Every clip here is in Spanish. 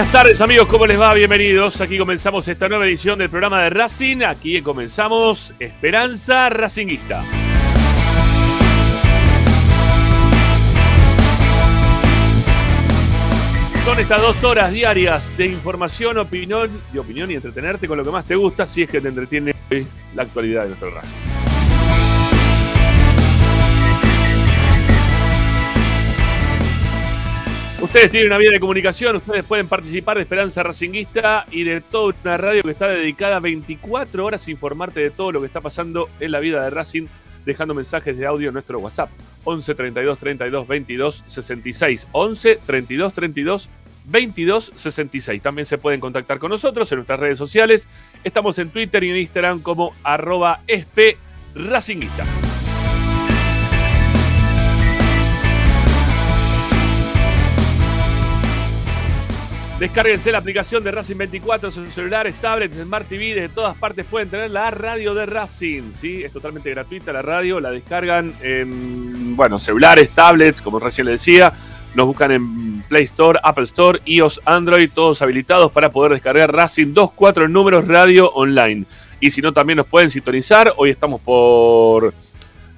Buenas tardes amigos, ¿cómo les va? Bienvenidos. Aquí comenzamos esta nueva edición del programa de Racing. Aquí comenzamos Esperanza Racinguista. Son estas dos horas diarias de información, opinión y opinión y entretenerte con lo que más te gusta, si es que te entretiene la actualidad de nuestro Racing. Ustedes tienen una vía de comunicación, ustedes pueden participar de Esperanza Racinguista y de toda una radio que está dedicada 24 horas a informarte de todo lo que está pasando en la vida de Racing, dejando mensajes de audio en nuestro WhatsApp 11 32 32 22 66 11 32 32 22 66. También se pueden contactar con nosotros en nuestras redes sociales. Estamos en Twitter y en Instagram como arroba Racinguista. Descárguense la aplicación de Racing 24 en sus celulares, tablets, Smart TV, de todas partes pueden tener la radio de Racing, ¿sí? Es totalmente gratuita la radio, la descargan en, bueno, celulares, tablets, como recién le decía, nos buscan en Play Store, Apple Store, iOS, Android, todos habilitados para poder descargar Racing 24 números radio online. Y si no, también nos pueden sintonizar, hoy estamos por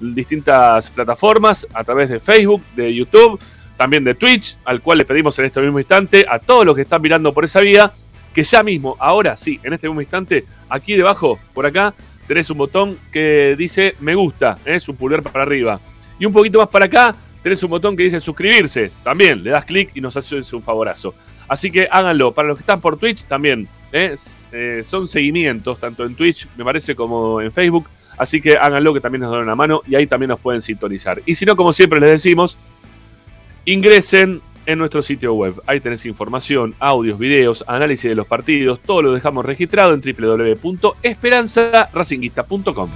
distintas plataformas, a través de Facebook, de YouTube, también de Twitch, al cual le pedimos en este mismo instante a todos los que están mirando por esa vía, que ya mismo, ahora sí, en este mismo instante, aquí debajo, por acá, tenés un botón que dice me gusta, es ¿eh? un pulgar para arriba. Y un poquito más para acá, tenés un botón que dice suscribirse. También le das clic y nos haces un favorazo. Así que háganlo. Para los que están por Twitch, también ¿eh? Eh, son seguimientos, tanto en Twitch, me parece, como en Facebook. Así que háganlo, que también nos dan una mano y ahí también nos pueden sintonizar. Y si no, como siempre les decimos, Ingresen en nuestro sitio web. Ahí tenés información, audios, videos, análisis de los partidos. Todo lo dejamos registrado en www.esperanzaracinguista.com.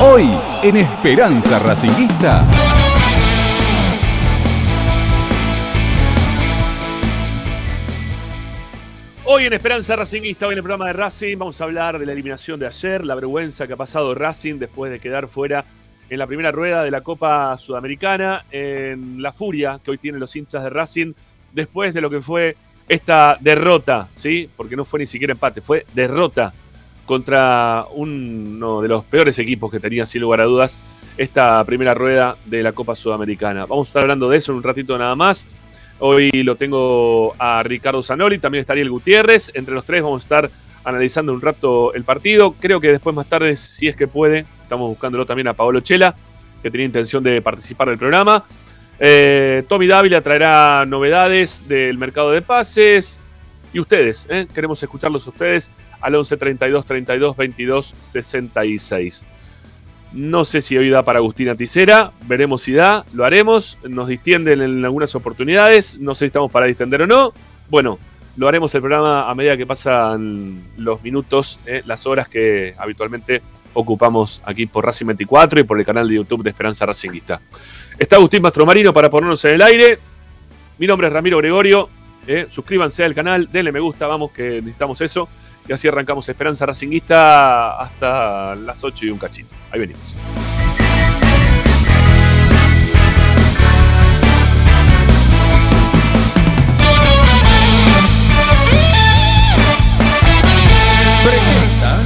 Hoy en Esperanza Racinguista. Hoy en Esperanza Racingista, hoy en el programa de Racing, vamos a hablar de la eliminación de ayer, la vergüenza que ha pasado Racing después de quedar fuera en la primera rueda de la Copa Sudamericana, en la furia que hoy tienen los hinchas de Racing, después de lo que fue esta derrota, ¿sí? Porque no fue ni siquiera empate, fue derrota contra uno de los peores equipos que tenía, sin lugar a dudas, esta primera rueda de la Copa Sudamericana. Vamos a estar hablando de eso en un ratito nada más. Hoy lo tengo a Ricardo Zanoli, también estaría el Gutiérrez. Entre los tres vamos a estar analizando un rato el partido. Creo que después, más tarde, si es que puede, estamos buscándolo también a Paolo Chela, que tenía intención de participar del programa. Eh, Tommy Dávila traerá novedades del mercado de pases. Y ustedes, ¿eh? queremos escucharlos a ustedes al 11 32 32 22 66. No sé si hoy da para Agustina Ticera, veremos si da, lo haremos, nos distienden en algunas oportunidades, no sé si estamos para distender o no. Bueno, lo haremos el programa a medida que pasan los minutos, eh, las horas que habitualmente ocupamos aquí por Racing 24 y por el canal de YouTube de Esperanza Racingista. Está Agustín Mastromarino para ponernos en el aire. Mi nombre es Ramiro Gregorio. Eh, suscríbanse al canal, denle me gusta, vamos que necesitamos eso. Y así arrancamos Esperanza Racinguista hasta las 8 y un cachito. Ahí venimos. Presenta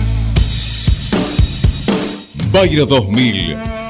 Bayro 2000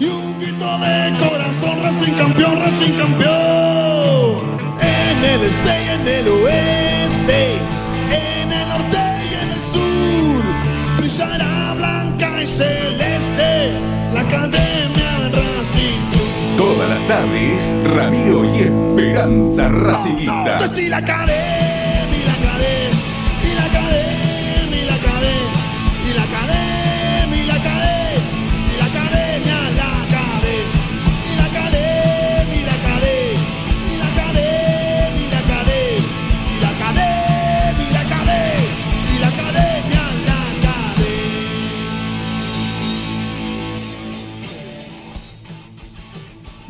y un grito de corazón, Racing campeón, Racing campeón. En el este y en el oeste, en el norte y en el sur, brillará blanca y celeste la academia Racing. Todas las tardes, Ramiro y Esperanza Racingista. la academia,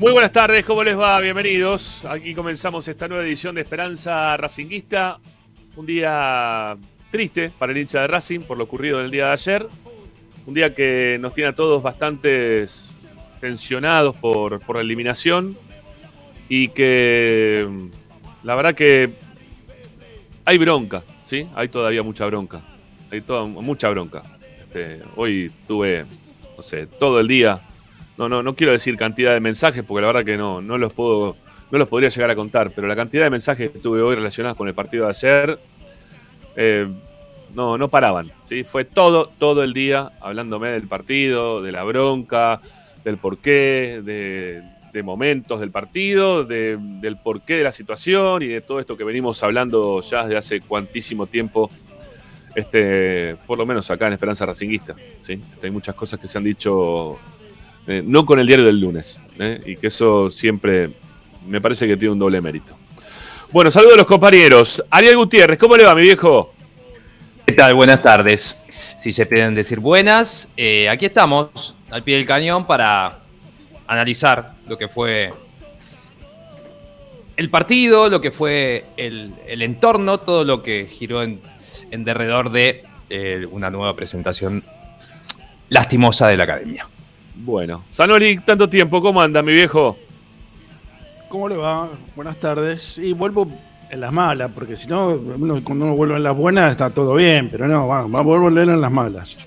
Muy buenas tardes, ¿cómo les va? Bienvenidos. Aquí comenzamos esta nueva edición de Esperanza Racinguista. Un día triste para el hincha de Racing por lo ocurrido en el día de ayer. Un día que nos tiene a todos bastante tensionados por, por la eliminación y que la verdad que hay bronca, ¿sí? Hay todavía mucha bronca. Hay toda, mucha bronca. Este, hoy tuve, no sé, todo el día no, no, no quiero decir cantidad de mensajes porque la verdad que no, no los puedo, no los podría llegar a contar, pero la cantidad de mensajes que tuve hoy relacionados con el partido de ayer, eh, no, no paraban. ¿sí? Fue todo, todo el día hablándome del partido, de la bronca, del porqué, de, de momentos del partido, del porqué de la situación y de todo esto que venimos hablando ya desde hace cuantísimo tiempo, este, por lo menos acá en Esperanza Racinguista. ¿sí? Este, hay muchas cosas que se han dicho eh, no con el diario del lunes, ¿eh? y que eso siempre me parece que tiene un doble mérito. Bueno, saludos a los compañeros. Ariel Gutiérrez, ¿cómo le va, mi viejo? ¿Qué tal? Buenas tardes. Si se pueden decir buenas, eh, aquí estamos al pie del cañón para analizar lo que fue el partido, lo que fue el, entorno, todo lo que giró en, derredor de una nueva presentación lastimosa de la academia. Bueno, Sanoli, tanto tiempo, ¿cómo anda, mi viejo? ¿Cómo le va? Buenas tardes. Y vuelvo en las malas, porque si no, cuando uno vuelve en las buenas está todo bien, pero no, vamos, a volver en las malas.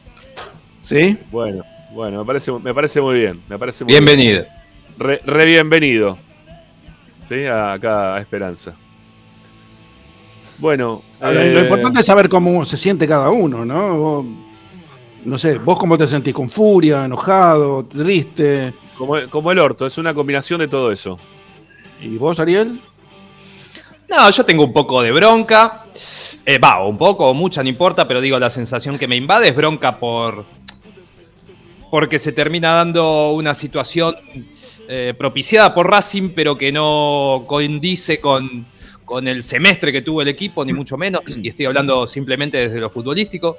¿Sí? Bueno, bueno, me parece, me parece muy bien. Me parece bienvenido. Re, bienvenido. ¿Sí? Acá a Esperanza. Bueno. Lo eh, importante es saber cómo se siente cada uno, ¿no? No sé, vos cómo te sentís, con furia, enojado, triste. Como, el orto, es una combinación de todo eso. ¿Y vos, Ariel? No, yo tengo un poco de bronca. Eh, va, un poco o mucha, no importa, pero digo, la sensación que me invade es bronca por. porque se termina dando una situación eh, propiciada por Racing, pero que no coincide con, con el semestre que tuvo el equipo, ni mucho menos, y estoy hablando simplemente desde lo futbolístico.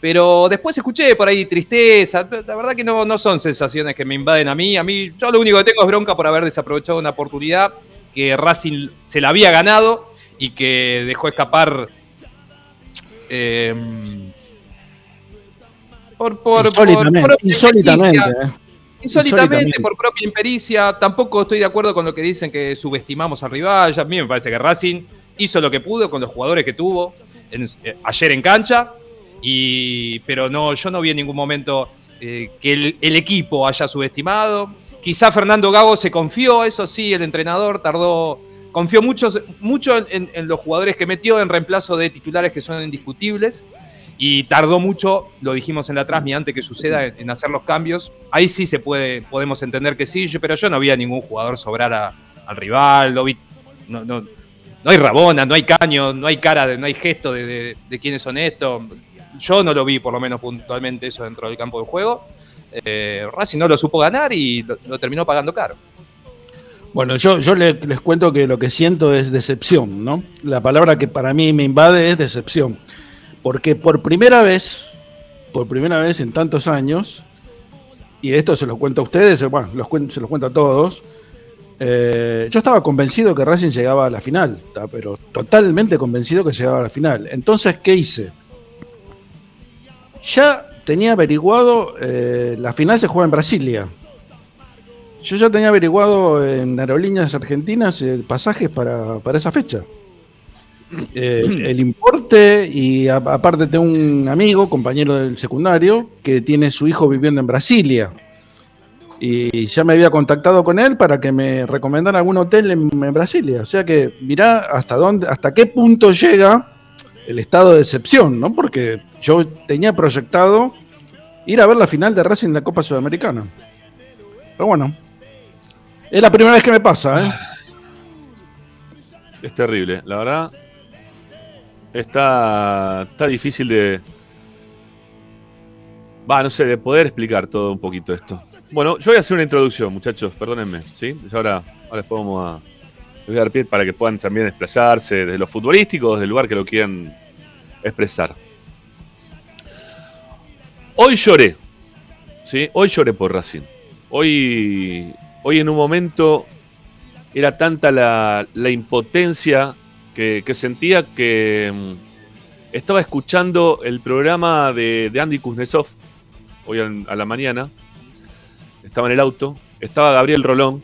Pero después escuché por ahí tristeza. La verdad que no, no son sensaciones que me invaden a mí. A mí, yo lo único que tengo es bronca por haber desaprovechado una oportunidad que Racing se la había ganado y que dejó escapar. Eh, por, por, insólitamente, insólitamente, eh. insólitamente, por propia impericia. Tampoco estoy de acuerdo con lo que dicen que subestimamos al rival. a mí me parece que Racing hizo lo que pudo con los jugadores que tuvo eh, ayer en cancha y, pero no, yo no vi en ningún momento eh, que el, equipo haya subestimado. Quizá Fernando Gago se confió, eso sí, el entrenador tardó, confió mucho, mucho en, los jugadores que metió en reemplazo de titulares que son indiscutibles y tardó mucho, lo dijimos en la transmisión antes que suceda, en, hacer los cambios. Ahí sí se puede, podemos entender que sí, pero yo no vi a ningún jugador sobrar al rival, lo vi, no, no, no, hay Rabona, no hay Caño, no hay cara, no hay gesto de, de, de quiénes son estos yo no lo vi, por lo menos puntualmente, eso dentro del campo de juego. Eh, Racing no lo supo ganar y lo, terminó pagando caro. Bueno, yo, yo les, cuento que lo que siento es decepción, ¿no? La palabra que para mí me invade es decepción. Porque por primera vez, por primera vez en tantos años, y esto se lo cuento a ustedes, bueno, se los cuento a todos, eh, yo estaba convencido que Racing llegaba a la final, pero totalmente convencido que llegaba a la final. Entonces, ¿qué hice? Ya tenía averiguado, eh, la final se juega en Brasilia. Yo ya tenía averiguado en aerolíneas argentinas el pasajes para, esa fecha. Eh, el importe y aparte tengo un amigo, compañero del secundario, que tiene su hijo viviendo en Brasilia. Y ya me había contactado con él para que me recomendara algún hotel en, en Brasilia. O sea que mirá hasta dónde, hasta qué punto llega el estado de excepción, ¿no? Porque yo tenía proyectado ir a ver la final de Racing de la Copa Sudamericana. Pero bueno, es la primera vez que me pasa, ¿eh? Es terrible, la verdad. Está, está difícil de. Va, no sé, de poder explicar todo un poquito esto. Bueno, yo voy a hacer una introducción, muchachos, perdónenme, ¿sí? ahora, ahora después vamos a, voy a dar pie para que puedan también desplazarse desde lo futbolístico, desde el lugar que lo quieran expresar. Hoy lloré, ¿sí? Hoy lloré por Racing. Hoy hoy en un momento era tanta la, impotencia que, sentía que mm, estaba escuchando el programa de, Andy Kuznetsov hoy a la mañana. Estaba en el auto, estaba Gabriel Rolón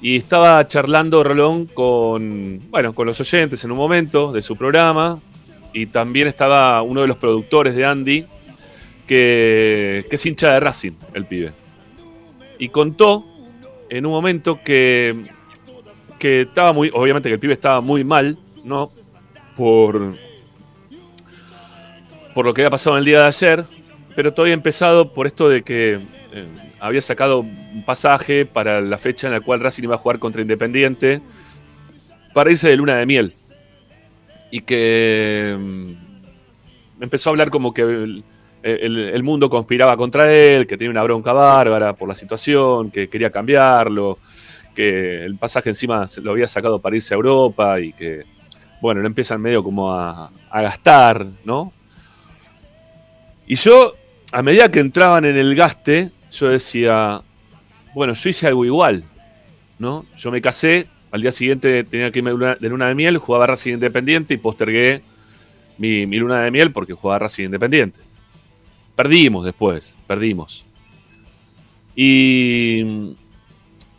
y estaba charlando Rolón con, bueno, con los oyentes en un momento de su programa y también estaba uno de los productores de Andy que, es hincha de Racing, el pibe. Y contó en un momento que, que estaba muy, obviamente que el pibe estaba muy mal, ¿no? Por, por lo que había pasado en el día de ayer, pero todo había empezado por esto de que eh, había sacado un pasaje para la fecha en la cual Racing iba a jugar contra Independiente para irse de luna de miel. Y que mm, empezó a hablar como que el, mundo conspiraba contra él, que tenía una bronca bárbara por la situación, que quería cambiarlo, que el pasaje encima lo había sacado para irse a Europa y que, bueno, lo empiezan medio como a, gastar, ¿no? Y yo, a medida que entraban en el gaste, yo decía, bueno, yo hice algo igual, ¿no? Yo me casé, al día siguiente tenía que irme de luna de miel, jugaba Racing Independiente y postergué mi, mi luna de miel porque jugaba Racing Independiente. Perdimos después, perdimos. Y,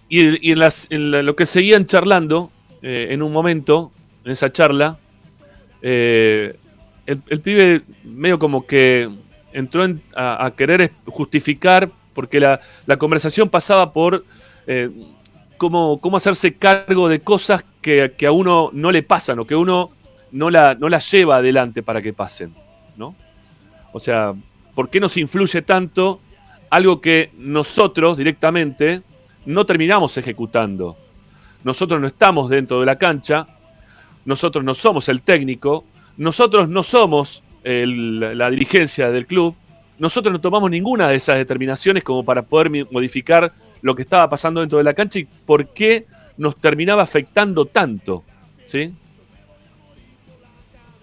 y, en, las, en lo que seguían charlando, eh, en un momento, en esa charla, eh, el, pibe medio como que entró a, querer justificar, porque la, conversación pasaba por eh, cómo, cómo, hacerse cargo de cosas que, a uno no le pasan o que uno no la, no la lleva adelante para que pasen. ¿no? O sea, ¿por qué nos influye tanto algo que nosotros directamente no terminamos ejecutando? Nosotros no estamos dentro de la cancha, nosotros no somos el técnico, nosotros no somos la dirigencia del club, nosotros no tomamos ninguna de esas determinaciones como para poder modificar lo que estaba pasando dentro de la cancha y por qué nos terminaba afectando tanto. ¿sí?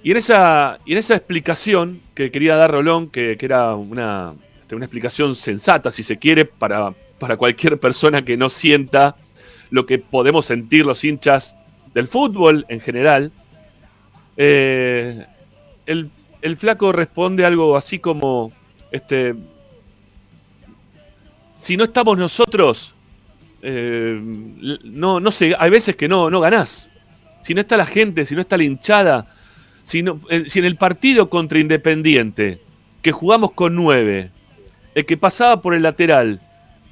Y en esa, y en esa explicación que quería dar Rolón, que, era una, este, una, explicación sensata, si se quiere, para, para cualquier persona que no sienta lo que podemos sentir los hinchas del fútbol en general, eh, el, flaco responde algo así como, este, si no estamos nosotros, eh, no, no sé, hay veces que no, no ganás. Si no está la gente, si no está la hinchada, eh, si, en el partido contra Independiente, que jugamos con nueve, el que pasaba por el lateral,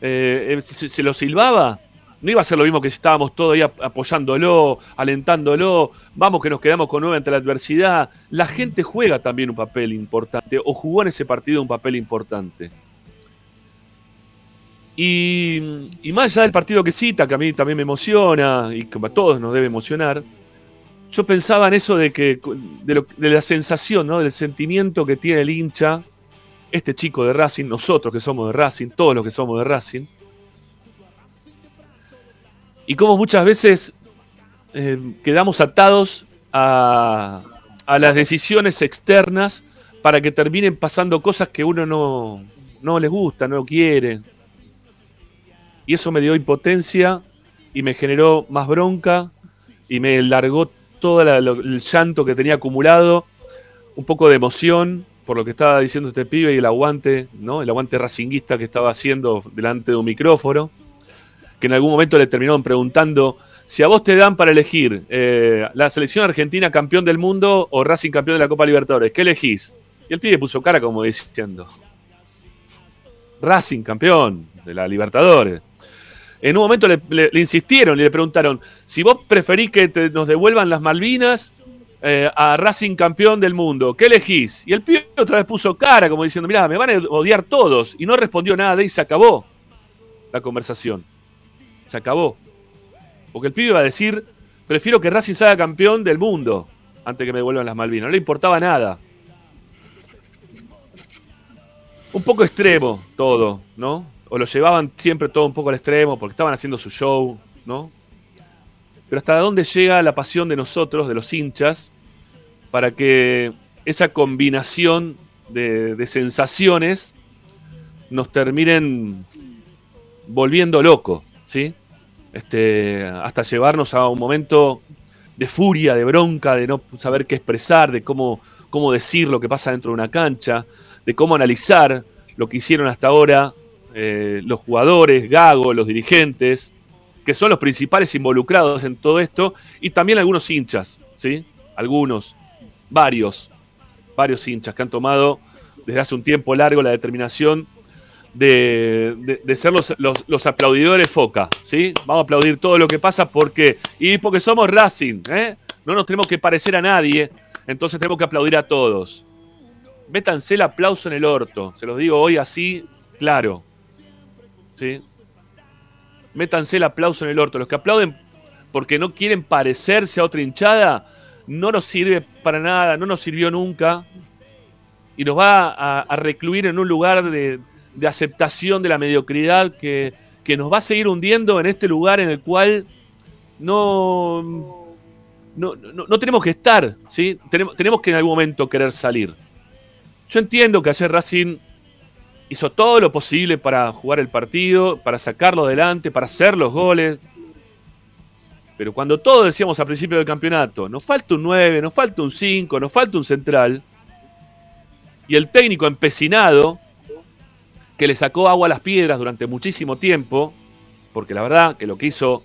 eh, eh, se, lo silbaba, no iba a ser lo mismo que si estábamos todos ahí apoyándolo, alentándolo, vamos que nos quedamos con nueve ante la adversidad. La gente juega también un papel importante, o jugó en ese partido un papel importante. Y, más allá del partido que cita, que a mí también me emociona, y a todos nos debe emocionar, yo pensaba en eso de que de, la sensación, ¿no? del sentimiento que tiene el hincha, este chico de Racing, nosotros que somos de Racing, todos los que somos de Racing, y cómo muchas veces eh, quedamos atados a, a, las decisiones externas para que terminen pasando cosas que uno no, no les gusta, no quiere. Y eso me dio impotencia y me generó más bronca y me largó todo el llanto que tenía acumulado, un poco de emoción por lo que estaba diciendo este pibe y el aguante, ¿no? El aguante racinguista que estaba haciendo delante de un micrófono, que en algún momento le terminaron preguntando si a vos te dan para elegir eh, la selección argentina campeón del mundo o Racing campeón de la Copa Libertadores, ¿qué elegís? Y el pibe puso cara como diciendo, Racing campeón de la Libertadores en un momento le, insistieron y le preguntaron, si vos preferís que nos devuelvan las Malvinas eh, a Racing campeón del mundo, ¿qué elegís? Y el pibe otra vez puso cara como diciendo, mirá, me van a odiar todos. Y no respondió nada de ahí, se acabó la conversación. Se acabó. Porque el pibe iba a decir, prefiero que Racing salga campeón del mundo antes que me devuelvan las Malvinas. No le importaba nada. Un poco extremo todo, ¿no? O lo llevaban siempre todo un poco al extremo porque estaban haciendo su show, ¿no? Pero hasta dónde llega la pasión de nosotros, de los hinchas, para que esa combinación de, sensaciones nos terminen volviendo loco, ¿sí? Este, hasta llevarnos a un momento de furia, de bronca, de no saber qué expresar, de cómo, cómo decir lo que pasa dentro de una cancha, de cómo analizar lo que hicieron hasta ahora eh, los jugadores, Gago, los dirigentes, que son los principales involucrados en todo esto, y también algunos hinchas, ¿sí? Algunos, varios, varios hinchas que han tomado desde hace un tiempo largo la determinación de, ser los, los, aplaudidores foca, ¿sí? Vamos a aplaudir todo lo que pasa porque, y porque somos Racing, ¿eh? No nos tenemos que parecer a nadie, entonces tenemos que aplaudir a todos. Métanse el aplauso en el orto, se los digo hoy así, claro. ¿Sí? Métanse el aplauso en el orto. Los que aplauden porque no quieren parecerse a otra hinchada, no nos sirve para nada, no nos sirvió nunca. Y nos va a recluir en un lugar de, aceptación de la mediocridad que, nos va a seguir hundiendo en este lugar en el cual no, no, tenemos que estar, ¿sí? Tenemos, tenemos que en algún momento querer salir. Yo entiendo que ayer Racing hizo todo lo posible para jugar el partido, para sacarlo adelante, para hacer los goles. Pero cuando todos decíamos al principio del campeonato, nos falta un 9, nos falta un 5, nos falta un central, y el técnico empecinado que le sacó agua a las piedras durante muchísimo tiempo, porque la verdad que lo que hizo,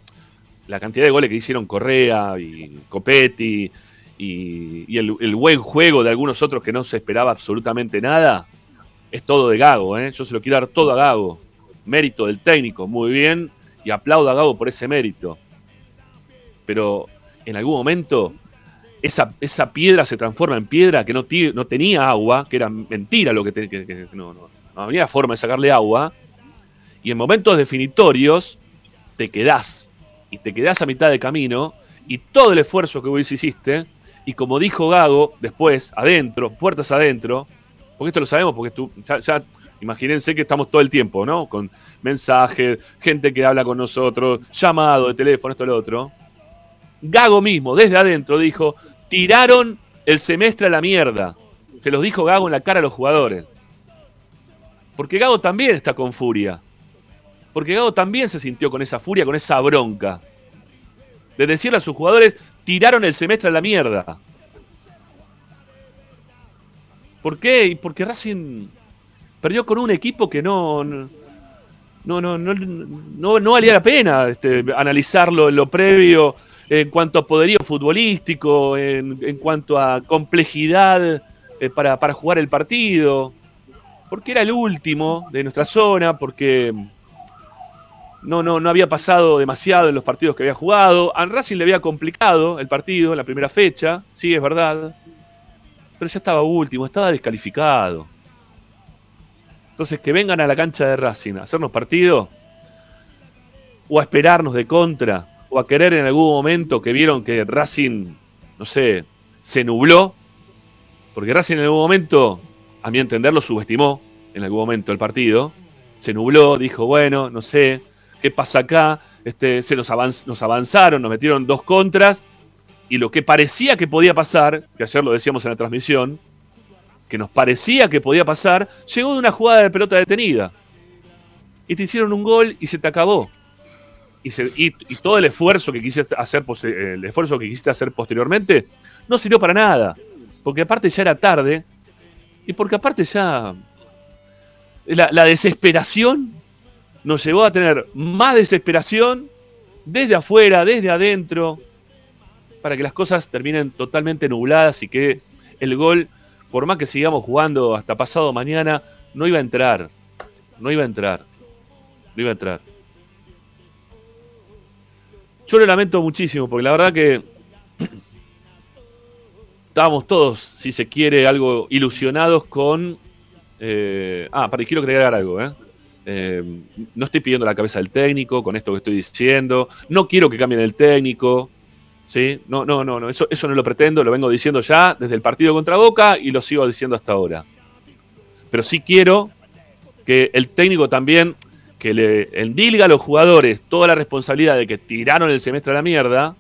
la cantidad de goles que hicieron Correa y Copetti y, el, buen juego de algunos otros que no se esperaba absolutamente nada, es todo de Gago, ¿eh? yo se lo quiero dar todo a Gago. Mérito del técnico, muy bien, y aplaudo a Gago por ese mérito. Pero en algún momento esa, esa piedra se transforma en piedra que no, no tenía agua, que era mentira lo que, tenía que no, no, no había forma de sacarle agua, y en momentos definitorios te quedás, y te quedás a mitad de camino, y todo el esfuerzo que vos hiciste, y como dijo Gago, después, adentro, puertas adentro, porque esto lo sabemos, porque tú, ya, imagínense que estamos todo el tiempo, ¿no? Con mensajes, gente que habla con nosotros, llamado de teléfono, esto, lo otro. Gago mismo, desde adentro, dijo, tiraron el semestre a la mierda. Se los dijo Gago en la cara a los jugadores. Porque Gago también está con furia. Porque Gago también se sintió con esa furia, con esa bronca. De decirle a sus jugadores, tiraron el semestre a la mierda. ¿Por qué? Porque Racing perdió con un equipo que no. No, no, no, no, valía la pena este, analizarlo en lo previo en cuanto a poderío futbolístico, en, cuanto a complejidad eh, para, para jugar el partido porque era el último de nuestra zona, porque no, no, no había pasado demasiado en los partidos que había jugado. A Racing le había complicado el partido en la primera fecha, sí, es verdad. Pero ya estaba último, estaba descalificado. Entonces, que vengan a la cancha de Racing a hacernos partido, o a esperarnos de contra, o a querer en algún momento que vieron que Racing, no sé, se nubló, porque Racing en algún momento a mi entender, lo subestimó en algún momento el partido. Se nubló, dijo, bueno, no sé, ¿qué pasa acá? Este, se nos, nos avanzaron, nos metieron dos contras. Y lo que parecía que podía pasar, que ayer lo decíamos en la transmisión, que nos parecía que podía pasar, llegó de una jugada de pelota detenida. Y te hicieron un gol y se te acabó. Y, todo el esfuerzo que quisiste hacer, el esfuerzo que quisiste hacer posteriormente no sirvió para nada. Porque aparte ya era tarde y porque aparte ya la, desesperación nos llevó a tener más desesperación desde afuera, desde adentro, para que las cosas terminen totalmente nubladas y que el gol, por más que sigamos jugando hasta pasado mañana, no iba a entrar. No iba a entrar. No iba a entrar. Yo lo lamento muchísimo, porque la verdad que estábamos todos, si se quiere, algo ilusionados con... Eh, ah, para quiero agregar algo, ¿eh? ¿eh? No estoy pidiendo la cabeza del técnico con esto que estoy diciendo. No quiero que cambien el técnico. ¿Sí? No, no, no, no. Eso, eso no lo pretendo. Lo vengo diciendo ya desde el partido contra Boca y lo sigo diciendo hasta ahora. Pero sí quiero que el técnico también que le endilga a los jugadores toda la responsabilidad de que tiraron el semestre a la mierda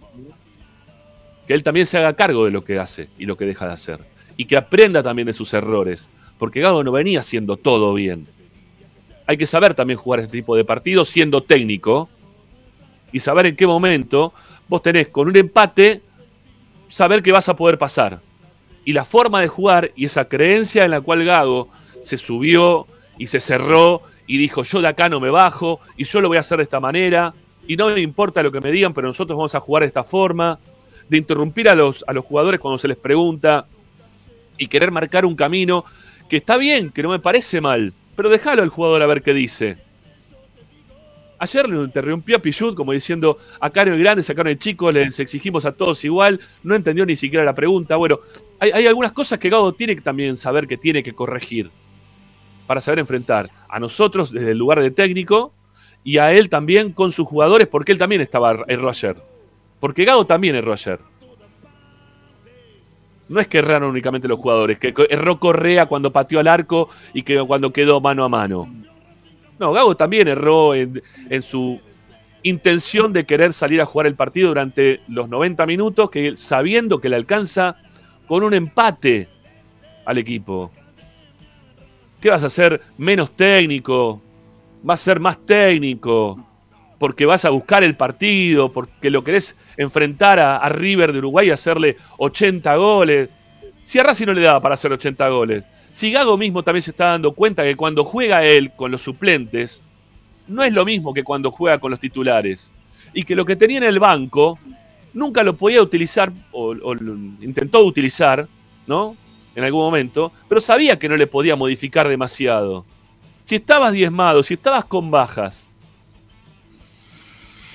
que él también se haga cargo de lo que hace y lo que deja de hacer. Y que aprenda también de sus errores. Porque Gago no venía haciendo todo bien. hay que saber también jugar este tipo de partidos siendo técnico y saber en qué momento vos tenés con un empate saber que vas a poder pasar. Y la forma de jugar y esa creencia en la cual Gago se subió y se cerró y dijo yo de acá no me bajo y yo lo voy a hacer de esta manera y no me importa lo que me digan, pero nosotros vamos a jugar de esta forma, de interrumpir a los, a los jugadores cuando se les pregunta y querer marcar un camino que está bien, que no me parece mal, pero déjalo al jugador a ver qué dice. Ayer le interrumpió a Pichut como diciendo, acá el grande, sacaron el chico, les exigimos a todos igual, no entendió ni siquiera la pregunta. Bueno, hay, algunas cosas que Gado tiene que también saber que tiene que corregir para saber enfrentar a nosotros desde el lugar de técnico y a él también con sus jugadores, porque él también estaba erró ayer. Porque Gago también erró ayer. No es que erraron únicamente los jugadores, que erró Correa cuando pateó al arco y que cuando quedó mano a mano. No, Gago también erró en, su intención de querer salir a jugar el partido durante los 90 minutos, que sabiendo que le alcanza con un empate al equipo. ¿Qué vas a hacer menos técnico? ¿Vas a ser más técnico? Porque vas a buscar el partido, porque lo querés enfrentar a, River de Uruguay y hacerle 80 goles. Si a no le daba para hacer 80 goles, si Gago mismo también se está dando cuenta que cuando juega él con los suplentes, no es lo mismo que cuando juega con los titulares. Y que lo que tenía en el banco nunca lo podía utilizar, o, intentó utilizar, ¿no? En algún momento, pero sabía que no le podía modificar demasiado. Si estabas diezmado, si estabas con bajas,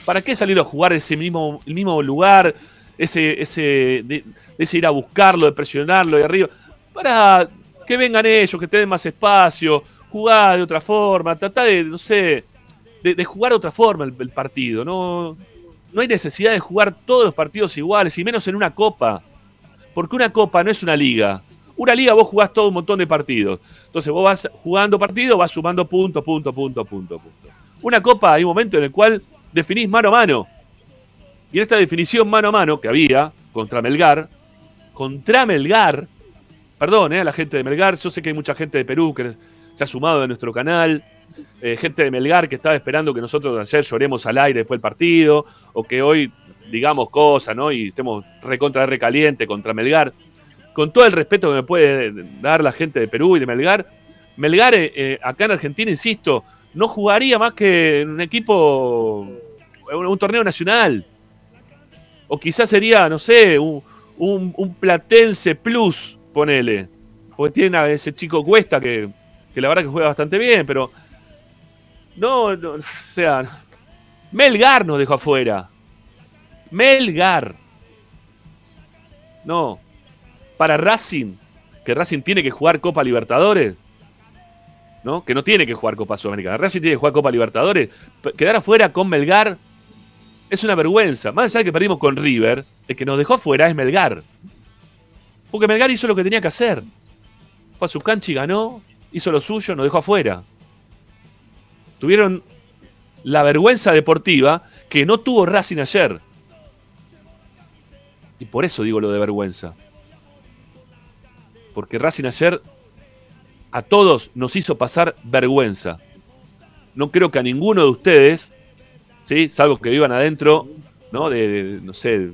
¿para qué salir a jugar ese mismo, el mismo lugar? Ese, ese, ese ir a buscarlo, de presionarlo de arriba. Para que vengan ellos, que te den más espacio, jugar de otra forma, tratar de, no sé, de, jugar de otra forma el, partido. No, no hay necesidad de jugar todos los partidos iguales, y menos en una copa. Porque una copa no es una liga. Una liga vos jugás todo un montón de partidos. Entonces vos vas jugando partidos, vas sumando punto, punto, punto, punto, punto. Una copa hay un momento en el cual definís mano a mano. Y en esta definición mano a mano que había contra Melgar, contra Melgar, Perdón, eh, a la gente de Melgar. Yo sé que hay mucha gente de Perú que se ha sumado a nuestro canal. Eh, gente de Melgar que estaba esperando que nosotros ayer lloremos al aire después del partido. O que hoy digamos cosas, ¿no? Y estemos recontra recaliente contra Melgar. Con todo el respeto que me puede dar la gente de Perú y de Melgar. Melgar, eh, acá en Argentina, insisto, no jugaría más que en un equipo, un, un torneo nacional. O quizás sería, no sé, un Platense Plus ponele. Porque tiene a ese chico Cuesta que, la verdad que juega bastante bien, pero. No, no, o sea. Melgar nos dejó afuera. Melgar. No. Para Racing, que Racing tiene que jugar Copa Libertadores. ¿no? Que no tiene que jugar Copa Sudamericana. Racing tiene que jugar Copa Libertadores. Quedar afuera con Melgar es una vergüenza. Más allá de que perdimos con River, el que nos dejó afuera es Melgar. Porque Melgar hizo lo que tenía que hacer. Fue a su cancha y ganó, hizo lo suyo, nos dejó afuera. Tuvieron la vergüenza deportiva que no tuvo Racing ayer. Y por eso digo lo de vergüenza. Porque Racing ayer a todos nos hizo pasar vergüenza. No creo que a ninguno de ustedes, ¿sí? salvo que vivan adentro, ¿no? de no sé,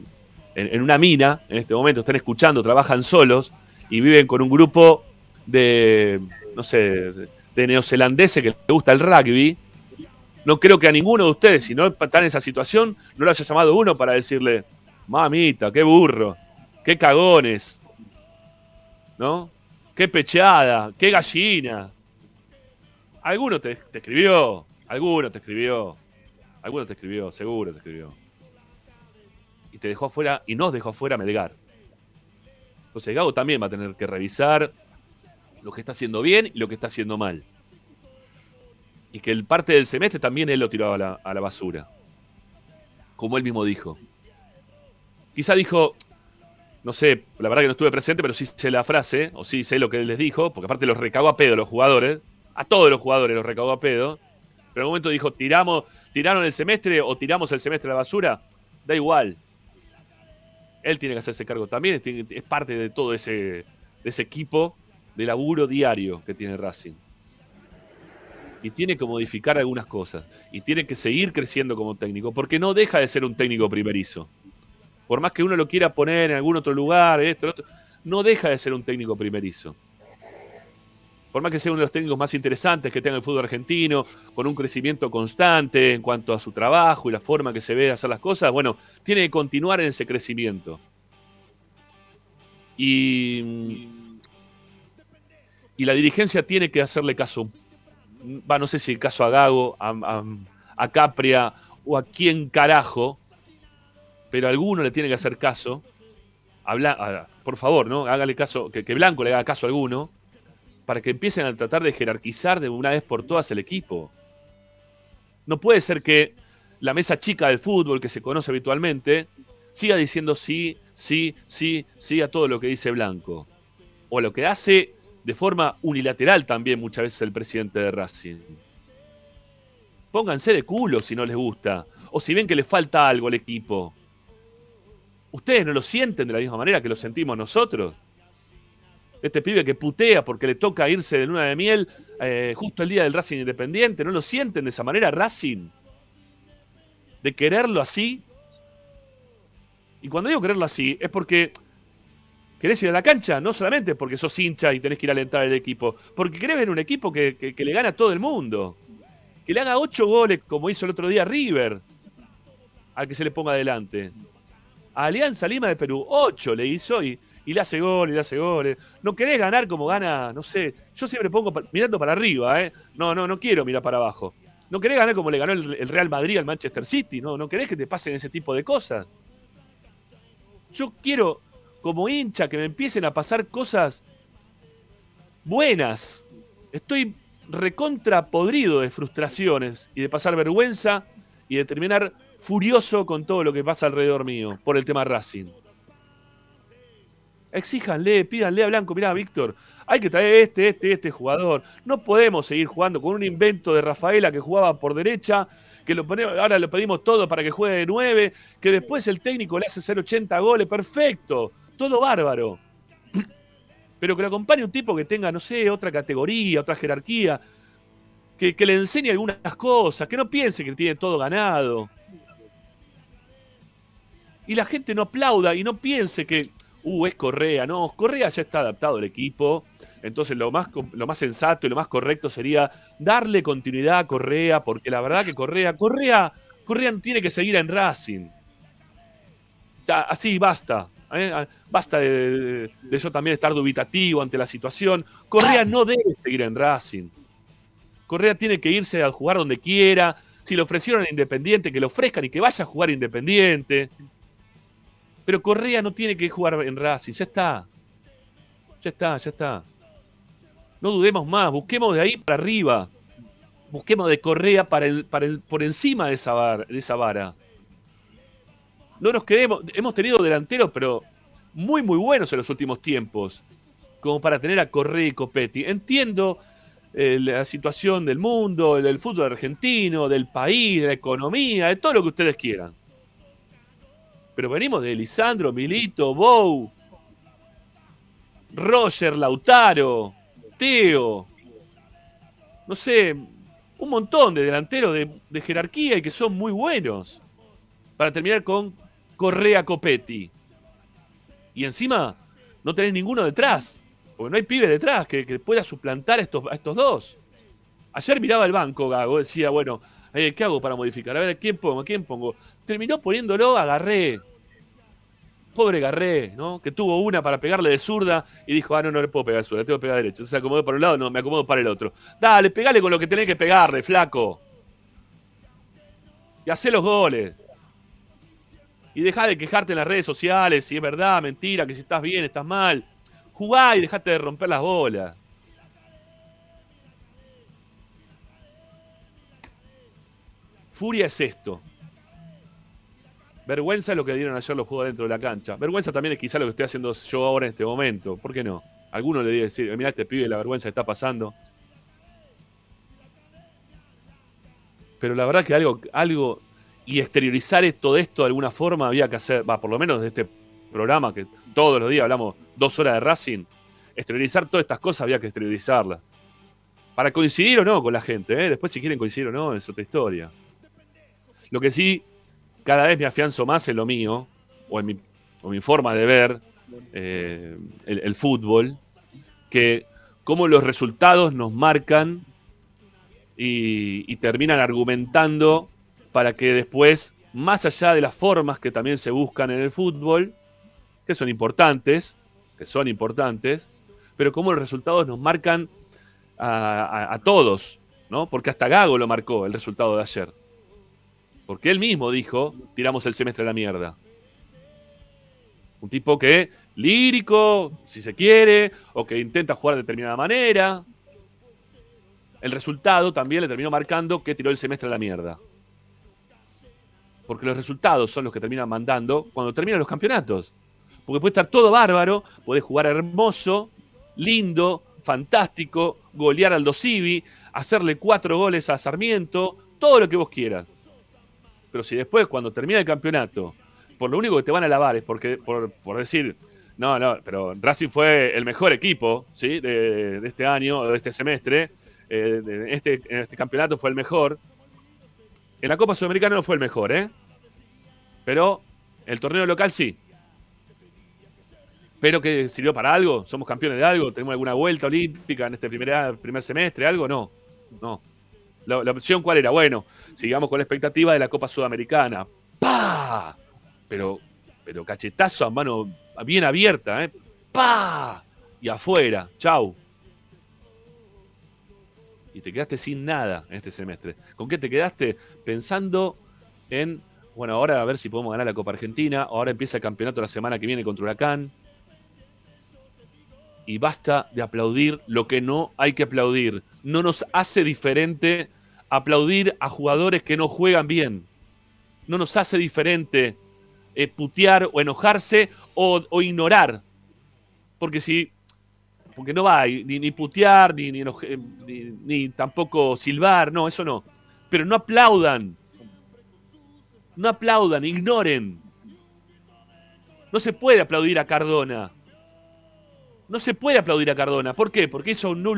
en, una mina, en este momento están escuchando, trabajan solos y viven con un grupo de, no sé, de, neozelandeses que les gusta el rugby, no creo que a ninguno de ustedes, si no están en esa situación, no lo haya llamado uno para decirle, mamita, qué burro, qué cagones, ¿no? Qué pecheada, qué gallina. Alguno te escribió, alguno te escribió, alguno te escribió, seguro te escribió y te dejó afuera y nos dejó afuera Melgar. Entonces Gago también va a tener que revisar lo que está haciendo bien y lo que está haciendo mal. Y que el parte del semestre también él lo tiró a la, a la basura. Como él mismo dijo. Quizá dijo, no sé, la verdad que no estuve presente, pero sí sé la frase, o sí sé lo que él les dijo, porque aparte los recagó a pedo los jugadores, a todos los jugadores los recagó a pedo, pero en un momento dijo, tiramos, tiraron el semestre o tiramos el semestre a la basura, da igual, él tiene que hacerse cargo también, es, parte de todo ese, ese equipo de laburo diario que tiene Racing. y tiene que modificar algunas cosas y tiene que seguir creciendo como técnico, porque no deja de ser un técnico primerizo. Por más que uno lo quiera poner en algún otro lugar, esto, otro, no deja de ser un técnico primerizo. Por más que sea uno de los técnicos más interesantes que tenga el fútbol argentino, con un crecimiento constante en cuanto a su trabajo y la forma que se ve de hacer las cosas, bueno, tiene que continuar en ese crecimiento. Y, y la dirigencia tiene que hacerle caso va, no sé si el caso a Gago, a, Capria o a quién carajo, pero a alguno le tiene que hacer caso. Habla, por favor, ¿no? Hágale caso, que, que Blanco le haga caso a alguno, para que empiecen a tratar de jerarquizar de una vez por todas el equipo. No puede ser que la mesa chica del fútbol que se conoce habitualmente siga diciendo sí, sí, sí, sí a todo lo que dice Blanco. O lo que hace de forma unilateral también muchas veces el presidente de Racing. Pónganse de culo si no les gusta, o si ven que le falta algo al equipo. ¿Ustedes no lo sienten de la misma manera que lo sentimos nosotros? Este pibe que putea porque le toca irse de luna de miel eh, justo el día del Racing Independiente, ¿no lo sienten de esa manera Racing? De quererlo así. Y cuando digo quererlo así, es porque querés ir a la cancha, no solamente porque sos hincha y tenés que ir a alentar al equipo, porque querés ver un equipo que, le gana a todo el mundo. Que le haga ocho goles como hizo el otro día River, al que se le ponga adelante. A Alianza Lima de Perú, ocho le hizo y, y le hace gol, y le hace goles. No querés ganar como gana, no sé. Yo siempre pongo mirando para arriba, ¿eh? No, no, no quiero mirar para abajo. No querés ganar como le ganó el, Real Madrid al Manchester City, ¿no? No querés que te pasen ese tipo de cosas. Yo quiero como hincha que me empiecen a pasar cosas buenas. Estoy recontra podrido de frustraciones y de pasar vergüenza y de terminar furioso con todo lo que pasa alrededor mío por el tema Racing. Exíjanle, pídanle a Blanco, mirá, Víctor, hay que traer este, este, este jugador. No podemos seguir jugando con un invento de Rafaela que jugaba por derecha, que lo ponemos, ahora lo pedimos todo para que juegue de 9, que después el técnico le hace hacer 80 goles, perfecto todo bárbaro. Pero que lo acompañe un tipo que tenga, no sé, otra categoría, otra jerarquía, que, le enseñe algunas cosas, que no piense que tiene todo ganado. Y la gente no aplauda y no piense que, uh, es Correa. No, Correa ya está adaptado al equipo. Entonces lo más, lo más sensato y lo más correcto sería darle continuidad a Correa, porque la verdad que Correa, Correa, Correa tiene que seguir en Racing. Ya, así basta. ¿eh? Ah, basta de, eso también estar dubitativo ante la situación. Correa no debe seguir en Racing. Correa tiene que irse a jugar donde quiera. Si le ofrecieron a Independiente, que lo ofrezcan y que vaya a jugar Independiente. Pero Correa no tiene que jugar en Racing. Ya está. Ya está, ya está. No dudemos más. Busquemos de ahí para arriba. Busquemos de Correa para por encima de esa, de esa vara no nos quedemos. Hemos tenido delanteros, pero muy, muy buenos en los últimos tiempos, como para tener a Correa y Copetti. Entiendo eh, la situación del mundo, del fútbol argentino, del país, de la economía, de todo lo que ustedes quieran. Pero venimos de Lisandro, Milito, Bou, Roger, Lautaro, Teo, no sé, un montón de delanteros de, jerarquía y que son muy buenos. Para terminar con Correa Copetti. Y encima no tenés ninguno detrás, porque no hay pibe detrás que, pueda suplantar a estos, a estos dos. Ayer miraba el banco, Gago, decía, bueno, eh, ¿qué hago para modificar? A ver, ¿quién pongo? ¿Quién pongo? Terminó poniéndolo a Garré. Pobre Garré, ¿no? Que tuvo una para pegarle de zurda y dijo, ah, no, no le puedo pegar zurda, tengo que pegar derecho. Entonces se acomodó para un lado, no, me acomodo para el otro. Dale, pegale con lo que tenés que pegarle, flaco. Y hacé los goles. Y deja de quejarte en las redes sociales si es verdad, mentira, que si estás bien, estás mal. Jugá y dejate de romper las bolas. Furia es esto. Vergüenza es lo que dieron ayer los juegos dentro de la cancha. Vergüenza también es quizá lo que estoy haciendo yo ahora en este momento. ¿Por qué no? Alguno le dice, decir, mira este pibe la vergüenza que está pasando. Pero la verdad que algo, algo y exteriorizar todo esto de alguna forma había que hacer, va, por lo menos de este programa que todos los días hablamos dos horas de Racing, exteriorizar todas estas cosas había que exteriorizarlas. Para coincidir o no con la gente, ¿eh? después si quieren coincidir o no es otra historia. Lo que sí, cada vez me afianzo más en lo mío, o en mi, forma de ver eh, el, fútbol, que cómo los resultados nos marcan y, terminan argumentando para que después, más allá de las formas que también se buscan en el fútbol, que son importantes, que son importantes, pero cómo los resultados nos marcan a, a, todos, ¿no? Porque hasta Gago lo marcó el resultado de ayer. Porque él mismo dijo, tiramos el semestre a la mierda. Un tipo que, lírico, si se quiere, o que intenta jugar de determinada manera. El resultado también le terminó marcando que tiró el semestre a la mierda. Porque los resultados son los que terminan mandando cuando terminan los campeonatos. Porque puede estar todo bárbaro, puede jugar hermoso, lindo, fantástico, golear al Dosivi, hacerle cuatro goles a Sarmiento, todo lo que vos quieras. Pero si después, cuando termina el campeonato, por lo único que te van a lavar es porque, por, decir, no, no, pero Racing fue el mejor equipo ¿sí? de, este año, de este semestre, eh, este, en este campeonato fue el mejor. En la Copa Sudamericana no fue el mejor, ¿eh? Pero el torneo local sí. Pero que sirvió para algo, somos campeones de algo, tenemos alguna vuelta olímpica en este primer, primer semestre, algo, no, no. La, opción cuál era? Bueno, sigamos con la expectativa de la Copa Sudamericana. ¡Pah! Pero, pero cachetazo a mano bien abierta, ¿eh? ¡Pah! Y afuera. Chau. Y te quedaste sin nada en este semestre. ¿Con qué te quedaste? Pensando en, bueno, ahora a ver si podemos ganar la Copa Argentina. Ahora empieza el campeonato la semana que viene contra Huracán. Y basta de aplaudir lo que no hay que aplaudir no nos hace diferente aplaudir a jugadores que no juegan bien. No nos hace diferente eh, putear o enojarse o, ignorar. Porque si. Porque no va ni, ni putear, ni, ni, ni, tampoco silbar, no, eso no. Pero no aplaudan. No aplaudan, ignoren. No se puede aplaudir a Cardona. No se puede aplaudir a Cardona. ¿Por qué? Porque hizo un no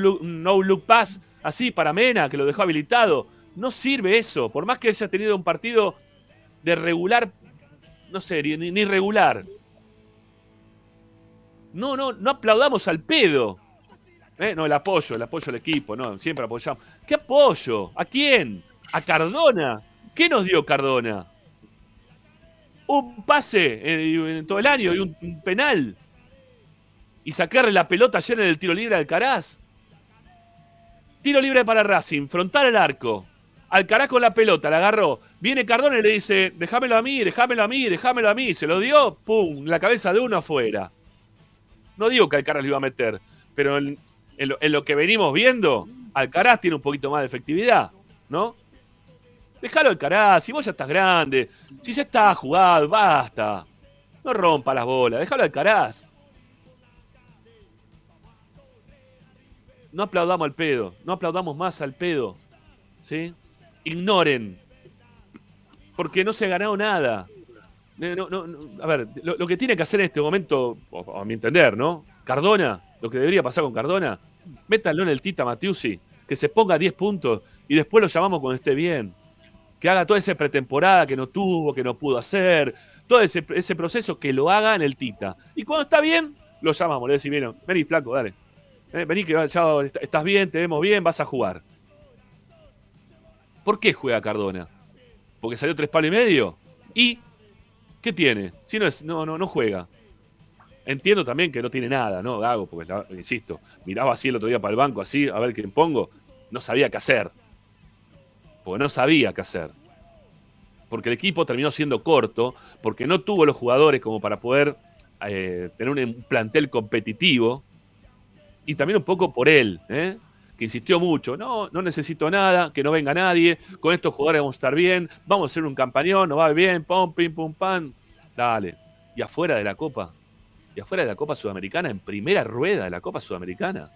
look, pass así para Mena, que lo dejó habilitado. No sirve eso. Por más que haya tenido un partido de regular, no sé, ni, regular. No, no, no aplaudamos al pedo. ¿Eh? No, el apoyo, el apoyo al equipo, no, siempre apoyamos. ¿Qué apoyo? ¿A quién? ¿A Cardona? ¿Qué nos dio Cardona? Un pase en todo el año y un penal y sacarle la pelota ayer en el tiro libre a Alcaraz. Tiro libre para Racing, frontal al arco. Alcaraz con la pelota, la agarró. Viene Cardona y le dice, déjamelo a mí, déjamelo a mí, déjamelo a mí. Se lo dio, pum, la cabeza de uno afuera. No digo que Alcaraz lo iba a meter, pero en, lo, que venimos viendo, Alcaraz tiene un poquito más de efectividad, ¿no? Déjalo Alcaraz, si vos ya estás grande, si ya está jugado, basta. No rompa las bolas, déjalo Alcaraz. No aplaudamos al pedo, no aplaudamos más al pedo, ¿sí? Ignoren, porque no se ha ganado nada. Eh, a ver, lo, que tiene que hacer en este momento, a mi entender, ¿no? Cardona, lo que debería pasar con Cardona, métanlo en el Tita Matiusi, que se ponga 10 puntos y después lo llamamos cuando esté bien. Que haga toda esa pretemporada que no tuvo, que no pudo hacer, todo ese, proceso que lo haga en el Tita. Y cuando está bien, lo llamamos, le decimos, vení, flaco, dale. Eh, vení que ya estás bien, te vemos bien, vas a jugar. ¿Por qué juega Cardona? ¿Porque salió tres palos y medio? ¿Y qué tiene? Si no, es, no, no, no juega. Entiendo también que no tiene nada, ¿no? Gago, porque, insisto, miraba así el otro día para el banco, así, a ver quién pongo. No sabía qué hacer. Porque no sabía qué hacer. Porque el equipo terminó siendo corto, porque no tuvo los jugadores como para poder eh, tener un plantel competitivo y también un poco por él, ¿eh? que insistió mucho, no, no necesito nada, que no venga nadie, con estos jugadores vamos a estar bien, vamos a hacer un campañón, nos va bien, pum, pim, pum, pam, dale. Y afuera de la Copa, y afuera de la Copa Sudamericana, en primera rueda de la Copa Sudamericana.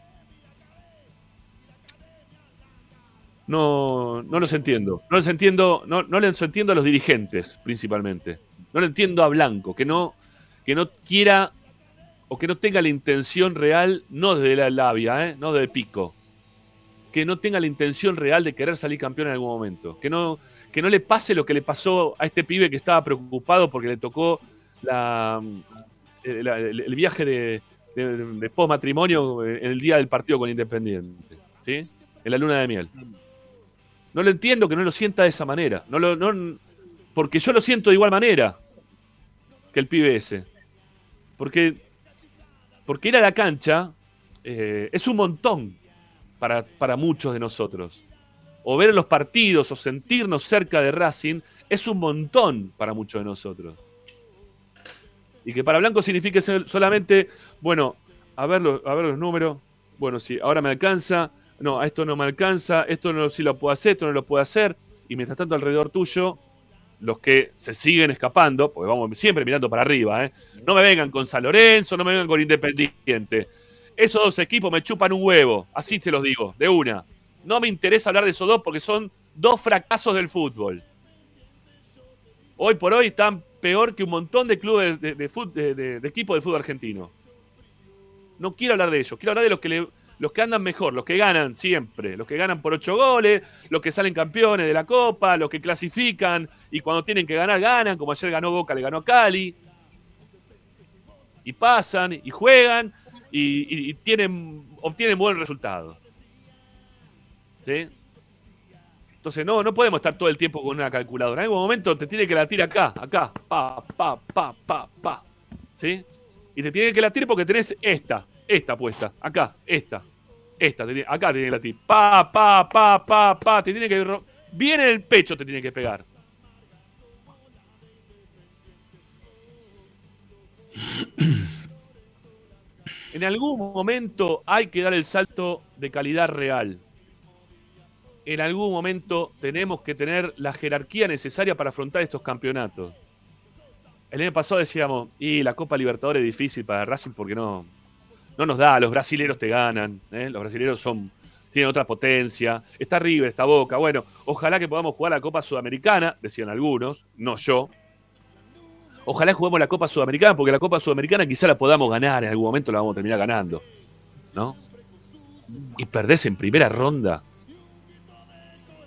No, no los entiendo, no los entiendo, no, no les entiendo a los dirigentes principalmente. No le entiendo a Blanco, que no, que no quiera o que no tenga la intención real, no desde la labia, ¿eh? no desde pico, que no tenga la intención real de querer salir campeón en algún momento. Que no, que no le pase lo que le pasó a este pibe que estaba preocupado porque le tocó el, el viaje de, de, post matrimonio en el día del partido con Independiente. ¿sí? En la luna de miel. No lo entiendo que no lo sienta de esa manera. No lo, no, porque yo lo siento de igual manera que el pibe ese. Porque, porque ir a la cancha eh, es un montón para, para muchos de nosotros. O ver los partidos o sentirnos cerca de Racing es un montón para muchos de nosotros. Y que para Blanco signifique solamente, bueno, a ver, los, a ver los números. Bueno, sí, ahora me alcanza. No, a esto no me alcanza. Esto no sí lo puedo hacer, esto no lo puedo hacer. Y mientras tanto, alrededor tuyo, los que se siguen escapando, porque vamos siempre mirando para arriba, ¿eh? no me vengan con San Lorenzo, no me vengan con Independiente. Esos dos equipos me chupan un huevo, así se los digo, de una. No me interesa hablar de esos dos porque son dos fracasos del fútbol. Hoy por hoy están peor que un montón de clubes de, de, equipos de fútbol argentino. No quiero hablar de ellos, quiero hablar de los que, los que andan mejor, los que ganan siempre, los que ganan por ocho goles, los que salen campeones de la Copa, los que clasifican y cuando tienen que ganar, ganan, como ayer ganó Boca, le ganó a Cali. Y pasan y juegan y, tienen, obtienen buen resultado. ¿Sí? Entonces, no, no podemos estar todo el tiempo con una calculadora. En algún momento te tiene que latir acá, acá, pa, pa, pa, pa, pa. ¿Sí? Y te tiene que latir porque tenés esta, esta puesta, acá, esta, esta, acá tiene que latir. Pa, pa, pa, pa, pa, te tiene que. Bien en el pecho te tiene que pegar. En algún momento hay que dar el salto de calidad real en algún momento tenemos que tener la jerarquía necesaria para afrontar estos campeonatos. El año pasado decíamos, y la Copa Libertadores es difícil para Racing porque no, no nos da, los brasileros te ganan, ¿eh? los brasileros son, tienen otra potencia, está River, está Boca, bueno, ojalá que podamos jugar la Copa Sudamericana, decían algunos, no yo. Ojalá juguemos la Copa Sudamericana porque la Copa Sudamericana quizá la podamos ganar, en algún momento la vamos a terminar ganando, ¿no? Y perdés en primera ronda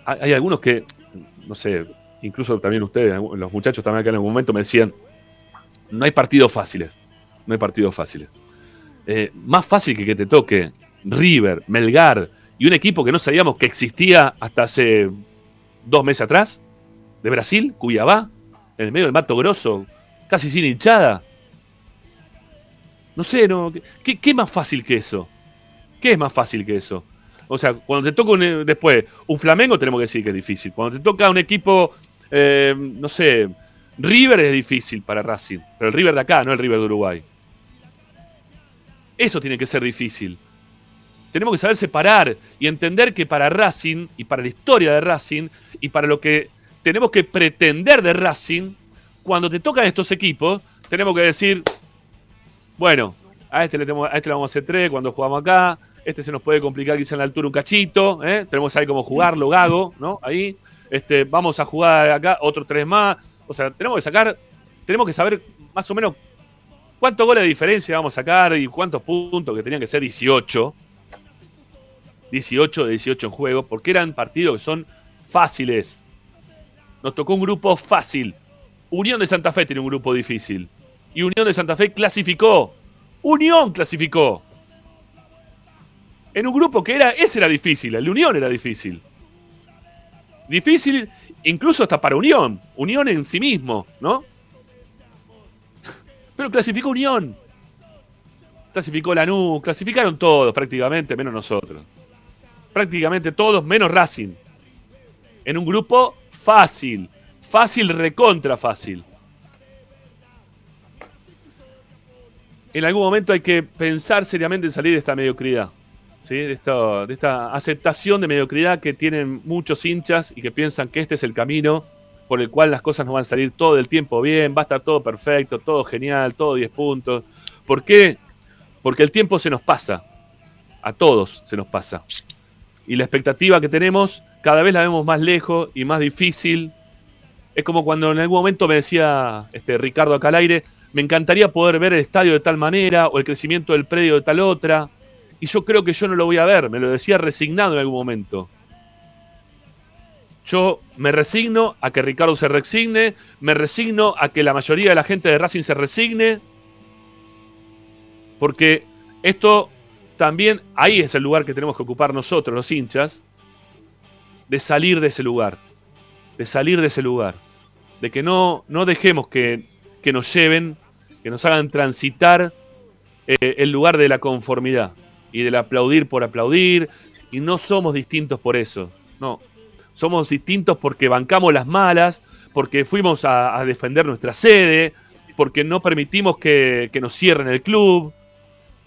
hay algunos que, no sé, incluso también ustedes, los muchachos también acá en algún momento me decían, no hay partidos fáciles, no hay partidos fáciles. Eh, más fácil que que te toque River, Melgar y un equipo que no sabíamos que existía hasta hace dos meses atrás, de Brasil, Cuyabá, en el medio del Mato Grosso, casi sin hinchada. No sé, no, ¿qué, ¿qué más fácil que eso? ¿Qué es más fácil que eso? O sea, cuando te toca un, después un Flamengo, tenemos que decir que es difícil. Cuando te toca un equipo, eh, no sé, River es difícil para Racing. Pero el River de acá, no el River de Uruguay. Eso tiene que ser difícil. Tenemos que saber separar y entender que para Racing y para la historia de Racing y para lo que tenemos que pretender de Racing, cuando te tocan estos equipos, tenemos que decir, bueno, a este le, a este le vamos a hacer tres cuando jugamos acá, este se nos puede complicar quizá en la altura un cachito. ¿eh? Tenemos ahí como jugarlo, Gago, ¿no? Ahí. Este, vamos a jugar acá otros tres más. O sea, tenemos que sacar, tenemos que saber más o menos cuántos goles de diferencia vamos a sacar y cuántos puntos, que tenían que ser 18. 18 de 18 en juego, porque eran partidos que son fáciles. Nos tocó un grupo fácil. Unión de Santa Fe tiene un grupo difícil. Y Unión de Santa Fe clasificó. Unión clasificó en un grupo que era, ese era difícil, el Unión era difícil. Difícil incluso hasta para Unión, Unión en sí mismo, ¿no? Pero clasificó Unión. Clasificó Lanús, clasificaron todos prácticamente, menos nosotros. Prácticamente todos, menos Racing. En un grupo fácil, fácil, recontra fácil. En algún momento hay que pensar seriamente en salir de esta mediocridad de, esta, aceptación de mediocridad que tienen muchos hinchas y que piensan que este es el camino por el cual las cosas no van a salir todo el tiempo bien, va a estar todo perfecto, todo genial, todo 10 puntos. ¿Por qué? Porque el tiempo se nos pasa, a todos se nos pasa. Y la expectativa que tenemos cada vez la vemos más lejos y más difícil. Es como cuando en algún momento me decía este, Ricardo acá al aire, me encantaría poder ver el estadio de tal manera o el crecimiento del predio de tal otra y yo creo que yo no lo voy a ver, me lo decía resignado en algún momento. Yo me resigno a que Ricardo se resigne, me resigno a que la mayoría de la gente de Racing se resigne, porque esto también, ahí es el lugar que tenemos que ocupar nosotros, los hinchas, de salir de ese lugar, de salir de ese lugar, de que no, no dejemos que, nos lleven, que nos hagan transitar eh, el lugar de la conformidad y del aplaudir por aplaudir, y no somos distintos por eso, no, somos distintos porque bancamos las malas, porque fuimos a, defender nuestra sede, porque no permitimos que, nos cierren el club,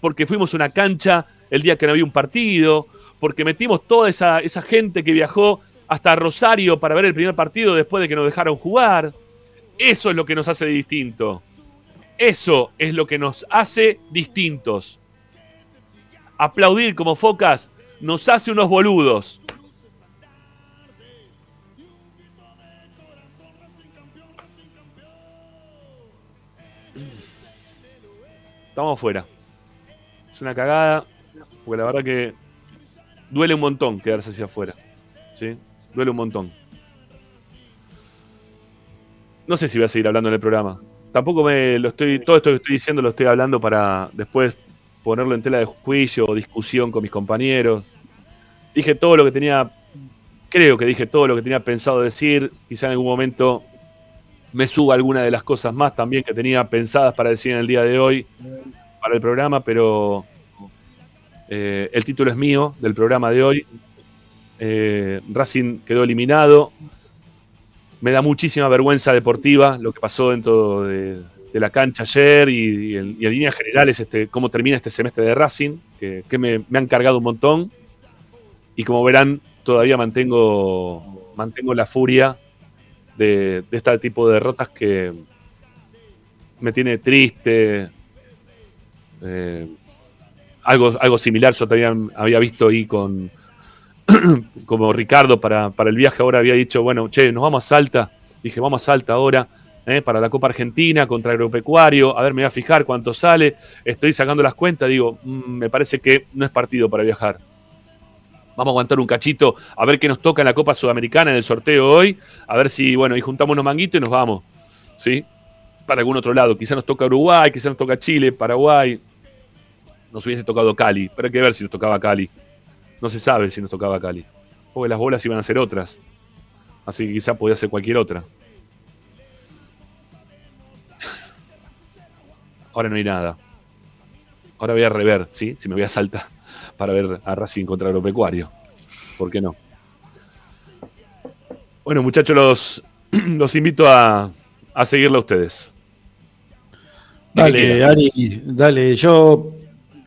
porque fuimos a una cancha el día que no había un partido, porque metimos toda esa, esa gente que viajó hasta Rosario para ver el primer partido después de que nos dejaron jugar. Eso es lo que nos hace distintos. Eso es lo que nos hace distintos. Aplaudir como focas nos hace unos boludos. Estamos afuera. Es una cagada, porque la verdad que duele un montón quedarse hacia afuera. ¿sí? Duele un montón. No sé si voy a seguir hablando en el programa. Tampoco me lo estoy. Todo esto que estoy diciendo lo estoy hablando para después ponerlo en tela de juicio o discusión con mis compañeros. Dije todo lo que tenía. Creo que dije todo lo que tenía pensado decir. Quizá en algún momento me suba alguna de las cosas más también que tenía pensadas para decir en el día de hoy para el programa, pero eh, el título es mío del programa de hoy. Eh, Racing quedó eliminado. Me da muchísima vergüenza deportiva lo que pasó dentro de, la cancha ayer y, en, líneas generales este, cómo termina este semestre de Racing, que, me, han cargado un montón. Y como verán, todavía mantengo, mantengo la furia de, este tipo de derrotas que me tiene triste. Eh, algo, algo similar yo también había visto ahí con como Ricardo para, el viaje ahora había dicho, bueno, che, nos vamos a Salta. Dije, vamos a Salta ahora. Eh, para la Copa Argentina contra Agropecuario, a ver, me voy a fijar cuánto sale, estoy sacando las cuentas, digo, mm, me parece que no es partido para viajar. Vamos a aguantar un cachito a ver qué nos toca en la Copa Sudamericana en el sorteo hoy. A ver si, bueno, y juntamos unos manguitos y nos vamos. ¿Sí? Para algún otro lado. Quizá nos toca Uruguay, quizá nos toca Chile, Paraguay. Nos hubiese tocado Cali. Pero hay que ver si nos tocaba Cali. No se sabe si nos tocaba Cali. Porque las bolas iban a ser otras. Así que quizá podía ser cualquier otra. Ahora no hay nada. Ahora voy a rever, ¿sí? Si me voy a saltar para ver a Racing contra Agropecuario. ¿Por qué no? Bueno, muchachos, los, los invito a, a seguirlo a ustedes. Dale, Ari, dale. Yo,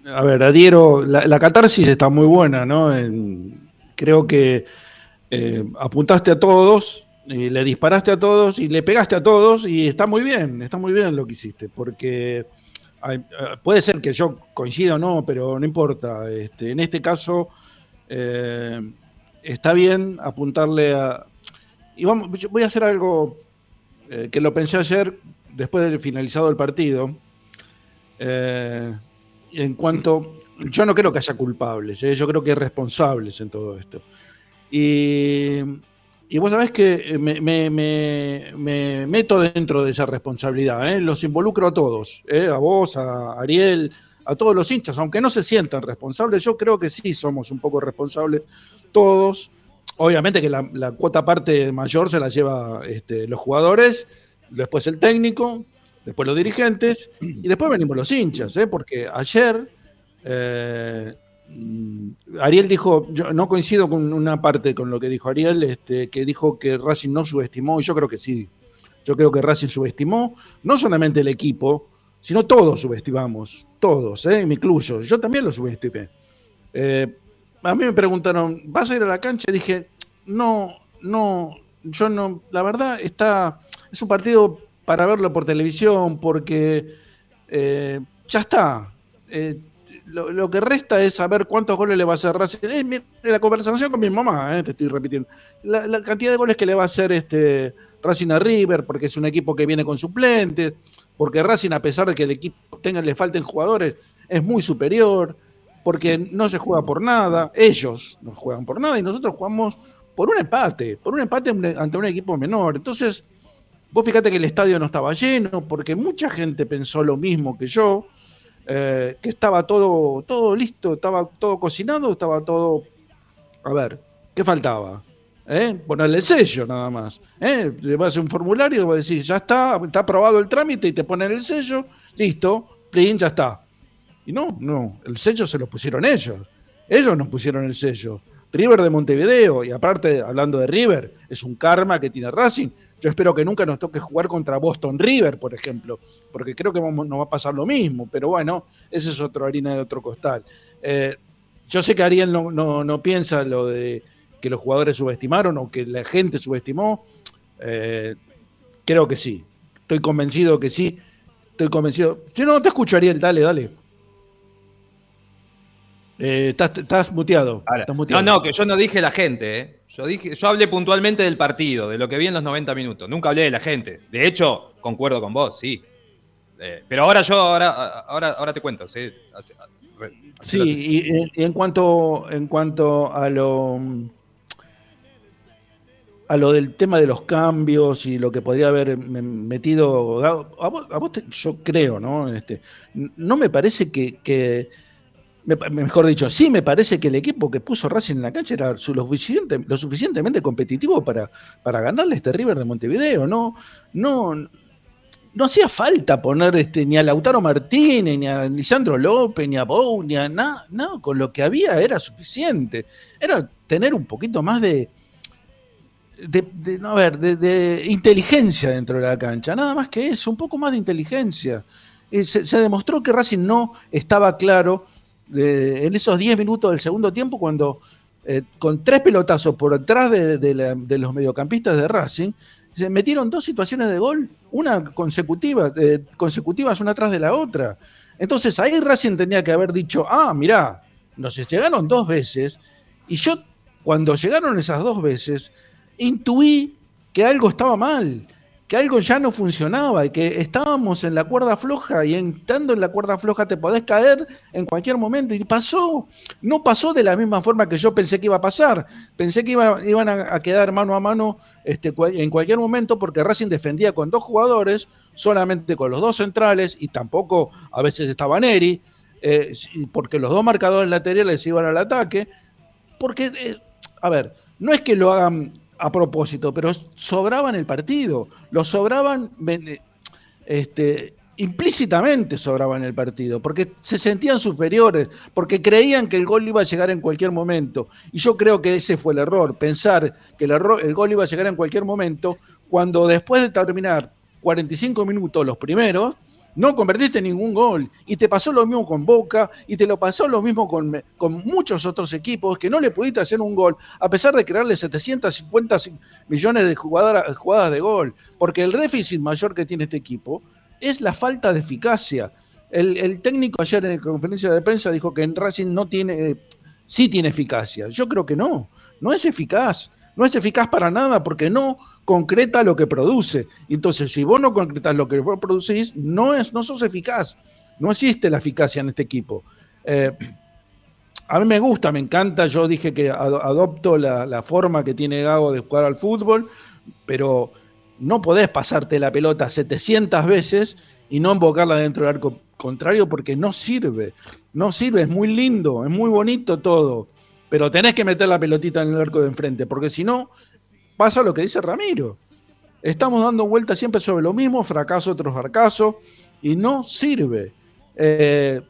a ver, adhiero. La, catarsis está muy buena, ¿no? creo que eh, apuntaste a todos, le disparaste a todos y le pegaste a todos y está muy bien, está muy bien lo que hiciste, porque eh, puede ser que yo coincida o no, pero no importa. Este, en este caso, eh, está bien apuntarle a. Y vamos, voy a hacer algo eh, que lo pensé ayer, después de finalizado el partido. en cuanto. Yo no creo que haya culpables, yo creo que hay responsables en todo esto. Y y vos sabés que eh, me, meto dentro de esa responsabilidad, ¿eh? los involucro a todos, ¿eh? a vos, a Ariel, a todos los hinchas, aunque no se sientan responsables, yo creo que sí somos un poco responsables todos. Obviamente que la, cuota parte mayor se la lleva este, los jugadores, después el técnico, después los dirigentes y después venimos los hinchas, ¿eh? porque ayer Mm, Ariel dijo, yo no coincido con una parte con lo que dijo Ariel, este, que dijo que Racing no subestimó, y yo creo que sí. Yo creo que Racing subestimó, no solamente el equipo, sino todos subestimamos, todos, ¿eh? Yo también lo subestimé. Eh, a mí me preguntaron, ¿vas a ir a la cancha? dije, no, no, yo no, la verdad está, es un partido para verlo por televisión, porque eh, ya está. Eh, lo, que resta es saber cuántos goles le va a hacer Racing. Eh, la conversación con mi mamá, eh, te estoy repitiendo. La, cantidad de goles que le va a hacer este Racing a River, porque es un equipo que viene con suplentes, porque Racing, a pesar de que el equipo tenga, le falten jugadores, es muy superior. porque no se juega por nada, ellos no juegan por nada y nosotros jugamos por un empate, por un empate ante un equipo menor. Entonces, vos fíjate que el estadio no estaba lleno, porque mucha gente pensó lo mismo que yo, eh, que estaba todo, todo listo, estaba todo cocinado, estaba todo... A ver, ¿qué faltaba? ¿Eh? Ponerle el sello nada más. ¿Eh? Le vas a un formulario, vas a decir, ya está, está aprobado el trámite y te ponen el sello, listo, plin, ya está. Y no, no, el sello se lo pusieron ellos. Ellos nos pusieron el sello. River de Montevideo, y aparte, hablando de River, es un karma que tiene Racing. Yo espero que nunca nos toque jugar contra Boston River, por ejemplo, porque creo que no va a pasar lo mismo, pero bueno, ese es otro harina de otro costal. Eh, yo sé que Ariel no, no, piensa lo de que los jugadores subestimaron o que la gente subestimó. Eh, creo que sí. Estoy convencido que sí. Estoy convencido. Si no, te escucho, Ariel, dale, dale. Eh, estás, muteado, No, no, que yo no dije la gente, ¿eh? Yo, dije, yo hablé puntualmente del partido, de lo que vi en los 90 minutos. Nunca hablé de la gente. De hecho, concuerdo con vos, sí. Eh, pero ahora yo, ahora, ahora, ahora te cuento. Sí, sí y, en cuanto, en cuanto a lo a lo del tema de los cambios y lo que podría haber metido a vos, yo creo, ¿no? Este, no me parece que mejor dicho, sí me parece que el equipo que puso Racing en la cancha era lo, suficiente, lo suficientemente competitivo para, para ganarle este River de Montevideo. No, no, no hacía falta poner este, ni a Lautaro Martínez, ni a Lisandro López, ni a Bou, ni a nada. No, con lo que había era suficiente. Era tener un poquito más de. De, no, ver, de, inteligencia dentro de la cancha, nada más que eso, un poco más de inteligencia. se demostró que Racing no estaba claro en esos 10 minutos del segundo tiempo, cuando eh, con tres pelotazos por detrás de, los mediocampistas de Racing, se metieron dos situaciones de gol, una consecutiva, eh, consecutivas una atrás de la otra. Entonces ahí Racing tenía que haber dicho, ah, mirá, nos llegaron dos veces, y yo cuando llegaron esas dos veces, intuí que algo estaba mal que algo ya no funcionaba y que estábamos en la cuerda floja y estando en la cuerda floja te podés caer en cualquier momento. Y pasó, no pasó de la misma forma que yo pensé que iba a pasar. Pensé que iban a, quedar mano a mano este, en cualquier momento porque Racing defendía con dos jugadores, solamente con los dos centrales y tampoco a veces estaba Neri, eh, porque los dos marcadores laterales iban al ataque. Porque, eh, a ver, no es que lo hagan a propósito, pero sobraban el partido, lo sobraban este, implícitamente sobraban el partido, porque se sentían superiores, porque creían que el gol iba a llegar en cualquier momento. Y yo creo que ese fue el error, pensar que el, error, el gol iba a llegar en cualquier momento, cuando después de terminar 45 minutos los primeros, no convertiste ningún gol. Y te pasó lo mismo con Boca, y te lo pasó lo mismo con, con muchos otros equipos que no le pudiste hacer un gol, a pesar de crearle 750 millones de jugadas, de gol. Porque el déficit mayor que tiene este equipo es la falta de eficacia. El, técnico ayer en la conferencia de prensa dijo que en Racing no tiene, sí tiene eficacia. Yo creo que no, no es eficaz. No es eficaz para nada porque no concreta lo que produce. Entonces, si vos no concretas lo que vos producís, no, es, no sos eficaz. No existe la eficacia en este equipo. Eh, a mí me gusta, me encanta. Yo dije que adopto la, forma que tiene Gago de jugar al fútbol, pero no podés pasarte la pelota 700 veces y no invocarla dentro del arco contrario porque no sirve. No sirve, es muy lindo, es muy bonito todo, pero tenés que meter la pelotita en el arco de enfrente, porque si no, pasa lo que dice Ramiro. Estamos dando vueltas siempre sobre lo mismo, fracaso tras fracaso, y no sirve. Eh,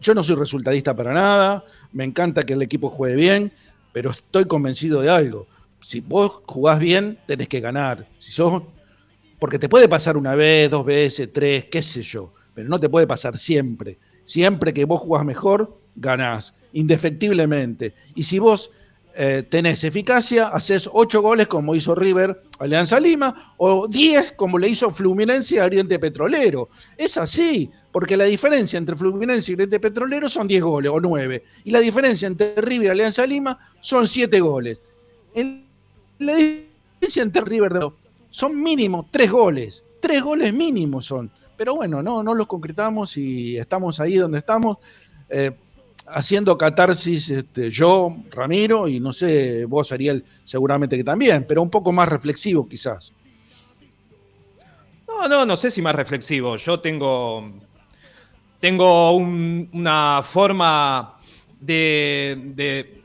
yo no soy resultadista para nada, me encanta que el equipo juegue bien, pero estoy convencido de algo. Si vos jugás bien, tenés que ganar. Si sos, porque te puede pasar una vez, dos veces, tres, qué sé yo, pero no te puede pasar siempre. Siempre que vos jugás mejor, ganás, indefectiblemente. Y si vos eh, tenés eficacia, haces 8 goles como hizo River Alianza Lima, o 10 como le hizo Fluminense a Oriente Petrolero. Es así, porque la diferencia entre Fluminense y Oriente Petrolero son 10 goles o 9, y la diferencia entre River y Alianza Lima son 7 goles. la diferencia entre River son mínimo 3 goles, 3 goles mínimos son. Pero bueno, no, no los concretamos y estamos ahí donde estamos. Eh, haciendo catarsis este, yo, Ramiro, y no sé, vos, Ariel, seguramente que también, pero un poco más reflexivo quizás. No, no, no sé si más reflexivo. Yo tengo, tengo una forma de,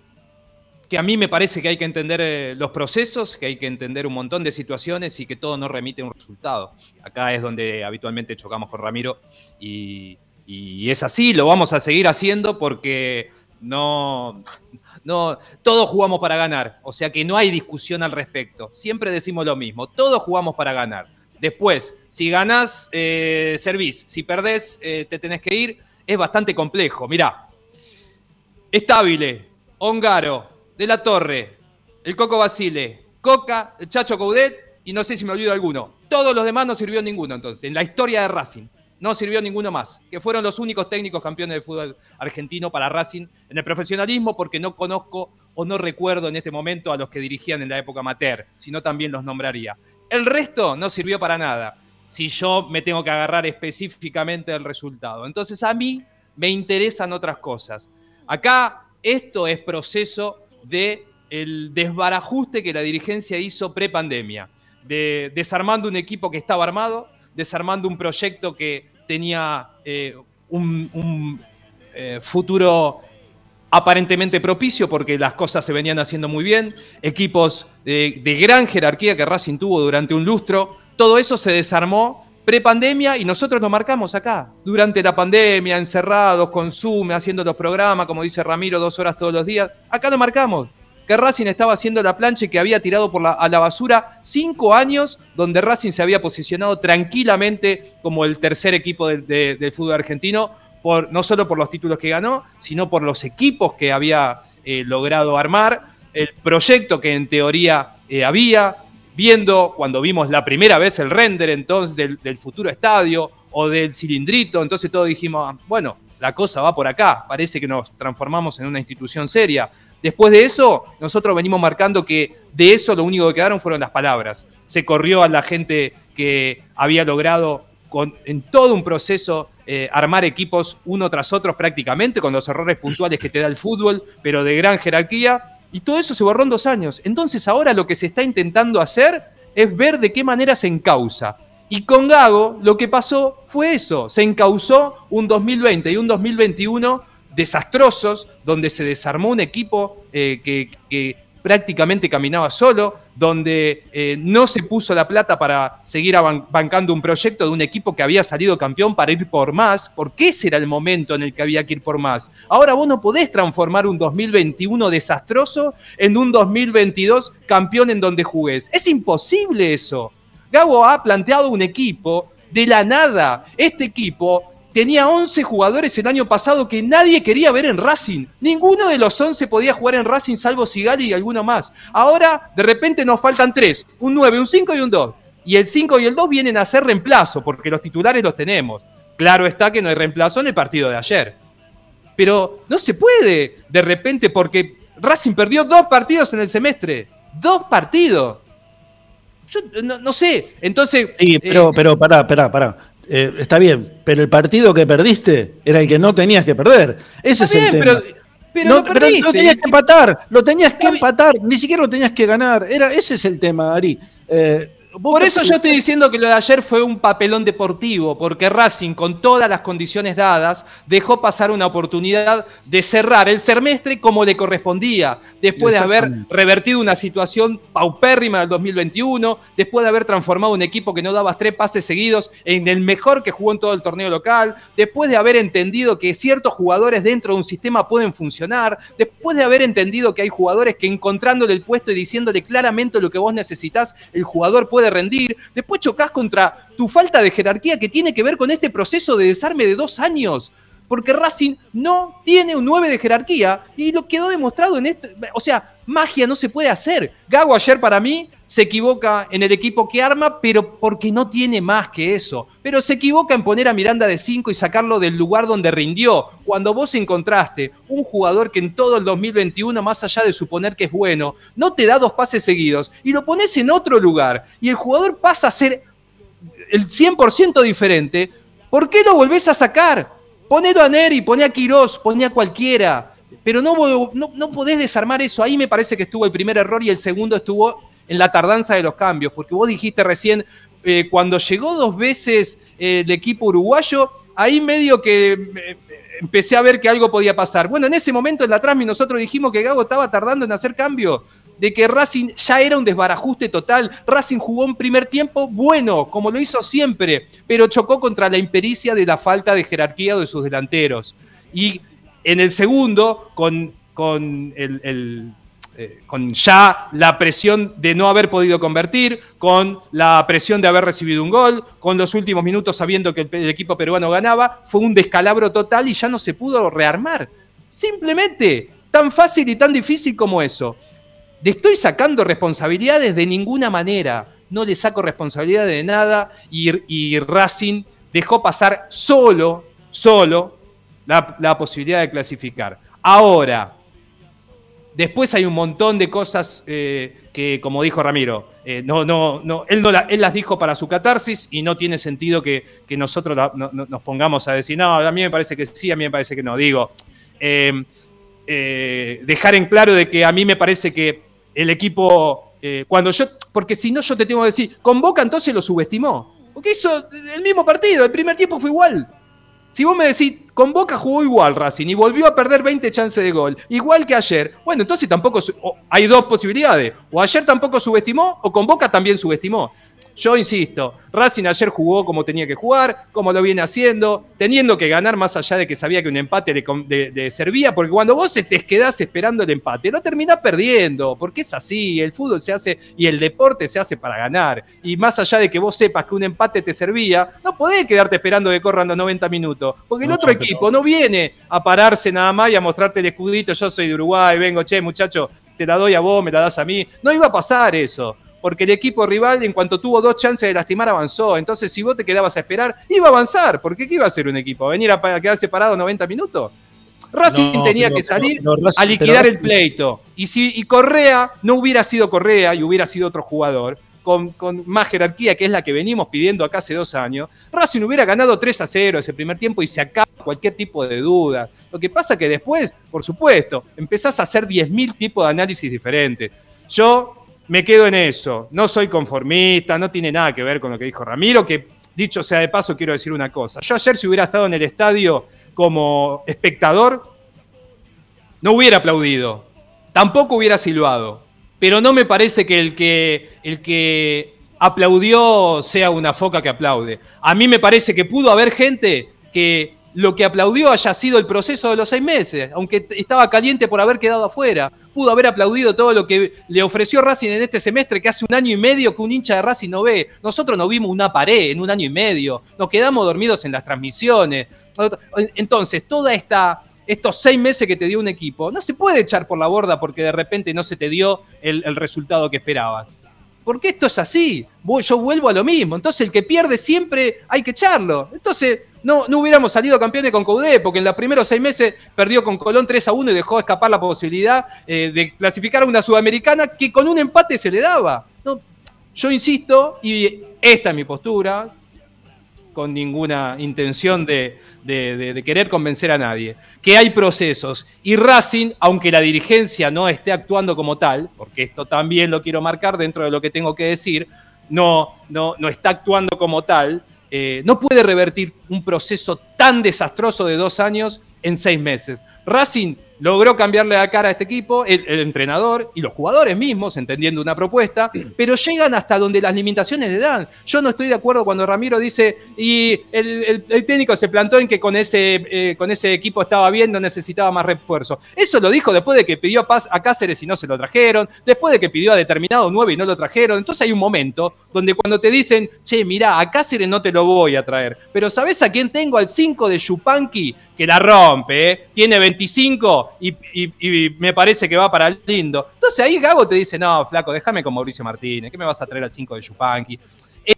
que a mí me parece que hay que entender eh, los procesos, que hay que entender un montón de situaciones y que todo no remite a un resultado. Acá es donde habitualmente chocamos con Ramiro y, y es así, lo vamos a seguir haciendo porque no, no, todos jugamos para ganar, o sea que no hay discusión al respecto. Siempre decimos lo mismo, todos jugamos para ganar. Después, si ganás, eh, servís, si perdés, eh, te tenés que ir, es bastante complejo. Mirá, Estable, Ongaro, De la Torre, el Coco Basile, Coca, el Chacho Coudet y no sé si me olvido alguno. Todos los demás no sirvió ninguno entonces, en la historia de Racing. No sirvió ninguno más, que fueron los únicos técnicos campeones de fútbol argentino para Racing en el profesionalismo, porque no conozco o no recuerdo en este momento a los que dirigían en la época amateur, sino también los nombraría. El resto no sirvió para nada, si yo me tengo que agarrar específicamente del resultado. Entonces a mí me interesan otras cosas. Acá esto es proceso de el desbarajuste que la dirigencia hizo pre-pandemia, de desarmando un equipo que estaba armado, desarmando un proyecto que tenía eh, un, eh, futuro aparentemente propicio porque las cosas se venían haciendo muy bien, equipos de, gran jerarquía que Racing tuvo durante un lustro, todo eso se desarmó pre-pandemia y nosotros lo marcamos acá, durante la pandemia, encerrados, con Zoom, haciendo los programas, como dice Ramiro, dos horas todos los días, acá lo marcamos que Racing estaba haciendo la plancha y que había tirado por a la basura cinco años donde Racing se había posicionado tranquilamente como el tercer equipo del fútbol argentino, no solo por los títulos que ganó, sino por los equipos que había eh, logrado armar, el proyecto que en teoría eh, había, viendo cuando vimos la primera vez el render entonces del, del futuro estadio o del cilindrito, entonces todos dijimos, ah, bueno, la cosa va por acá, parece que nos transformamos en una institución seria. Después de eso, nosotros venimos marcando que de eso lo único que quedaron fueron las palabras. Se corrió a la gente que había logrado con, en todo un proceso eh, armar equipos uno tras otro prácticamente, con los errores puntuales que te da el fútbol, pero de gran jerarquía. Y todo eso se borró en dos años. Entonces ahora lo que se está intentando hacer es ver de qué manera se encausa. Y con Gago lo que pasó fue eso, se encausó un 2020 y un 2021 desastrosos, donde se desarmó un equipo eh, que, prácticamente caminaba solo, donde eh, no se puso la plata para seguir bancando un proyecto de un equipo que había salido campeón para ir por más, porque ese era el momento en el que había que ir por más. Ahora vos no podés transformar un 2021 desastroso en un 2022 campeón en donde jugués. Es imposible eso. Gago ha planteado un equipo de la nada. Este equipo tenía 11 jugadores el año pasado que nadie quería ver en Racing. Ninguno de los 11 podía jugar en Racing salvo Sigali y alguno más. Ahora, de repente nos faltan 3, un 9, un 5 y un 2. Y el 5 y el 2 vienen a ser reemplazo, porque los titulares los tenemos. Claro está que no hay reemplazo en el partido de ayer. Pero no se puede, de repente, porque Racing perdió dos partidos en el semestre. Dos partidos. Yo no, sé. Entonces. Sí, pero, eh, pero pará, pará, pará. Eh, está bien, pero el partido que perdiste era el que no tenías que perder. Ese es el tema. Pero, pero, no, lo tenías que empatar, lo tenías que empatar, ni siquiera lo tenías que ganar. Era, ese es el tema, Ari. Eh, por eso yo estoy diciendo que lo de ayer fue un papelón deportivo, porque Racing, con todas las condiciones dadas, dejó pasar una oportunidad de cerrar el semestre como le correspondía, después de haber revertido una situación paupérrima del 2021, después de haber transformado un equipo que no daba tres pases seguidos en el mejor que jugó en todo el torneo local, después de haber entendido que ciertos jugadores dentro de un sistema pueden funcionar, después de haber entendido que hay jugadores que encontrándole el puesto y diciéndole claramente lo que vos necesitas, el jugador puede rendir, después chocas contra tu falta de jerarquía que tiene que ver con este proceso de desarme de dos años. Porque Racing no tiene un 9 de jerarquía y lo quedó demostrado en esto. O sea, magia no se puede hacer. Gago ayer para mí se equivoca en el equipo que arma, pero porque no tiene más que eso. Pero se equivoca en poner a Miranda de 5 y sacarlo del lugar donde rindió. Cuando vos encontraste un jugador que en todo el 2021, más allá de suponer que es bueno, no te da dos pases seguidos y lo pones en otro lugar y el jugador pasa a ser el 100% diferente, ¿por qué lo volvés a sacar? Ponelo a Neri, poné a Quirós, poné a cualquiera. Pero no, no, podés desarmar eso. Ahí me parece que estuvo el primer error y el segundo estuvo en la tardanza de los cambios. Porque vos dijiste recién, eh, cuando llegó dos veces eh, el equipo uruguayo, ahí medio que eh, empecé a ver que algo podía pasar. Bueno, en ese momento en la transmisión nosotros dijimos que Gago estaba tardando en hacer cambio de que Racing ya era un desbarajuste total. Racing jugó un primer tiempo bueno, como lo hizo siempre, pero chocó contra la impericia de la falta de jerarquía de sus delanteros. Y en el segundo, eh, con ya la presión de no haber podido convertir, con la presión de haber recibido un gol, con los últimos minutos sabiendo que el equipo peruano ganaba, fue un descalabro total y ya no se pudo rearmar. Simplemente, tan fácil y tan difícil como eso. ¿Le estoy sacando responsabilidades? De ninguna manera. No le saco responsabilidad de nada y, Racing dejó pasar solo, solo, la, posibilidad de clasificar. Ahora, después hay un montón de cosas eh, que, como dijo Ramiro, eh, no, no, no, él, no él las dijo para su catarsis y no tiene sentido que, nosotros nos pongamos a decir, no, a mí me parece que sí, a mí me parece que no. Digo, eh, dejar en claro de que a mí me parece que el equipo, cuando yo, porque si no yo te tengo que decir, convoca entonces lo subestimó. Porque hizo el mismo partido, el primer tiempo fue igual. Si vos me decís, convoca jugó igual Racing y volvió a perder 20 chances de gol, igual que ayer, bueno, entonces tampoco, hay dos posibilidades, o ayer tampoco subestimó o convoca también subestimó. Yo insisto, Racing ayer jugó como tenía que jugar, como lo viene haciendo, teniendo que ganar más allá de que sabía que un empate le, servía, porque cuando vos te quedás esperando el empate, lo terminás perdiendo, porque es así, el fútbol se hace y el deporte se hace para ganar. Y más allá de que vos sepas que un empate te servía, no podés quedarte esperando que corran los 90 minutos, porque el otro equipo no viene a pararse nada más y a mostrarte el escudito, yo soy de Uruguay, vengo, che, muchacho, te la doy a vos, me la das a mí. No iba a pasar eso porque el equipo rival, en cuanto tuvo dos chances de lastimar, avanzó. Entonces, si vos te quedabas a esperar, iba a avanzar. Porque ¿qué iba a hacer un equipo? ¿Venir a quedarse parado 90 minutos? Racing tenía que salir a liquidar el pleito. Y si Correa no hubiera sido Correa y hubiera sido otro jugador, con, con, más jerarquía, que es la que venimos pidiendo acá hace dos años, Racing hubiera ganado 3 a 0 ese primer tiempo y se acaba cualquier tipo de duda. Lo que pasa que después, por supuesto, empezás a hacer 10.000 tipos de análisis diferentes. Yo me quedo en eso. No soy conformista, no tiene nada que ver con lo que dijo Ramiro, que dicho sea de paso, quiero decir una cosa. Yo ayer si hubiera estado en el estadio como espectador, no hubiera aplaudido, tampoco hubiera silbado, pero no me parece que el que, el que aplaudió sea una foca que aplaude. A mí me parece que pudo haber gente que lo que aplaudió haya sido el proceso de los seis meses, aunque estaba caliente por haber quedado afuera. Pudo haber aplaudido todo lo que le ofreció Racing en este semestre, que hace un año y medio que un hincha de Racing no ve. Nosotros no vimos una pared en un año y medio, nos quedamos dormidos en las transmisiones. Entonces, toda esta, estos seis meses que te dio un equipo, no se puede echar por la borda porque de repente no se te dio el, el resultado que esperabas. Porque esto es así. Yo vuelvo a lo mismo. Entonces, el que pierde siempre hay que echarlo. Entonces, no, no hubiéramos salido campeones con Coudé, porque en los primeros seis meses perdió con Colón 3 a 1 y dejó escapar la posibilidad eh, de clasificar a una sudamericana que con un empate se le daba. yo insisto, y esta es mi postura, con ninguna intención de, de, querer convencer a nadie, que hay procesos. Y Racing, aunque la dirigencia no esté actuando como tal, porque esto también lo quiero marcar dentro de lo que tengo que decir, no, no, no está actuando como tal, eh, no puede revertir un proceso tan desastroso de dos años en seis meses. Racing logró cambiarle la cara a este equipo, el, entrenador y los jugadores mismos, entendiendo una propuesta, pero llegan hasta donde las limitaciones le dan. Yo no estoy de acuerdo cuando Ramiro dice, y el, técnico se plantó en que con ese, eh, con ese equipo estaba bien, no necesitaba más refuerzo. Eso lo dijo después de que pidió paz a Cáceres y no se lo trajeron, después de que pidió a determinado 9 y no lo trajeron. Entonces hay un momento donde cuando te dicen, che, mirá, a Cáceres no te lo voy a traer, pero ¿sabés a quién tengo? Al 5 de Chupanqui, que la rompe, ¿eh? tiene 25 y, me parece que va para el lindo. Entonces ahí Gago te dice, no, flaco, déjame con Mauricio Martínez, ¿qué me vas a traer al 5 de Chupanqui? Eh,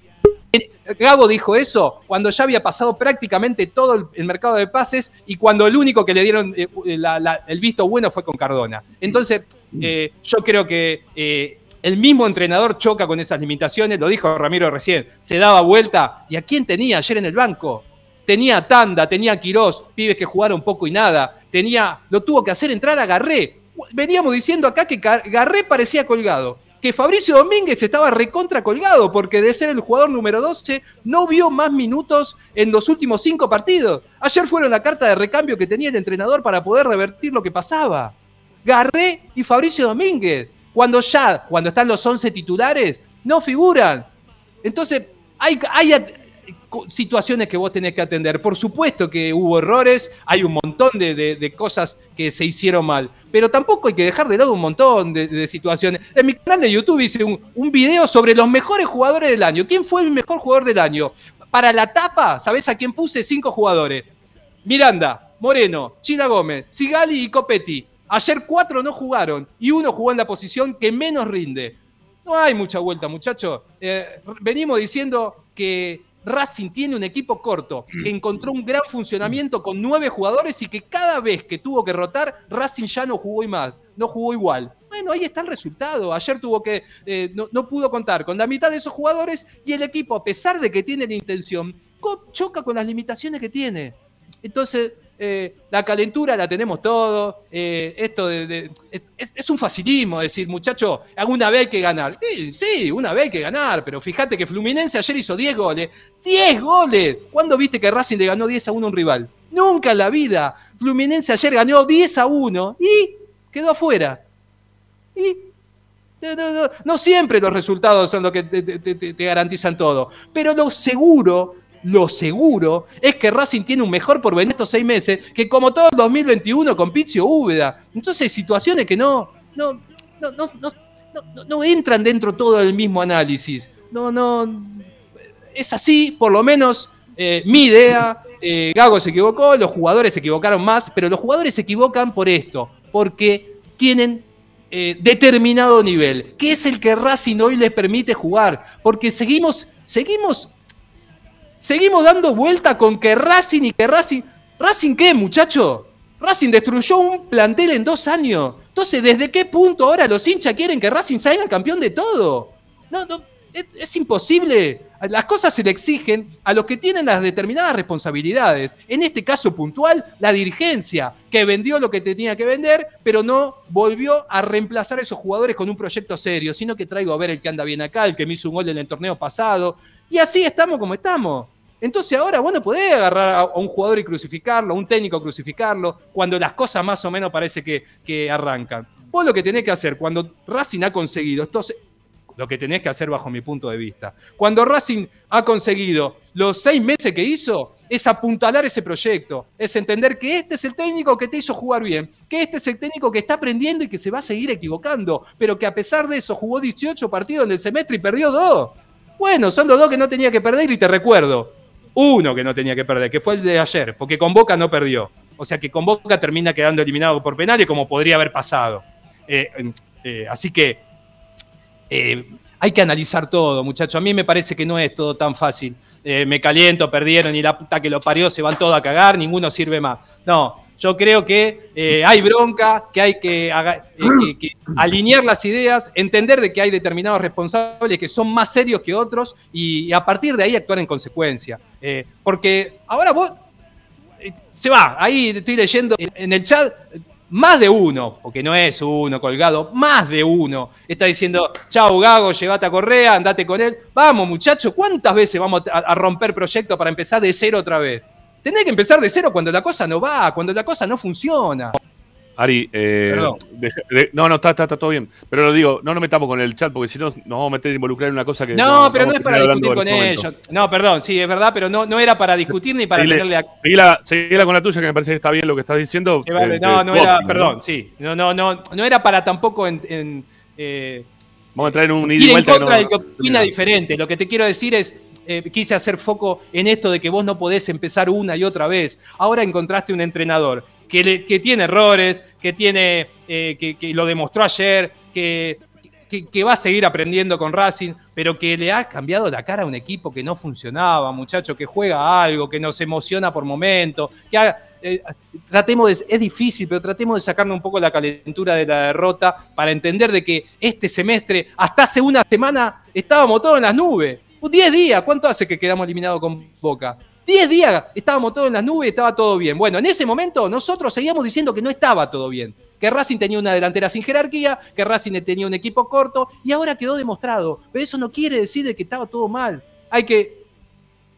eh, Gago dijo eso cuando ya había pasado prácticamente todo el, mercado de pases y cuando el único que le dieron el visto bueno fue con Cardona. Entonces, yo creo que el mismo entrenador choca con esas limitaciones, lo dijo Ramiro recién, se daba vuelta. ¿Y a quién tenía ayer en el banco? Tenía Tanda, tenía Quirós, pibes que jugaron poco y nada, tenía, lo tuvo que hacer entrar a Garré. Veníamos diciendo acá que Garré parecía colgado que Fabricio Domínguez estaba recontra colgado porque de ser el jugador número 12 no vio más minutos en los últimos cinco partidos. Ayer fueron la carta de recambio que tenía el entrenador para poder revertir lo que pasaba. Garré y Fabricio Domínguez, cuando ya, cuando están los 11 titulares, no figuran. Entonces, hay, hay situaciones que vos tenés que atender. Por supuesto que hubo errores, hay un montón de, cosas que se hicieron mal, pero tampoco hay que dejar de lado un montón de, situaciones. En mi canal de YouTube hice un, un, video sobre los mejores jugadores del año. ¿Quién fue el mejor jugador del año? Para la tapa, ¿sabés a quién puse? Cinco jugadores. Miranda, Moreno, Chila Gómez, Sigali y Copetti. Ayer cuatro no jugaron y uno jugó en la posición que menos rinde. No hay mucha vuelta, muchachos. Eh, venimos diciendo que Racing tiene un equipo corto, que encontró un gran funcionamiento con nueve jugadores y que cada vez que tuvo que rotar, Racing ya no jugó más, no jugó igual. Bueno, ahí está el resultado. Ayer tuvo que, eh, no, no, pudo contar con la mitad de esos jugadores y el equipo, a pesar de que tiene la intención, choca con las limitaciones que tiene. Entonces, eh, la calentura la tenemos todo. Eh, esto es, un facilismo decir, muchacho, alguna vez hay que ganar. Sí, una vez hay que ganar, pero fíjate que Fluminense ayer hizo 10 goles. ¡10 goles! ¿Cuándo viste que Racing le ganó 10 a 1 a un rival? Nunca en la vida. Fluminense ayer ganó 10 a 1 y quedó afuera. Y no, siempre los resultados son los que te garantizan todo, pero lo seguro lo seguro es que Racing tiene un mejor porvenir estos seis meses que como todo el 2021 con Pizio Úbeda. Entonces situaciones que no, no, no, entran dentro todo del mismo análisis. No, no. Es así, por lo menos eh, mi idea. Eh, Gago se equivocó, los jugadores se equivocaron más, pero los jugadores se equivocan por esto, porque tienen eh, determinado nivel, que es el que Racing hoy les permite jugar, porque seguimos, seguimos Seguimos dando vuelta con que Racing y que Racing. ¿Racing qué, muchacho? Racing destruyó un plantel en dos años. Entonces, ¿desde qué punto ahora los hinchas quieren que Racing salga campeón de todo? No, no, es, imposible. Las cosas se le exigen a los que tienen las determinadas responsabilidades. En este caso puntual, la dirigencia, que vendió lo que tenía que vender, pero no volvió a reemplazar a esos jugadores con un proyecto serio, sino que traigo a ver el que anda bien acá, el que me hizo un gol en el torneo pasado, y así estamos como estamos. Entonces ahora vos no podés agarrar a un jugador y crucificarlo, a un técnico crucificarlo, cuando las cosas más o menos parece que, arrancan. Vos lo que tenés que hacer, cuando Racing ha conseguido, entonces, lo que tenés que hacer bajo mi punto de vista, cuando Racing ha conseguido los seis meses que hizo, es apuntalar ese proyecto, es entender que este es el técnico que te hizo jugar bien, que este es el técnico que está aprendiendo y que se va a seguir equivocando, pero que a pesar de eso jugó 18 partidos en el semestre y perdió dos. Bueno, son los dos que no tenía que perder y te recuerdo. Uno que no tenía que perder, que fue el de ayer, porque con Boca no perdió. O sea que con Boca termina quedando eliminado por penales como podría haber pasado. Eh, eh, así que eh, hay que analizar todo, muchachos. A mí me parece que no es todo tan fácil. me caliento, perdieron y la puta que lo parió, se van todos a cagar, ninguno sirve más. No, yo creo que hay bronca, que hay que, alinear las ideas, entender de que hay determinados responsables que son más serios que otros y, a partir de ahí actuar en consecuencia. Eh, porque ahora vos, se va, ahí estoy leyendo en el chat, más de uno, porque no es uno colgado, más de uno está diciendo, chau Gago, llévate a Correa, andate con él. Vamos muchachos, ¿cuántas veces vamos a romper proyectos para empezar de cero otra vez? Tenés que empezar de cero cuando la cosa no va, cuando la cosa no funciona. Ari, eh, no, no, está, está, todo bien. Pero lo digo, no nos metamos con el chat porque si no nos vamos a meter a involucrar en una cosa que. No, pero no es para discutir con ellos. No, perdón, sí, es verdad, pero no, no era para discutir ni para tenerle a. Seguila, con la tuya, que me parece que está bien lo que estás diciendo. Eh, no, no era, perdón, sí. No, no, no, no era para tampoco en. Eh, vamos a traer un ir. En contra que, que opina diferente. Lo que te quiero decir es eh, quise hacer foco en esto de que vos no podés empezar una y otra vez. Ahora encontraste un entrenador que, tiene errores, que, tiene, eh, que, lo demostró ayer, que, va a seguir aprendiendo con Racing, pero que le ha cambiado la cara a un equipo que no funcionaba, muchacho, que juega algo, que nos emociona por momentos, que eh, tratemos de, es difícil, pero tratemos de sacarnos un poco la calentura de la derrota para entender de que este semestre, hasta hace una semana, estábamos todos en las nubes. 10 días, ¿cuánto hace que quedamos eliminados con Boca? 10 días estábamos todos en las nubes y estaba todo bien. Bueno, en ese momento nosotros seguíamos diciendo que no estaba todo bien. Que Racing tenía una delantera sin jerarquía, que Racing tenía un equipo corto y ahora quedó demostrado. Pero eso no quiere decir que estaba todo mal. Hay que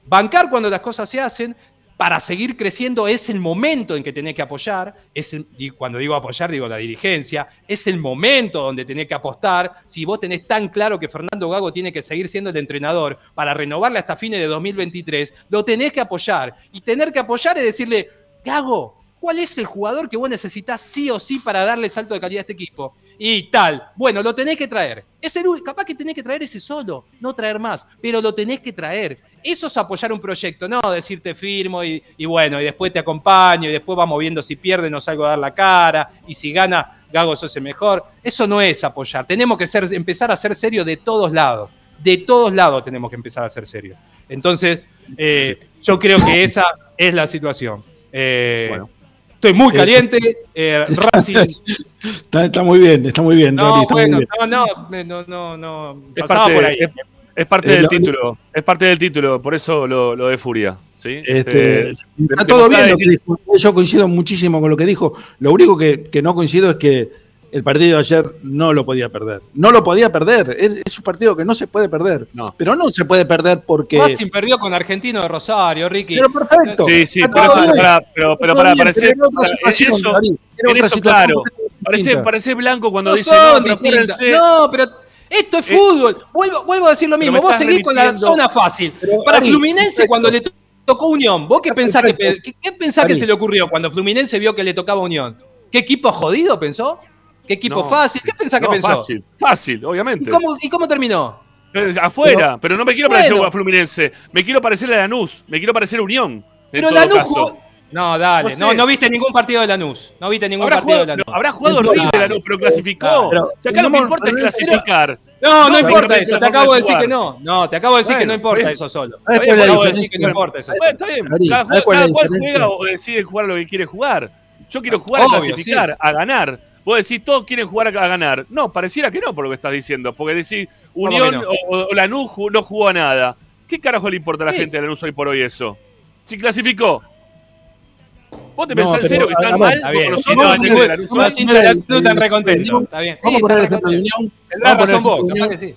bancar cuando las cosas se hacen, para seguir creciendo es el momento en que tenés que apoyar, es y cuando digo apoyar digo la dirigencia, es el momento donde tenés que apostar, si vos tenés tan claro que Fernando Gago tiene que seguir siendo el entrenador para renovarle hasta fines de 2023, lo tenés que apoyar. Y tener que apoyar es decirle, Gago, ¿cuál es el jugador que vos necesitas sí o sí para darle salto de calidad a este equipo? Y tal. Bueno, lo tenés que traer. Es el, capaz que tenés que traer ese solo, no traer más, pero lo tenés que traer. Eso es apoyar un proyecto, no decirte firmo y, bueno, y después te acompaño y después vamos viendo si pierde, no salgo a dar la cara y si gana, Gago sos el mejor. Eso no es apoyar. Tenemos que ser, empezar a ser serios de todos lados. De todos lados tenemos que empezar a ser serios. Entonces, eh, yo creo que esa es la situación. Eh, bueno. Estoy muy eh, caliente. Eh, Racing. Está, muy bien, está muy bien. No, bueno, no, no, no, no, Es parte, por ahí. Es, parte del título, es parte del título, por eso lo, lo de Furia. ¿sí? Este, está todo bien lo que dijo. Yo coincido muchísimo con lo que dijo. Lo único que, que no coincido es que el partido de ayer no lo podía perder. No lo podía perder. Es, un partido que no se puede perder. Pero no se puede perder porque. Racing perdió con Argentino de Rosario, Ricky. Pero perfecto. Sí, sí, pero, para, pero, pero para parecer. eso, claro. Parece, parece, blanco cuando dice. No, no, pero. Esto es eh, fútbol. Vuelvo, vuelvo, a decir lo mismo. Vos seguís con la zona fácil. para Fluminense, cuando le tocó Unión, ¿vos qué pensás, que, qué, pensás que se le ocurrió cuando Fluminense vio que le tocaba Unión? ¿Qué equipo jodido pensó? ¿Qué equipo fácil? ¿Qué pensás que pensó? Fácil, fácil, obviamente. ¿Y cómo, terminó? afuera, pero, no me quiero parecer a Fluminense. Me quiero parecer a Lanús. Me quiero parecer a Unión. Pero Lanús jugó. No, dale. No, no, viste ningún partido de Lanús. No viste ningún partido de Lanús. habrá jugado horrible Lanús, pero clasificó. Pero, o acá no me importa es clasificar. No, no, importa eso. Te acabo de decir que no. No, te acabo de decir que no importa eso solo. Te acabo de decir que no importa eso. Está bien. Cada cual juega o decide jugar lo que quiere jugar. Yo quiero jugar a clasificar, a ganar. Vos decís, todos quieren jugar a ganar. No, pareciera que no por lo que estás diciendo. Porque decís, Unión o, Lanús no jugó a nada. ¿Qué carajo le importa a la gente de Lanús hoy por hoy eso? Si clasificó. ¿Vos te pensás en serio que están mal? Está bien. No, no, están. Está bien. Vamos a poner el ejemplo de Unión. Vos, que sí.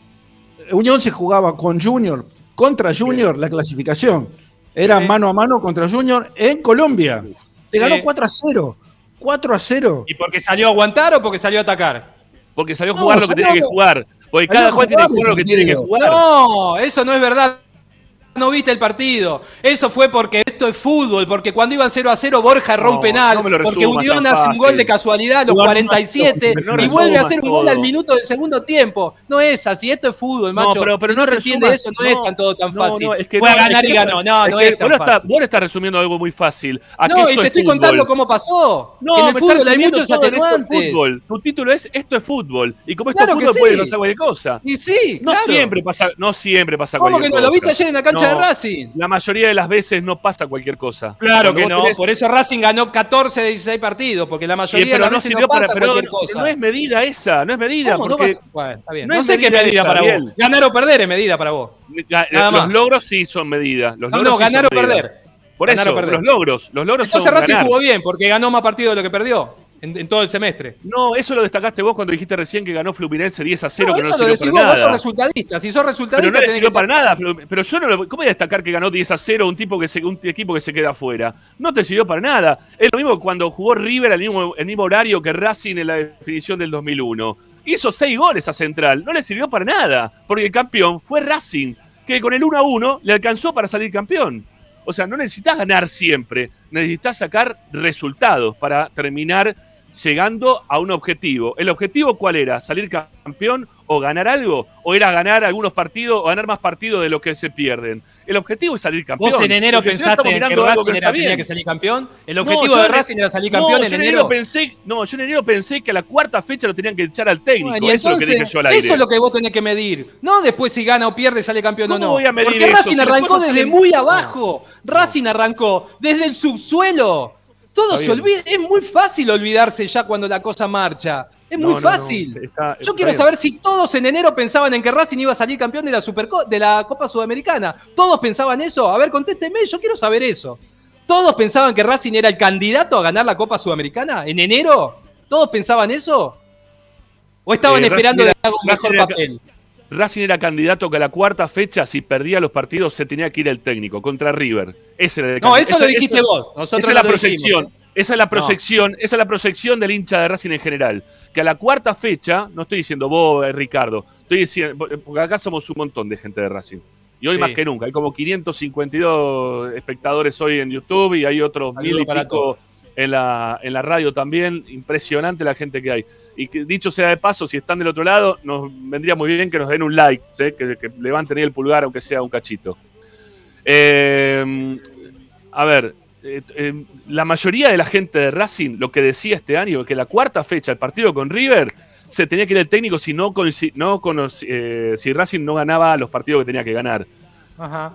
Unión se jugaba con Junior, contra Junior, la clasificación. Era mano a mano contra Junior en Colombia. Le ganó 4 a 0. 4 a 0. ¿Y porque salió a aguantar o porque salió a atacar? Porque salió a jugar lo que tenía que jugar. Porque cada juez tiene que jugar lo que tiene que jugar. No, eso no es verdad no viste el partido. Eso fue porque esto es fútbol, porque cuando iban 0 a 0 Borja rompe penal, porque Unión hace un gol de casualidad a los 47 y vuelve a hacer un gol al minuto del segundo tiempo. No es así, esto es fútbol, macho. pero, pero no, se entiende eso, no, es tan todo tan fácil. Es que a ganar y ganó, no, no es tan vos fácil. vos estás resumiendo algo muy fácil. no, y te estoy contando cómo pasó. No, en el fútbol hay muchos atenuantes. Tu título es esto es fútbol. Y como esto es fútbol puede pasar cualquier cosa. Y sí, no siempre pasa, no siempre pasa cualquier cosa. ¿Cómo que no? ¿Lo viste ayer en la cancha de Racing? la mayoría de las veces no pasa cualquier cosa. Claro que no, por eso Racing ganó 14 de 16 partidos, porque la mayoría de las veces no pasa cualquier cosa. No es medida esa, no es medida. Porque no, está bien. no, sé qué medida para vos. Ganar o perder es medida para vos. los logros sí son medida. Los no, no, ganar o perder. Por eso, los logros. Los logros Entonces Racing jugó bien, porque ganó más partidos de lo que perdió en, todo el semestre. No, eso lo destacaste vos cuando dijiste recién que ganó Fluminense 10 a 0, que no le sirvió para nada. Vos sos resultadista, si sos resultadista. Pero no le sirvió para nada. Pero yo no lo, ¿Cómo voy a destacar que ganó 10 a 0 un, tipo que se, un equipo que se queda afuera? No te sirvió para nada. Es lo mismo cuando jugó River al mismo, el mismo horario que Racing en la definición del 2001. Hizo 6 goles a Central. No le sirvió para nada. Porque el campeón fue Racing, que con el 1 a 1 le alcanzó para salir campeón. O sea, no necesitas ganar siempre. Necesitas sacar resultados para terminar llegando a un objetivo. ¿El objetivo cuál era? ¿Salir campeón o ganar algo? ¿O era ganar algunos partidos o ganar más partidos de lo que se pierden? El objetivo es salir campeón. ¿Vos en enero pensaste que Racing era, tenía que salir campeón? ¿El objetivo de Racing era salir campeón en, enero? Pensé, no, yo en enero pensé que a la cuarta fecha lo tenían que echar al técnico. eso es lo que dije yo al aire. Eso es lo que vos tenés que medir. No después si gana o pierde sale campeón o no. Voy a medir Porque Racing arrancó desde muy abajo. Racing arrancó desde el subsuelo. Todo se olvida. Es muy fácil olvidarse ya cuando la cosa marcha. Es muy fácil. Yo quiero saber si todos en enero pensaban en que Racing iba a salir campeón de la, de la Copa Sudamericana. ¿Todos pensaban eso? A ver, contésteme, yo quiero saber eso. ¿Todos pensaban que Racing era el candidato a ganar la Copa Sudamericana en enero? ¿Todos pensaban eso? ¿O estaban eh, esperando de un mejor papel? Racing era candidato que a la cuarta fecha, si perdía los partidos, se tenía que ir el técnico contra River. Ese era el no, eso lo dijiste vos. esa es la proyección. Esa es la proyección, esa es la proyección del hincha de Racing en general. Que a la cuarta fecha, no estoy diciendo vos, eh, Ricardo, estoy diciendo, porque acá somos un montón de gente de Racing. Y hoy más que nunca, hay como 552 espectadores hoy en YouTube y hay otros mil y pico en la, en la radio también. Impresionante la gente que hay. Y que, dicho sea de paso, si están del otro lado, nos vendría muy bien que nos den un like, que, levanten ahí el pulgar, aunque sea un cachito. Eh, a ver, eh, eh, la mayoría de la gente de Racing lo que decía este año es que la cuarta fecha, el partido con River, se tenía que ir el técnico si, no si Racing no ganaba los partidos que tenía que ganar.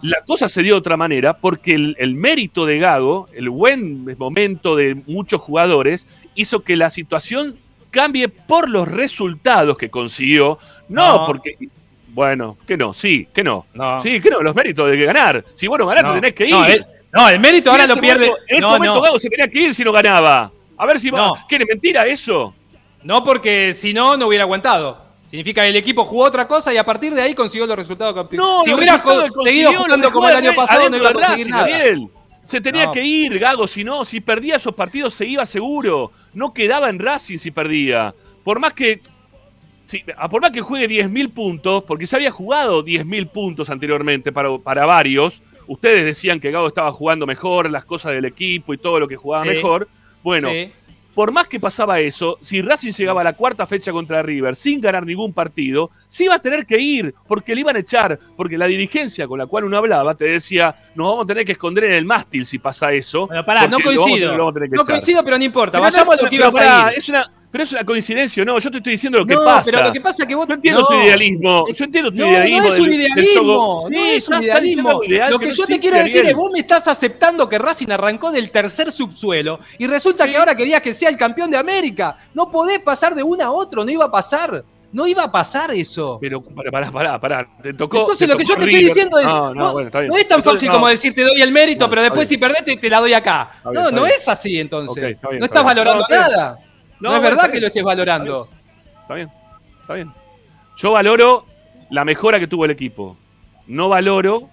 La cosa se dio de otra manera porque el, mérito de Gago, el buen momento de muchos jugadores, hizo que la situación cambie por los resultados que consiguió, no, porque bueno, que no, sí, que no. Sí, que no, los méritos de ganar. Si vos no ganaste, tenés que ir. No, el, mérito ahora lo pierde. en ese momento Gago se tenía que ir si no ganaba. A ver si. ¿Quiere mentira eso? No, porque si no, no hubiera aguantado. Significa que el equipo jugó otra cosa y a partir de ahí consiguió los resultados que No, si hubiera seguido jugando como el año pasado, no iba a conseguir nada. Se tenía que ir, Gago, si no, si perdía esos partidos se iba seguro. No quedaba en Racing si perdía. Por más que por más que juegue 10.000 puntos, porque se había jugado 10.000 puntos anteriormente para, para, varios, ustedes decían que Gago estaba jugando mejor, las cosas del equipo y todo lo que jugaba mejor. Bueno, por más que pasaba eso, si Racing llegaba a la cuarta fecha contra River sin ganar ningún partido, se iba a tener que ir, porque le iban a echar, porque la dirigencia con la cual uno hablaba te decía, nos vamos a tener que esconder en el mástil si pasa eso. Bueno, pará, no coincido. no coincido, pero no importa. Vayamos a lo que ibas a. Es una, pero es una coincidencia, no, yo te estoy diciendo lo que pasa. pero lo que pasa es que vos... Yo entiendo tu idealismo, yo entiendo tu idealismo. No es un idealismo, no es un idealismo. lo que yo te quiero decir es, vos me estás aceptando que Racing arrancó del tercer subsuelo y resulta que ahora querías que sea el campeón de América. No podés pasar de uno a otro, no iba a pasar. No iba a pasar eso. Pero pará, pará, pará, te tocó. Entonces lo que yo te estoy diciendo es. No, no, bueno, está bien. no es tan fácil como decir te doy el mérito, pero después si perdés te, la doy acá. no, no es así entonces. no estás valorando nada. No, es verdad que lo estés valorando. Está bien, está bien. Yo valoro la mejora que tuvo el equipo. No valoro,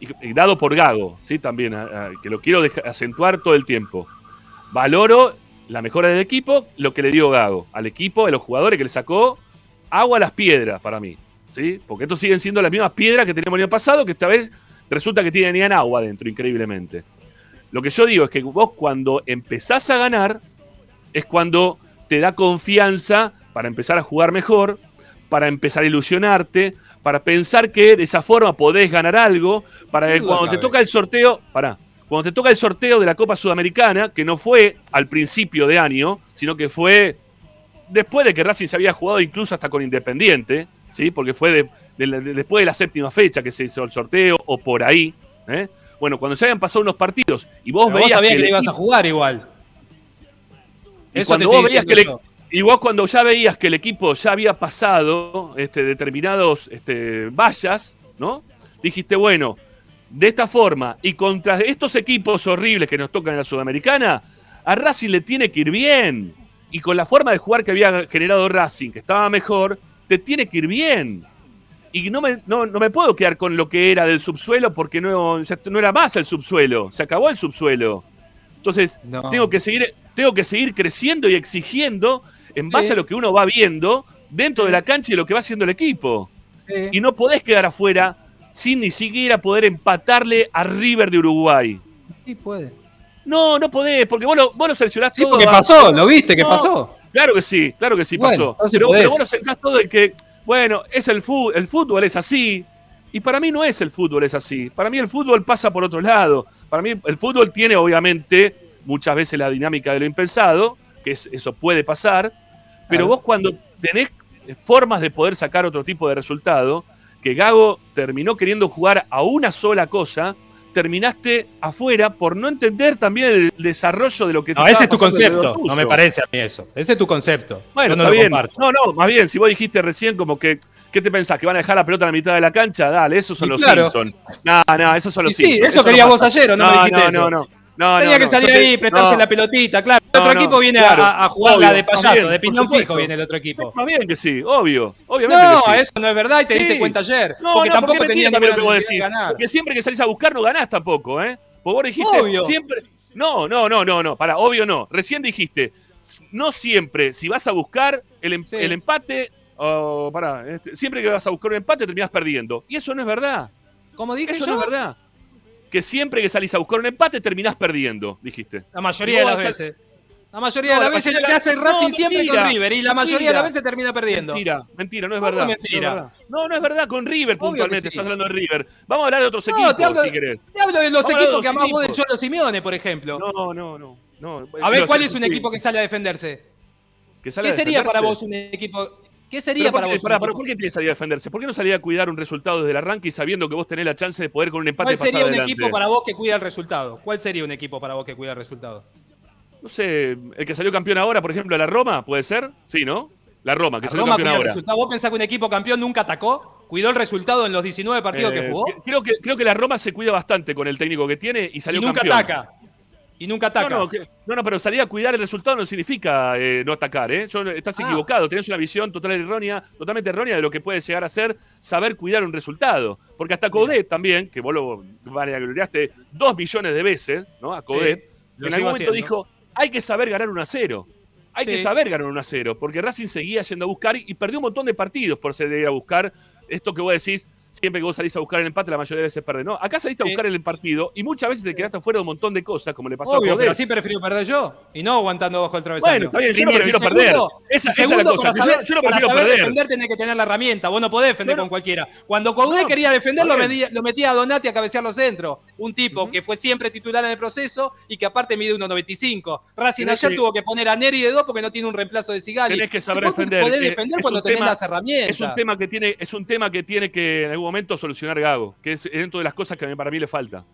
y, dado por Gago, ¿sí? También, que lo quiero acentuar todo el tiempo. Valoro la mejora del equipo, lo que le dio Gago al equipo, a los jugadores que le sacó agua a las piedras para mí. ¿sí? Porque estos siguen siendo las mismas piedras que teníamos el año pasado, que esta vez resulta que tienen agua dentro, increíblemente. Lo que yo digo es que vos cuando empezás a ganar, es cuando te da confianza para empezar a jugar mejor, para empezar a ilusionarte, para pensar que de esa forma podés ganar algo, para que cuando te toca el sorteo, para cuando te toca el sorteo de la Copa Sudamericana, que no fue al principio de año, sino que fue después de que Racing se había jugado incluso hasta con Independiente, ¿sí? porque fue después de la séptima fecha que se hizo el sorteo o por ahí. ¿eh? Bueno, cuando se habían pasado unos partidos y vos veías que, le ibas a jugar igual. Y cuando vos veías que y vos cuando ya veías que el equipo ya había pasado este, determinados este, vallas, ¿no? Dijiste, bueno, de esta forma y contra estos equipos horribles que nos tocan en la Sudamericana, a Racing le tiene que ir bien. Y con la forma de jugar que había generado Racing, que estaba mejor, te tiene que ir bien. Y no me, no, me puedo quedar con lo que era del subsuelo porque no, no era más el subsuelo, se acabó el subsuelo. Entonces, tengo que seguir tengo que seguir creciendo y exigiendo en base a lo que uno va viendo dentro de la cancha y lo que va haciendo el equipo. Y no podés quedar afuera sin ni siquiera poder empatarle a River de Uruguay. Sí, puede. No, no podés, porque vos lo, vos lo todo. ¿Qué pasó? ¿Lo viste? ¿Qué pasó? Claro que sí, claro que sí pasó. Pero, pero, vos lo sentás todo el que, bueno, es el fútbol, el fútbol es así. Y para mí no es el fútbol, es así. Para mí el fútbol pasa por otro lado. Para mí el fútbol tiene obviamente muchas veces la dinámica de lo impensado, que eso puede pasar, pero vos cuando tenés formas de poder sacar otro tipo de resultado, que Gago terminó queriendo jugar a una sola cosa, terminaste afuera por no entender también el desarrollo de lo que No, ese es tu concepto. No me parece a mí eso. Ese es tu concepto. Bueno, Yo no lo bien. comparto. No, no, más bien, si vos dijiste recién como que. ¿Qué te pensás? ¿Que van a dejar la pelota en la mitad de la cancha? Dale, esos son Y los claro. Simpsons. No, no, esos son los Y sí, Simpsons. eso no querías vos ayer, ¿o no me dijiste no, eso? no, no. No, Tenía no, que salir ahí prestarse no. la pelotita, claro. El otro equipo viene claro, a, a jugar la de payaso, también, de piñón fijo viene el otro equipo. Más bien que sí, obvio. Obviamente No, que sí. eso no es verdad y te diste Sí. cuenta ayer. No, porque no, tampoco porque tenía también lo que vos decís. de ganar. Porque siempre que salís a buscar no ganás tampoco, ¿eh? Porque vos dijiste Obvio. siempre. No, no, no, no, no. Para, obvio no. Recién dijiste, no siempre, si vas a buscar el, em- Sí. el empate, o pará, este, siempre que vas a buscar un empate terminás perdiendo. Y eso no es verdad. Como dije Eso yo, no es verdad. Que siempre que salís a buscar un empate terminás perdiendo, dijiste. la mayoría Si de las veces. La mayoría No, de la las veces lo que hace No, Racing siempre mentira. con River y la mayoría de las veces termina perdiendo. Mentira, mentira, no es ¿Cómo verdad. mentira? No, no, no es verdad con River Obvio puntualmente. sí. Estás hablando de River. Vamos a hablar de otros No, equipos, te hablo- si querés. Te hablo de los Vamos de equipos que vos de. Cholo Simeone, por ejemplo. No, no, no. no. a ver, ¿cuál es un equipo que sale a defenderse? sale ¿Qué a sería para vos un equipo? ¿Qué sería ¿por para vos? ¿Por qué tiene que salir a defenderse? ¿Por qué no salía a cuidar un resultado desde el arranque y sabiendo que vos tenés la chance de poder con un empate ¿Cuál pasar sería un adelante? equipo para vos que cuida el resultado? ¿Cuál sería un equipo para vos que cuida el resultado? No sé, el que salió campeón ahora, por ejemplo, la Roma, ¿puede ser? Sí, ¿no? La Roma, que La salió Roma campeón el ahora. resultado. ¿Vos pensás que un equipo campeón nunca atacó? ¿Cuidó el resultado en los 19 partidos Eh, que jugó? Creo que, creo que la Roma se cuida bastante con el técnico que tiene y Y salió nunca campeón. ataca. Y nunca ataca. No, no, que- no, no, pero salir a cuidar el resultado no significa eh, no atacar, ¿eh? Yo- estás Ah. equivocado, tenés una visión total errónea, totalmente errónea de lo que puede llegar a ser saber cuidar un resultado. Porque hasta Coudet también, que vos lo gloriaste dos millones de veces, ¿no? A Sí, lo en algún momento haciendo. dijo, hay que saber ganar un a 0. Hay que saber ganar un a 0, porque Racing seguía yendo a buscar y, perdió un montón de partidos por ser de ir a buscar esto que vos decís, siempre que vos salís a buscar el empate, la mayoría de veces perdés. No, acá saliste a Sí. buscar el partido y muchas veces te quedaste fuera de un montón de cosas, como le pasó a Obvio, Coudet. pero así prefiero perder yo y no aguantando bajo el travesaño. Bueno, está bien, yo no prefiero segundo- perder. Esa- esa es la cosa, Para yo- no para prefiero saber perder. defender tenés que tener la herramienta. Vos no podés defender No, con cualquiera. Cuando No, quería defender, lo metía, lo metía a Donati a cabecear los centros. Un tipo que fue siempre titular en el proceso y que aparte mide 1.95. Racing ayer que- tuvo que poner a Neri de dos porque no tiene un reemplazo de Sigali. Tenés que saber defender. Podés Eh, defender es cuando un tenés tema- las herramientas. Es un tema que tiene, es un tema que tiene que en algún momento solucionar Gago, que es dentro de las cosas que para mí le falta.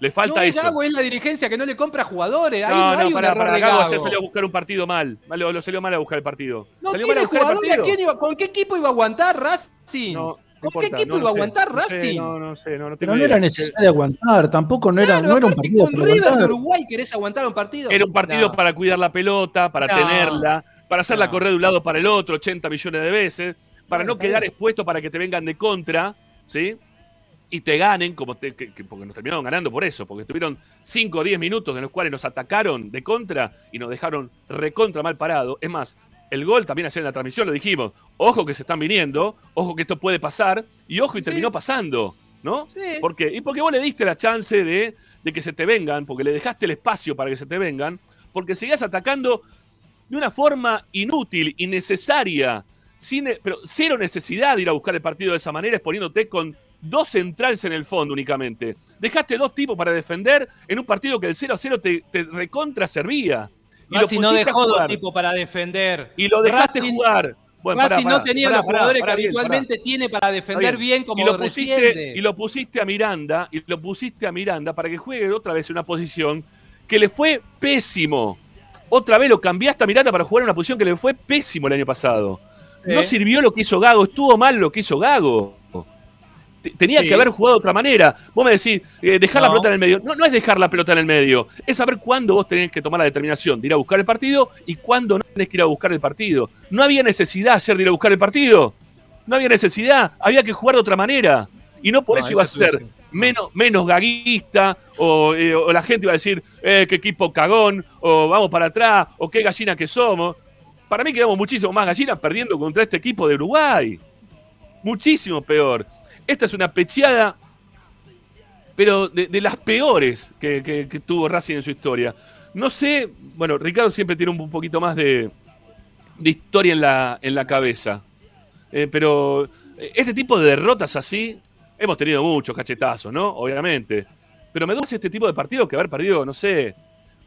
Le falta no es eso. Gago, es la dirigencia que no le compra jugadores. Ahí no, no, hay no, un para, error para de Gago Gago. ayer salió a buscar un partido mal. Lo, lo salió mal a buscar el partido. No salió mal a tiene buscar el jugadores. ¿a partido. quién iba- ¿Con qué equipo iba a aguantar Racing? No, no ¿Con importa, qué equipo no, iba a sé, aguantar no sé, Racing? No, no sé, no, Pero no idea. era necesidad de aguantar, tampoco no era, no era un partido con para River de aguantar. Uruguay querés aguantar un partido. Era un partido No. para cuidar la pelota, para No. tenerla, para hacerla No. correr de un lado para el otro 80 millones de veces, para no quedar bien. expuesto para que te vengan de contra, ¿sí? Y te ganen, como te- que- que- porque nos terminaron ganando por eso, porque tuvieron 5 o 10 minutos en los cuales nos atacaron de contra y nos dejaron recontra mal parado. Es más, el gol también ayer en la transmisión lo dijimos. Ojo que se están viniendo, ojo que esto puede pasar, y ojo y Sí. terminó pasando, ¿no? Sí. ¿Por qué? Y porque vos le diste la chance de, de que se te vengan, porque le dejaste el espacio para que se te vengan, porque seguías atacando de una forma inútil, innecesaria, sin, pero cero necesidad de ir a buscar el partido de esa manera, exponiéndote con dos centrales en el fondo únicamente. Dejaste dos tipos para defender en un partido que el 0 a 0 te, te recontra servía. Y lo no dejó dos tipos para defender. Y lo dejaste Racing- jugar. Bueno, Racing pará, no tenía pará, los jugadores que bien, habitualmente tiene para defender bien, como y lo pusiste y lo pusiste a Miranda y lo pusiste a Miranda para que juegue otra vez en una posición que le fue pésimo. Otra vez lo cambiaste a Miranda para jugar en una posición que le fue pésimo el año pasado. Sí. No sirvió lo que hizo Gago, estuvo mal lo que hizo Gago. Te- Tenía Sí. que haber jugado de otra manera. Vos me decís, eh, dejar la pelota en el medio. No, no es dejar la pelota en el medio. Es saber cuándo vos tenés que tomar la determinación de ir a buscar el partido y cuándo no tenés que ir a buscar el partido. No había necesidad ayer de ir a buscar el partido. No había necesidad. Había que jugar de otra manera. Y no por No, eso iba a ser menos, menos gaguista o, eh, o la gente iba a decir, eh, qué equipo cagón, o vamos para atrás, o qué gallina que somos. Para mí quedamos muchísimo más gallinas perdiendo contra este equipo de Uruguay. Muchísimo peor. Esta es una pecheada, pero de, las peores que, tuvo Racing en su historia. No sé, bueno, Ricardo siempre tiene un, poquito más de, de historia en la, en la cabeza. Eh, pero eh, este tipo de derrotas así, hemos tenido muchos cachetazos, ¿no? Obviamente. Pero me duele este tipo de partidos que haber perdido, no sé,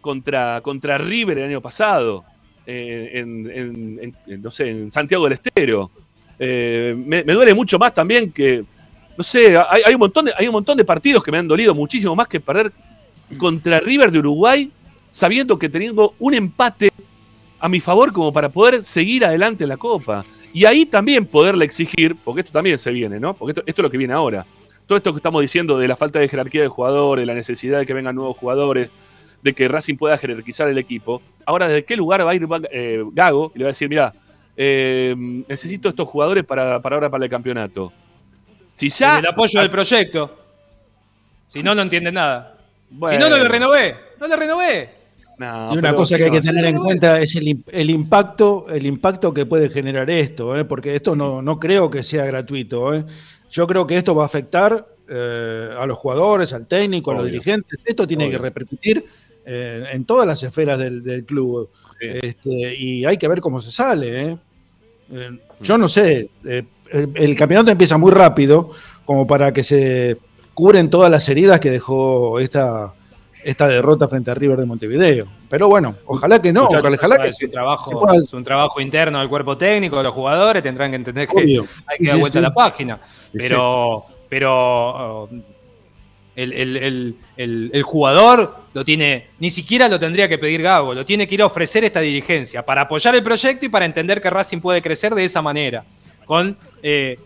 contra, contra River el año pasado, eh, en, no sé, en Santiago del Estero. Me duele mucho más también que, no sé, hay, un montón de, hay un montón de partidos que me han dolido muchísimo más que perder contra River de Uruguay, sabiendo que teniendo un empate a mi favor como para poder seguir adelante la Copa. Y ahí también poderle exigir, porque esto también se viene, ¿no? Porque esto, esto es lo que viene ahora. Todo esto que estamos diciendo de la falta de jerarquía de jugadores, la necesidad de que vengan nuevos jugadores, de que Racing pueda jerarquizar el equipo. Ahora, ¿desde qué lugar va a ir eh, Gago? Y le va a decir, mira, eh, necesito estos jugadores para, para ahora para el campeonato. Si ya. el apoyo del proyecto. Si no, no entiende nada. Si no, no le renové. No le renové. y una cosa que hay que tener en cuenta es el, impacto, el impacto que puede generar esto, ¿eh? porque esto no, no, creo que sea gratuito. Yo creo que esto va a afectar a los jugadores, al técnico, a los dirigentes. Esto tiene que repercutir eh, en todas las esferas del, club. Este, y hay que ver cómo se sale. ¿eh? Eh, yo no sé, el, campeonato empieza muy rápido, como para que se cubren todas las heridas que dejó esta, esta derrota frente a River de Montevideo. Pero bueno, ojalá que no, ojalá, que es un, trabajo, es un trabajo interno del cuerpo técnico, de los jugadores, tendrán que entender que hay que dar vuelta a la página. Pero, pero oh, el, jugador lo tiene, ni siquiera lo tendría que pedir Gago, lo tiene que ir a ofrecer esta dirigencia para apoyar el proyecto y para entender que Racing puede crecer de esa manera, con eh,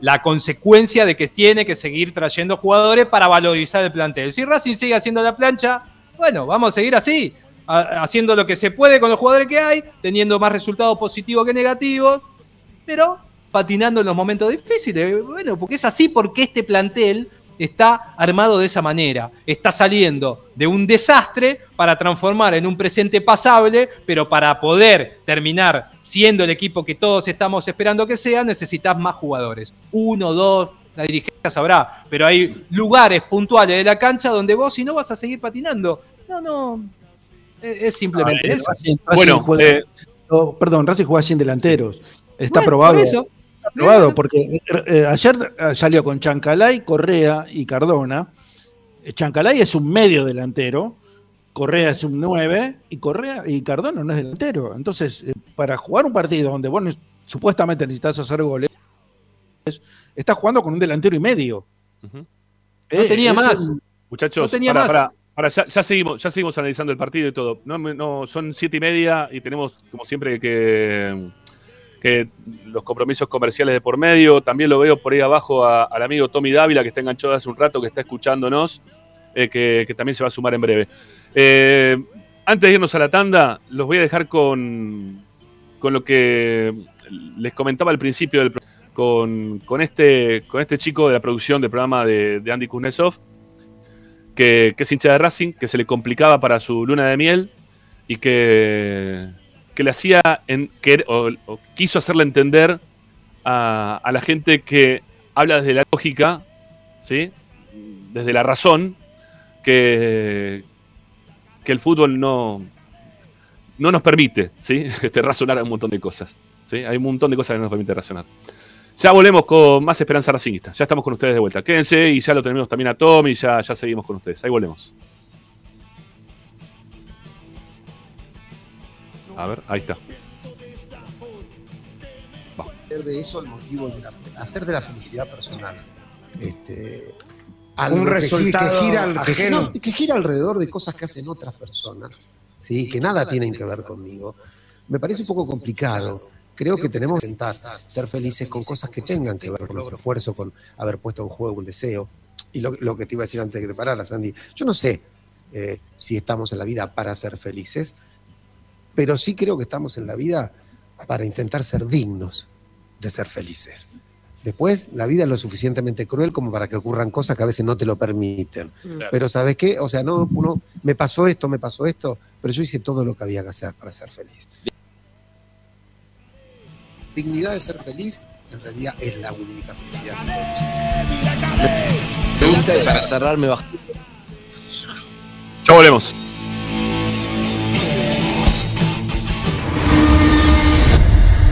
la consecuencia de que tiene que seguir trayendo jugadores para valorizar el plantel. Si Racing sigue haciendo la plancha, bueno, vamos a seguir así, haciendo lo que se puede con los jugadores que hay, teniendo más resultados positivos que negativos, pero patinando en los momentos difíciles. Bueno, porque es así porque este plantel está armado de esa manera. Está saliendo de un desastre para transformar en un presente pasable, pero para poder terminar siendo el equipo que todos estamos esperando que sea, necesitas más jugadores. Uno, dos, la dirigencia sabrá, pero hay lugares puntuales de la cancha donde vos si no vas a seguir patinando. No, no. Es, simplemente eso. bueno, eh, perdón, Racing juega sin delanteros. Está probado. Eso, probado, porque eh, eh, ayer eh, salió con Chancalay, Correa y Cardona. Chancalay es un medio delantero, Correa es un 9 y Correa y Cardona no es delantero. Entonces, para jugar un partido donde vos supuestamente necesitas hacer goles, estás jugando con un delantero y medio. No tenía más. Muchachos, para, ya, seguimos, ya seguimos analizando el partido y todo. No, no, son siete y media y tenemos, como siempre, que los compromisos comerciales de por medio. También lo veo por ahí abajo al amigo Tommy Dávila, que está enganchado hace un rato, que está escuchándonos, eh, que, también se va a sumar en breve. Eh, antes de irnos a la tanda, los voy a dejar con, con lo que les comentaba al principio del con, con, este, con este chico de la producción del programa de, Andy Kuznetsov, que, que es hincha de Racing, que se le complicaba para su luna de miel y que que le hacía en, o, quiso hacerle entender a, la gente que habla desde la lógica, ¿sí? desde la razón, que, que el fútbol no, no nos permite ¿sí? este, razonar un montón de cosas. ¿sí? Hay un montón de cosas que no nos permite razonar. Ya volvemos con más Esperanza Racingista. Ya estamos con ustedes de vuelta. Quédense y ya lo tenemos también a Tom y ya, ya seguimos con ustedes. Ahí volvemos. A ver, ahí está. Hacer de eso el motivo de hacer de la felicidad personal. Este, un resultado que, gira, que, gira, alrededor de cosas que hacen otras personas, ¿sí? que nada tienen que ver conmigo. Me parece un poco complicado. Creo que tenemos que intentar ser felices con cosas que tengan que ver con nuestro esfuerzo, con haber puesto en juego un deseo. Y lo, que te iba a decir antes de que te pararas, Andy, yo no sé eh, si estamos en la vida para ser felices, pero sí creo que estamos en la vida para intentar ser dignos de ser felices. Después, la vida es lo suficientemente cruel como para que ocurran cosas que a veces no te lo permiten. Pero ¿sabes qué? O sea, no, uno, me pasó esto, me pasó esto, pero yo hice todo lo que había que hacer para ser feliz. Dignidad de ser feliz, en realidad es la única felicidad que podemos hacer. Pregunta para cerrarme bajo. Ya volvemos.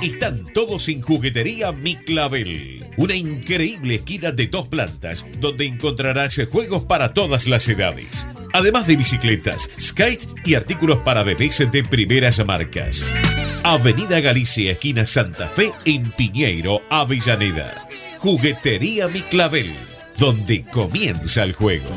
Están todos en Juguetería Mi Clavel. Una increíble esquina de dos plantas donde encontrarás juegos para todas las edades. Además de bicicletas, skate y artículos para bebés de primeras marcas. Avenida Galicia, esquina Santa Fe, en Piñeiro, Avellaneda. Juguetería Mi Clavel, donde comienza el juego.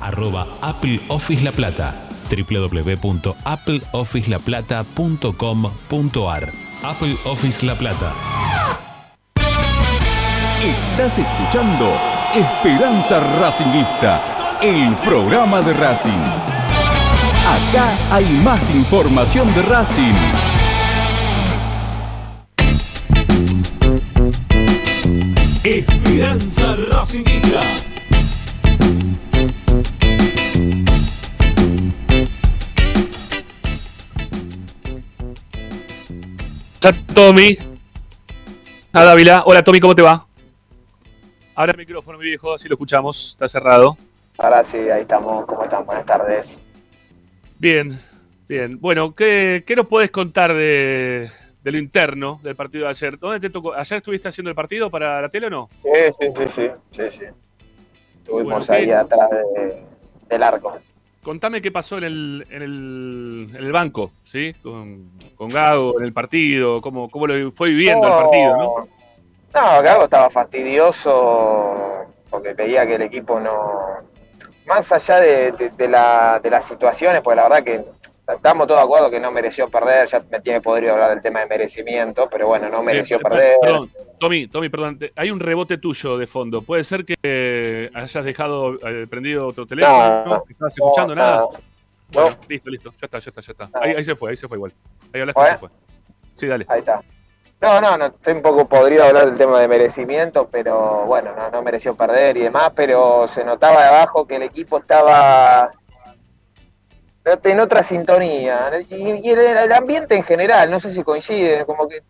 arroba Apple Office La Plata, www.appleofficelaplata.com.ar. Apple Office La Plata. Estás escuchando Esperanza Racingista, el programa de Racing. Acá hay más información de Racing. Esperanza Racingista. Tommy. A Dávila. Hola Tommy, ¿cómo te va? Abra el micrófono, mi viejo, así lo escuchamos. Está cerrado. Ahora sí, ahí estamos. ¿Cómo están? Buenas tardes. Bien, bien. Bueno, ¿qué, qué nos puedes contar de, de, lo interno del partido de ayer? ¿Dónde te tocó? ¿Ayer estuviste haciendo el partido para la tele o no? Sí, sí, sí, sí. sí, sí. Estuvimos ahí atrás de, del arco. Contame qué pasó en el, en el, en el banco, ¿sí? Con, con, Gago, en el partido, cómo, cómo lo fue viviendo el partido, ¿no? No, Gago estaba fastidioso porque veía que el equipo no. Más allá de, de, de, la, de las situaciones, pues la verdad que estamos todos de acuerdo que no mereció perder, ya me tiene podrido hablar del tema de merecimiento, pero bueno, no mereció eh, perder. Perdón, Tommy, Tommy, perdón, hay un rebote tuyo de fondo. ¿Puede ser que hayas dejado eh, prendido otro teléfono? No, ¿Estás escuchando no, nada? No. Bueno, listo, listo, ya está, ya está, ya está. Ahí, ahí, se fue, ahí se fue igual. Ahí hablaste, ¿Fue? se fue. Sí, dale. Ahí está. No, no, no, estoy un poco podrido hablar del tema de merecimiento, pero bueno, no, no mereció perder y demás, pero se notaba de abajo que el equipo estaba en otra sintonía. Y, y el, el, ambiente en general, no sé si coinciden, como que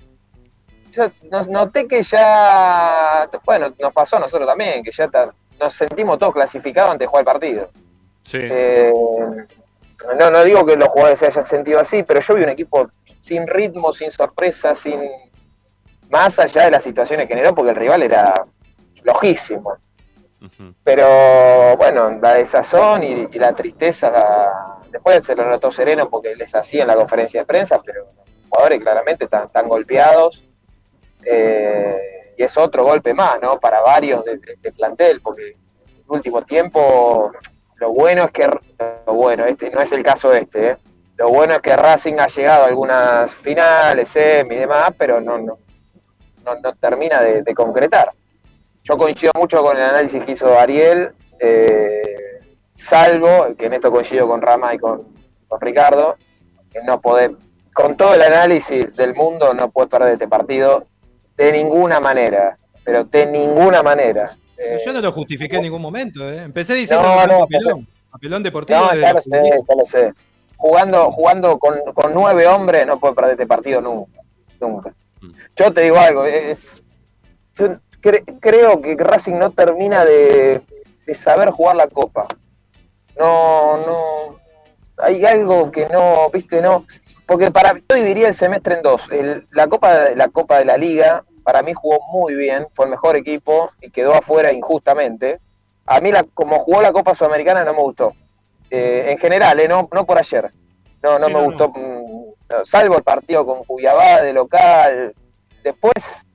yo noté que ya, bueno, nos pasó a nosotros también, que ya nos sentimos todos clasificados antes de jugar el partido. Eh, no, no digo que los jugadores se hayan sentido así, pero yo vi un equipo sin ritmo, sin sorpresa, sin más allá de las situaciones que generó, porque el rival era flojísimo. Pero bueno, la desazón y, la tristeza, después se lo notó sereno porque les hacía en la conferencia de prensa, pero los jugadores claramente están, golpeados. Eh, y es otro golpe más, ¿no? Para varios de, plantel, porque en el último tiempo lo bueno es que, bueno, este no es el caso este, ¿eh? lo bueno es que Racing ha llegado a algunas finales, semi y demás, pero no, no, no, termina de, concretar. Yo coincido mucho con el análisis que hizo Ariel, eh, salvo, que en esto coincido con Rama y con, Ricardo, que no puede, con todo el análisis del mundo, no puede perder este partido de ninguna manera, pero de ninguna manera. Yo no lo justifiqué en ningún momento, ¿eh? empecé diciendo no, no, papelón, papelón deportivo. No, ya lo sé, ya lo sé. Jugando, jugando con, con nueve hombres no puede perder este partido nunca, nunca. Yo te digo algo, es, creo que Racing no termina de, saber jugar la copa. No, no, hay algo que no, viste, no, porque para yo dividiría el semestre en dos. la copa, la copa de la liga para mí jugó muy bien, fue el mejor equipo y quedó afuera injustamente. A mí la, como jugó la Copa Sudamericana no me gustó. Eh, en general, eh, no, no por ayer. No, no me gustó, mm, salvo el partido con Cuyabá de local, Después,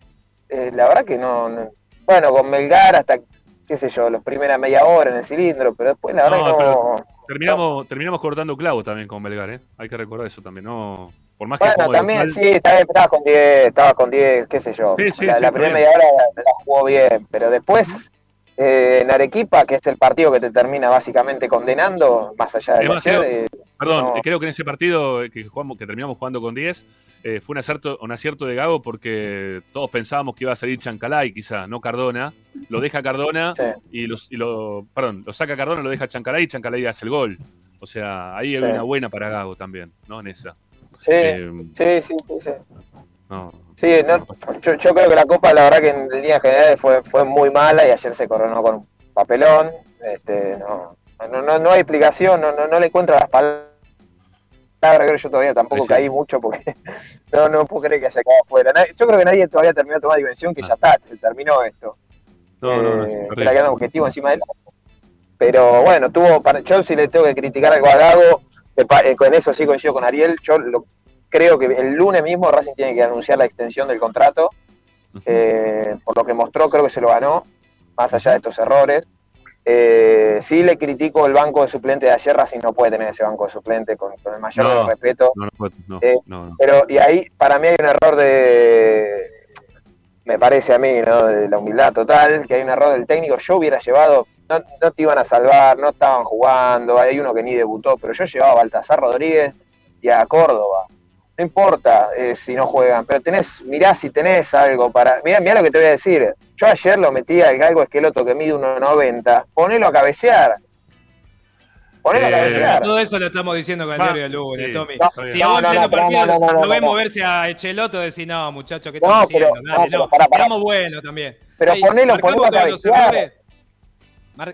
eh, la verdad que no, Bueno, con Melgar hasta, qué sé yo, los primeras media hora en el cilindro, pero después la verdad que no. Terminamos, terminamos cortando clavos también con Melgar, ¿eh? Hay que recordar eso también, ¿no? Por más bueno, también sí, estaba con 10, estaba con 10, qué sé yo. la, primera media hora la, jugó bien, pero después eh, en Arequipa, que es el partido que te termina básicamente condenando, más allá de ayer, eh, Perdón, creo que en ese partido que, jugamos, que terminamos jugando con 10, eh, fue un acierto, un acierto de Gago porque todos pensábamos que iba a salir Chancalay, quizá, no Cardona. Lo deja Cardona y, los, y lo, perdón, lo saca Cardona, lo deja Chancalay y Chancalay hace el gol. O sea, ahí hay una buena para Gago también, ¿no? En esa. Sí, eh, sí, sí, sí, sí. sí yo, yo, creo que la Copa, la verdad que en líneas generales fue, fue muy mala y ayer se coronó con un papelón. Este, no, no, no, hay explicación, no, no, no le encuentro las palabras creo yo todavía tampoco caí mucho porque no, no puedo creer que haya quedado afuera. Yo creo que nadie todavía terminó de tomar dimensión que ya está, se terminó esto. No, no, no. Eh, era un objetivo encima de él. Pero bueno, tuvo para, yo si le tengo que criticar algo a Gago, eh, con eso sí coincido con Ariel, yo lo, creo que el lunes mismo Racing tiene que anunciar la extensión del contrato. Eh, por lo que mostró, creo que se lo ganó, más allá de estos errores. Eh, sí le critico el banco de suplente de ayer, Racing no puede tener ese banco de suplente con, el mayor respeto. Eh, pero, y ahí para mí hay un error de, me parece a mí, de la humildad total, que hay un error del técnico. Yo hubiera llevado, no, no te iban a salvar, no estaban jugando, hay uno que ni debutó, pero yo llevaba a Baltasar Rodríguez y a Córdoba no importa eh, si no juegan, pero tenés, mirá si tenés algo para. Mirá, mirá lo que te voy a decir. Yo ayer lo metí al galgo esqueloto que mide 1,90. Ponelo a cabecear. Ponelo a eh, cabecear. Todo eso lo estamos diciendo con el diario de Lunes, Tommy. si a no, partido lo ves moverse a Echeloto, decís, no, muchachos, ¿qué estamos haciendo? no, Estamos buenos también. Pero ponelo, ponelo a cabecear.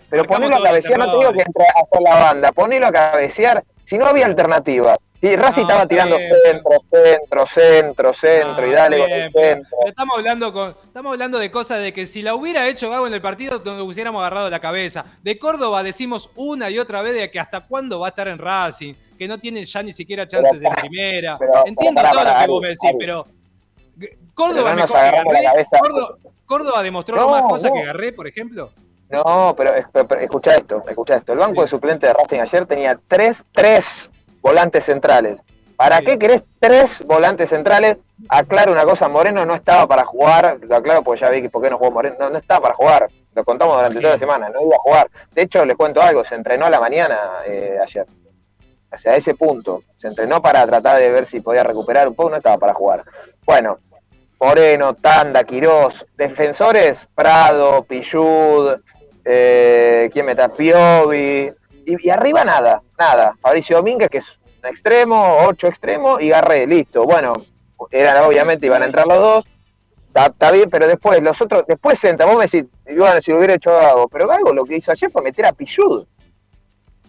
Pero ponelo a cabecear, no te digo que entre a hacer la banda. Ponelo a cabecear. Si no había alternativa. Y Racing estaba tirando centro, centro, centro, centro, y dale con el centro. Estamos hablando, con, estamos hablando de cosas de que si la hubiera hecho Gago en el partido, nos hubiéramos agarrado la cabeza. De Córdoba decimos una y otra vez de que hasta cuándo va a estar en Racing, que no tiene ya ni siquiera chances en primera. Entiendo todo lo que vos me decís, pero Córdoba mejor que Garré. Córdoba, demostró más cosas que Garré, por ejemplo. No, pero, pero, escucha esto, escucha esto. El banco de suplentes de Racing ayer tenía tres, tres volantes centrales. ¿Para qué querés tres volantes centrales? Aclaro una cosa, Moreno no estaba para jugar, lo aclaro porque ya vi que por qué no jugó Moreno, no, estaba para jugar, lo contamos durante toda la semana, no iba a jugar. De hecho, les cuento algo, se entrenó a la mañana eh, ayer. O sea, a ese punto, se entrenó para tratar de ver si podía recuperar un poco, no estaba para jugar. Bueno, Moreno, Tanda, Quirós, defensores, Prado, Pillud, eh, ¿quién me está? Piovi, y, arriba nada, nada. Fabricio Domínguez, que es un extremo, ocho extremos, y Garré, listo. Bueno, eran obviamente iban a entrar los dos. Está, bien, pero después, los otros, después entra, vos me decís, bueno, si lo hubiera hecho algo, pero algo lo que hizo ayer fue meter a Pillud.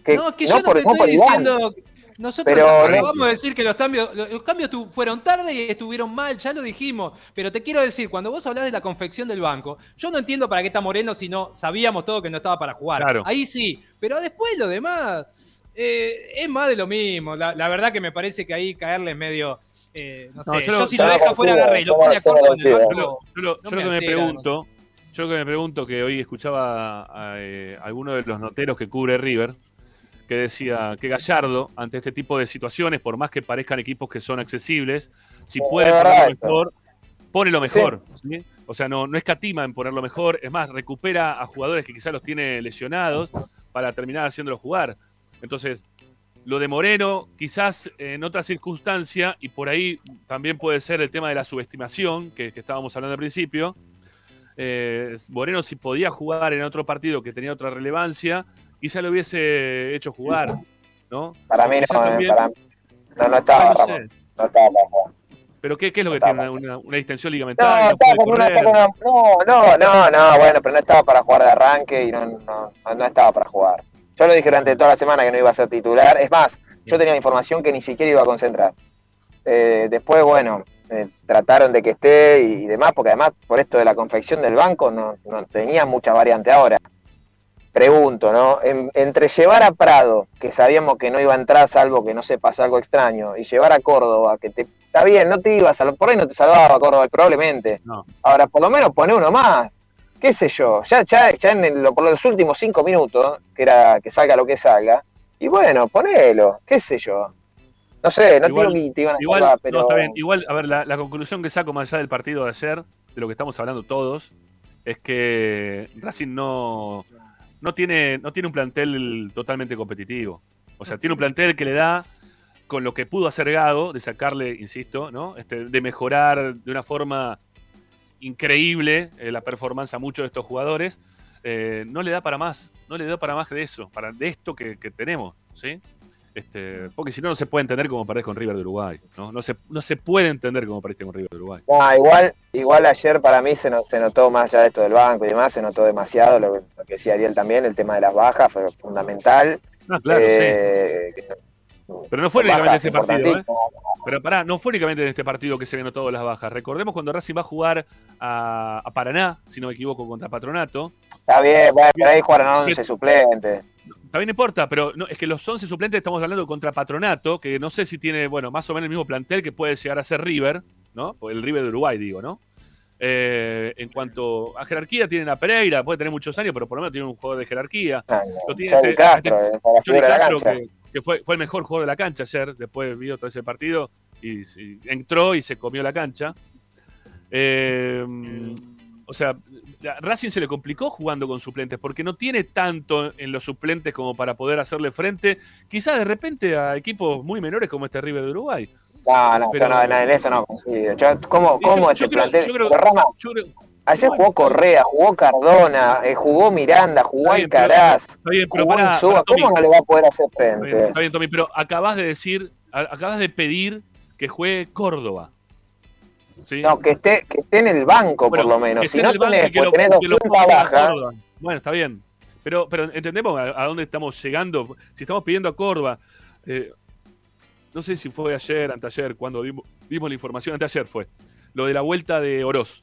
no, que yo no te estoy diciendo. Nosotros pero, vamos a decir que los cambios, los cambios fueron tarde y estuvieron mal, ya lo dijimos. Pero te quiero decir, cuando vos hablas de la confección del banco, yo no entiendo para qué está Moreno si no sabíamos todo que no estaba para jugar. Ahí sí. Pero después lo demás eh, es más de lo mismo. La, verdad que me parece que ahí caerle en medio. Eh, no, sé, yo, si lo deja fuera agarré y lo pone a corto en el banco. Yo lo, que me pregunto, yo lo que me pregunto, que hoy escuchaba a, eh, alguno de los noteros que cubre River que decía que Gallardo, ante este tipo de situaciones, por más que parezcan equipos que son accesibles, si puede poner lo mejor, pone lo mejor. O sea, no, no escatima en poner lo mejor, es más, recupera a jugadores que quizás los tiene lesionados para terminar haciéndolos jugar. Entonces, lo de Moreno, quizás en otra circunstancia, y por ahí también puede ser el tema de la subestimación, que, estábamos hablando al principio. Eh, Moreno, si podía jugar en otro partido que tenía otra relevancia, quizá lo hubiese hecho jugar, ¿no? Para mí no, eh, para no, no estaba, no, no estaba ¿Pero qué, qué es lo que tiene? Una, una, distensión ligamentaria? No, no, no, no, no, bueno, pero no estaba para jugar de arranque y no, no, no estaba para jugar. Yo lo dije durante toda la semana que no iba a ser titular. Es más, yo tenía información que ni siquiera iba a concentrar. Eh, después, bueno, eh, trataron de que esté y, demás, porque además por esto de la confección del banco no, no tenía mucha variante ahora pregunto, ¿no? entre llevar a Prado, que sabíamos que no iba a entrar salvo que no se pasa algo extraño, y llevar a Córdoba, que te está bien, no te ibas a por ahí no te salvaba Córdoba probablemente. Ahora, por lo menos pone uno más, qué sé yo, ya, ya, ya en por los últimos cinco minutos, que era que salga lo que salga, y bueno, ponelo, qué sé yo. No sé, no igual, que te iban a igual, pero... está bien. Igual, a ver, la, la conclusión que saco más allá del partido de ayer, de lo que estamos hablando todos, es que Racing no, no tiene, no tiene un plantel totalmente competitivo. O sea, tiene un plantel que le da con lo que pudo hacer Gado, de sacarle, insisto, ¿no? Este, de mejorar de una forma increíble eh, la performance a muchos de estos jugadores, eh, no le da para más, no le da para más de eso, para de esto que, que tenemos, ¿sí? Este, porque si no, no se puede entender cómo perdés con River de Uruguay. No, no, se, no se puede entender cómo perdiste con River de Uruguay. igual, igual ayer para mí se, se notó más allá de esto del banco y demás, se notó demasiado lo que, decía Ariel también, el tema de las bajas fue fundamental. Ah, claro, eh, Pero no fue únicamente en este partido, ¿eh? Pero pará, no fue únicamente en este partido que se vieron todas las bajas. Recordemos cuando Racing va a jugar a, Paraná, si no me equivoco, contra Patronato. Está bien, bueno, pero ahí jugaron 11 suplentes. También importa, pero no, es que los 11 suplentes estamos hablando contra Patronato, que no sé si tiene, bueno, más o menos el mismo plantel que puede llegar a ser River, ¿no? El River de Uruguay, digo, ¿no? Eh, en cuanto a jerarquía, tienen a Pereira, puede tener muchos años, pero por lo menos tiene un jugador de jerarquía. Ah, lo tiene este, Castro, este, Castro que, fue, fue, el mejor jugador de la cancha ayer, después vio todo ese partido y, entró y se comió la cancha. Eh, o sea, Racing se le complicó jugando con suplentes porque no tiene tanto en los suplentes como para poder hacerle frente, quizás de repente a equipos muy menores como este River de Uruguay. No, no, no, en eso no consigo. ¿Cómo, cómo este plantel? Ayer jugó Correa, jugó Cardona, eh, jugó Miranda, jugó Alcaraz, está bien, pero para, ¿Cómo no le va a poder hacer frente? Está bien, Tommy, pero acabas de decir, acabas de pedir que juegue Córdoba. No, que esté, que esté en el banco, por lo menos. Si no tenés, tenés dos bajas. Bueno, está bien. Pero, pero entendemos a, dónde estamos llegando. Si estamos pidiendo a Córdoba, eh, no sé si fue ayer, anteayer, cuando dimos, la información, anteayer fue, lo de la vuelta de Oroz,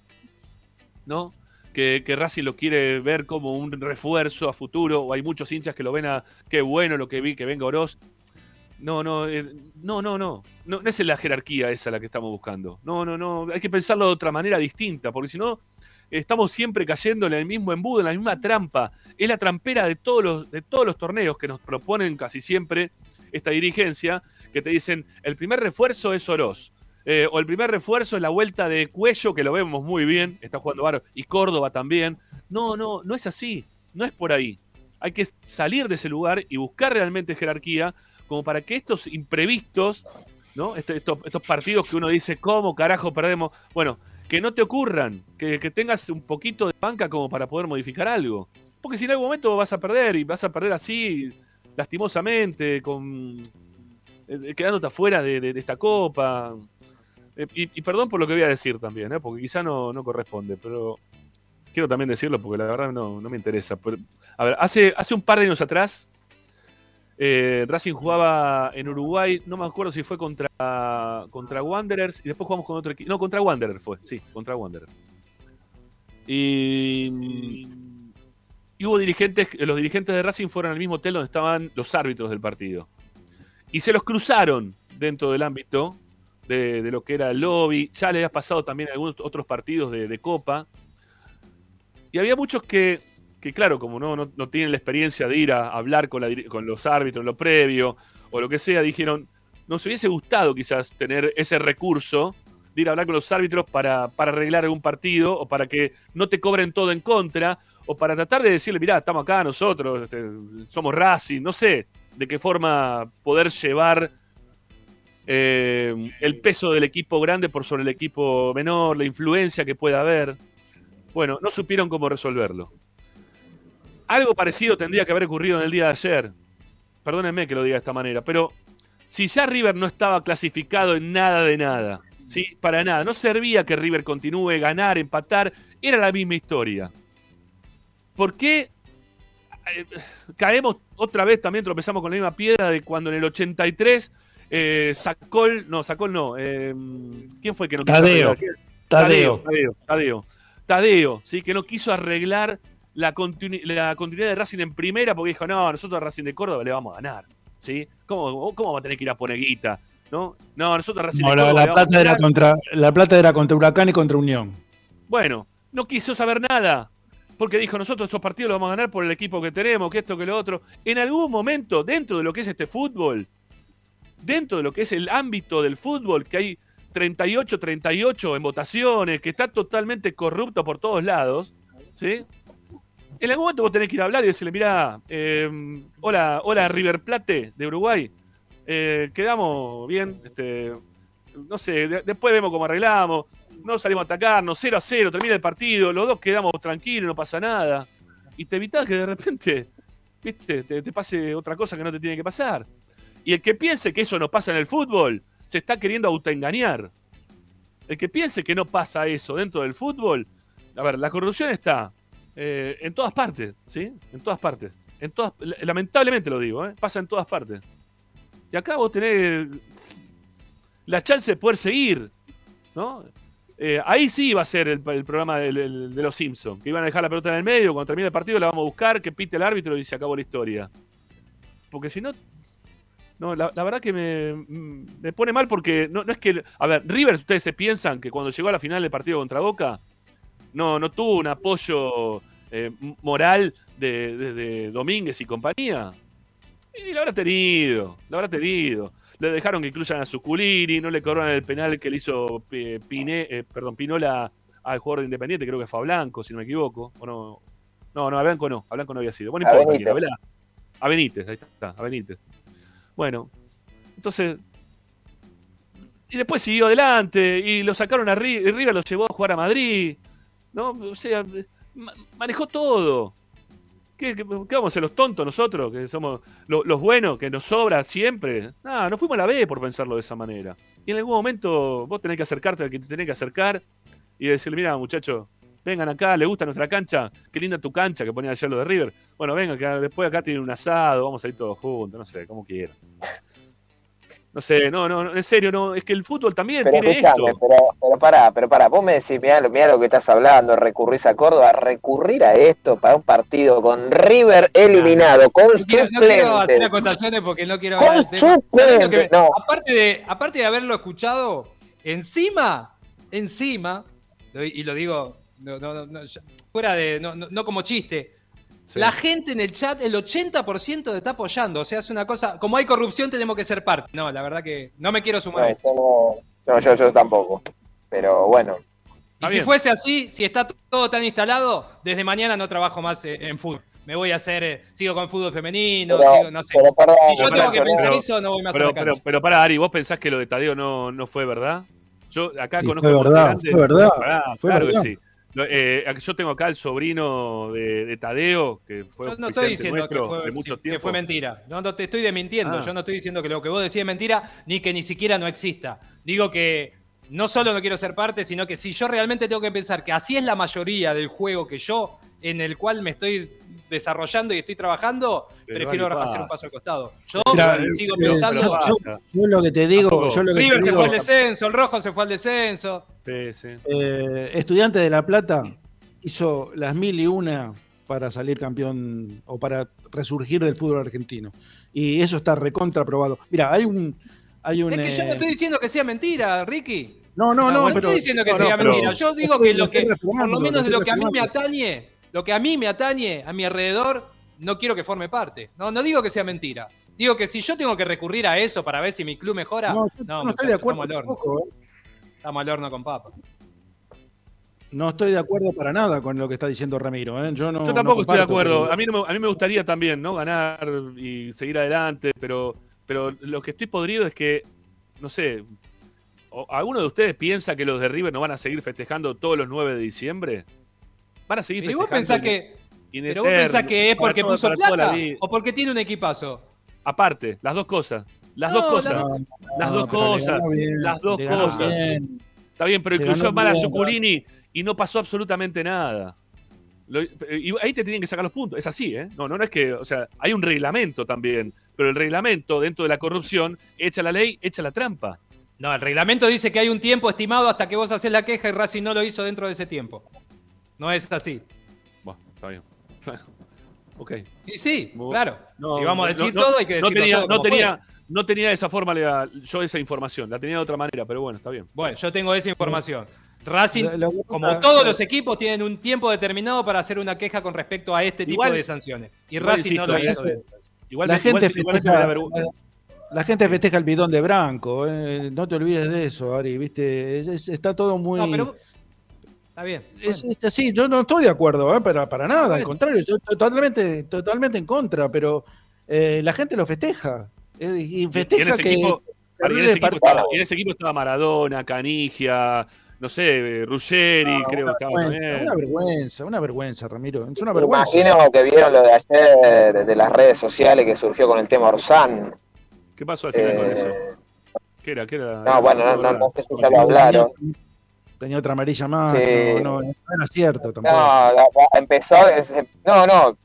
¿no? Que, que Racing lo quiere ver como un refuerzo a futuro, o hay muchos hinchas que lo ven a, qué bueno lo que vi, que venga Oroz. No, no, eh, no, no, no, no. es la jerarquía esa la que estamos buscando. No, no, no. Hay que pensarlo de otra manera distinta, porque si no, estamos siempre cayendo en el mismo embudo, en la misma trampa. Es la trampera de todos los, de todos los torneos que nos proponen casi siempre esta dirigencia, que te dicen, el primer refuerzo es Oroz. Eh, o el primer refuerzo es la vuelta de Cuello, que lo vemos muy bien, está jugando Baro, y Córdoba también. No, no, no es así. No es por ahí. Hay que salir de ese lugar y buscar realmente jerarquía como para que estos imprevistos, ¿no? Este, estos, partidos que uno dice, ¿cómo carajo perdemos? Bueno, que no te ocurran, que, tengas un poquito de banca como para poder modificar algo. Porque si en algún momento vas a perder y vas a perder así, lastimosamente, con eh, quedándote afuera de, esta copa. Eh, y, perdón por lo que voy a decir también, ¿eh? porque quizá no, no corresponde, pero quiero también decirlo porque la verdad no, me interesa. a ver, hace, hace un par de años atrás, Eh, Racing jugaba en Uruguay, no me acuerdo si fue contra, contra Wanderers y después jugamos con otro equipo. No, contra Wanderers fue, sí, contra Wanderers. Y, hubo dirigentes, los dirigentes de Racing fueron al mismo hotel donde estaban los árbitros del partido. Y se los cruzaron dentro del ámbito de, lo que era el lobby. Ya le había pasado también algunos otros partidos de, Copa. Y había muchos que, que claro, como no, no, tienen la experiencia de ir a hablar con, con los árbitros en lo previo o lo que sea, dijeron, nos hubiese gustado quizás tener ese recurso de ir a hablar con los árbitros para, para arreglar algún partido o para que no te cobren todo en contra o para tratar de decirle, mirá, estamos acá nosotros, este, somos Racing, no sé de qué forma poder llevar eh, el peso del equipo grande por sobre el equipo menor, la influencia que pueda haber. Bueno, no supieron cómo resolverlo. Algo parecido tendría que haber ocurrido en el día de ayer. Perdónenme que lo diga de esta manera, pero si ya River no estaba clasificado en nada de nada, ¿sí? Para nada. No servía que River continúe, ganar, empatar. Era la misma historia. ¿Por qué eh, caemos otra vez también, tropezamos con la misma piedra de cuando en el 83 eh, sacó no, sacó no. Eh, ¿Quién fue que no quiso Tadeo. Arreglar? Tadeo. Tadeo, Tadeo, Tadeo, ¿sí? que no quiso arreglar la, la, continuidad de Racing en primera porque dijo, no, nosotros a Racing de Córdoba le vamos a ganar. ¿sí? ¿Cómo, cómo va a tener que ir a poner guita? ¿no? No, nosotros a Racing de Córdoba. La, plata era contra, la plata era contra Huracán y contra Unión. Bueno, no quiso saber nada porque dijo, nosotros esos partidos los vamos a ganar por el equipo que tenemos, que esto, que lo otro. En algún momento, dentro de lo que es este fútbol, dentro de lo que es el ámbito del fútbol, que hay 38, 38 en votaciones, que está totalmente corrupto por todos lados, ¿sí? En algún momento vos tenés que ir a hablar y decirle, mira, eh, hola, hola River Plate de Uruguay, eh, quedamos bien, este, no sé, después vemos cómo arreglamos, no salimos a atacarnos, 0 a 0, termina el partido, los dos quedamos tranquilos, no pasa nada. Y te evitas que de repente, viste, te, pase otra cosa que no te tiene que pasar. Y el que piense que eso no pasa en el fútbol, se está queriendo autoengañar. El que piense que no pasa eso dentro del fútbol, a ver, la corrupción está eh, en todas partes, ¿sí? En todas partes. En todas, lamentablemente lo digo, ¿eh? pasa en todas partes. Y acá vos tenés la chance de poder seguir, ¿no? Eh, ahí sí iba a ser el, programa de, los Simpsons, que iban a dejar la pelota en el medio, cuando termine el partido la vamos a buscar, que pite el árbitro y se acabó la historia. Porque si no, no la, verdad que me, pone mal porque no, es que... A ver, River, ustedes se piensan que cuando llegó a la final del partido contra Boca, no, no tuvo un apoyo eh, moral de, de Domínguez y compañía. Y lo habrá tenido, lo habrá tenido le dejaron que incluyan a Suculini, no le cobraron el penal que le hizo eh, eh, perdón, Pinola al jugador de Independiente, creo que fue a Blanco, si no me equivoco. O no, no, no, a Blanco no, a Blanco no había sido. Bueno, no importa, a, a Benítez, ahí está, a Benítez. Bueno, entonces. Y después siguió adelante y lo sacaron a River, lo llevó a jugar a Madrid. ¿No? O sea, manejó todo. ¿Qué, vamos a ser los tontos nosotros, que somos los buenos, que nos sobra siempre? No, no fuimos a la B por pensarlo de esa manera. Y en algún momento vos tenés que acercarte al que te tenés que acercar y decirle, mira muchachos, vengan acá, le gusta nuestra cancha, qué linda tu cancha que ponía ayer lo de River. Bueno, venga, que después acá tiene un asado, vamos a ir todos juntos, no sé, como quieran. No sé, no, no, en serio, no, es que el fútbol también tiene esto. Pero, pero pará, pero pará, vos me decís, mirá, lo que estás hablando, recurrís a Córdoba, recurrir a esto para un partido con River eliminado, con no quiero, No quiero hacer acotaciones porque no quiero hablar del no. aparte, de, aparte de haberlo escuchado, encima, encima, y lo digo fuera de, no como chiste, la gente en el chat, el 80% te está apoyando. O sea, es una cosa. Como hay corrupción, tenemos que ser parte. No, la verdad que no me quiero sumar a esto. No, yo, yo tampoco. Pero bueno. Y si fuese así, si está todo tan instalado, desde mañana no trabajo más eh, en fútbol. Me voy a hacer, eh, sigo con fútbol femenino, sigo, no sé. si yo tengo que pensar eso, no voy más pero, a la pero, pero para, Ari, ¿vos pensás que lo de Tadeo no, no fue verdad? Yo acá conozco. Fue verdad, fue verdad. fue claro que sí. Eh, yo tengo acá el sobrino de, Tadeo, que fue yo no estoy diciendo que fue, de mucho tiempo. que fue mentira. No, te estoy desmintiendo. Ah. Yo no estoy diciendo que lo que vos decís es mentira, ni que ni siquiera no exista. Digo que no solo no quiero ser parte, sino que si yo realmente tengo que pensar que así es la mayoría del juego que yo, en el cual me estoy desarrollando y estoy trabajando, prefiero hacer un paso al costado. Yo sigo eh, pensando. Yo, lo que te digo. Yo lo que River te se fue al descenso, el rojo se fue al descenso. Sí, sí. eh, Estudiante de La Plata hizo las mil y una para salir campeón o para resurgir del fútbol argentino. Y eso está recontra probado. Mira, hay un. Hay un Es que yo no eh, estoy diciendo que sea mentira, Ricky. No, no, no, No, pero- estoy diciendo que no, sea no, mentira. Yo digo que lo que, por lo menos de lo que a mí me atañe, lo que a mí me atañe a mi alrededor, no quiero que forme parte. No, no digo que sea mentira. Digo que si yo tengo que recurrir a eso para ver si mi club mejora, No, yo estoy de acuerdo estamos al horno. ¿eh? Estamos al horno con papa. No estoy de acuerdo para nada con lo que está diciendo Ramiro. ¿eh? Yo, no, Yo tampoco no estoy de acuerdo. A mí, no a mí me gustaría también, ¿no? Ganar y seguir adelante, pero, pero lo que estoy podrido es que, no sé, ¿alguno de ustedes piensa que los de River no van a seguir festejando todos los 9 de diciembre? Van a seguir Pero vos pensás que, pero vos pensás que es porque puso para toda la plata o porque tiene un equipazo. Aparte, las dos cosas. Las No, dos cosas. la- las dos cosas. bien, Las dos cosas. bien. Está bien, pero incluyó mal a Zuculini y no pasó absolutamente nada. Lo- y ahí te tienen que sacar los puntos. Es así, ¿eh? No, no, no es que. O sea, hay un reglamento también. Pero el reglamento, dentro de la corrupción, echa la ley, echa la trampa. No, el reglamento dice que hay un tiempo estimado hasta que vos haces la queja y Racing no lo hizo dentro de ese tiempo. No es así. Bueno, está bien. ok. Y sí, Vos- claro. No, si vamos a no, decir no, todo, hay que no decirlo tenía, todo no tenía, no tenía de esa forma la- yo esa información. La tenía de otra manera, pero bueno, está bien. Bueno, yo tengo esa información. Racing, como todos los equipos, tienen un tiempo determinado para hacer una queja con respecto a este tipo de sanciones. Y Racing no lo ¿eh? hizo. dentro. Igual, la gente festeja, la gente festeja el bidón de Branco. ¿eh? No te olvides de eso, Ari. ¿viste? Es- es- está todo muy. No, pero. Está bien. Es, es así, yo no estoy de acuerdo, ¿eh? para, para nada, al Bueno. contrario, yo totalmente, totalmente en contra, pero eh, la gente lo festeja. eh, y festeja ese que. equipo, que Ari, en ese equipo estaba, en ese equipo estaba Maradona, Canigia, no sé, Ruggeri, No, creo que una, estaba vergüenza, también. una vergüenza, una vergüenza, Ramiro. Es una vergüenza. Imagino que vieron lo de ayer de, las redes sociales que surgió con el tema Orsán. ¿Qué pasó al final con eso? ¿Qué era? ¿Qué era? No, bueno, no, no, no sé si ya lo hablaron. Tenía otra amarilla más, Sí. no, no, no era cierto tampoco. No, la- la- empezó, es- no, no,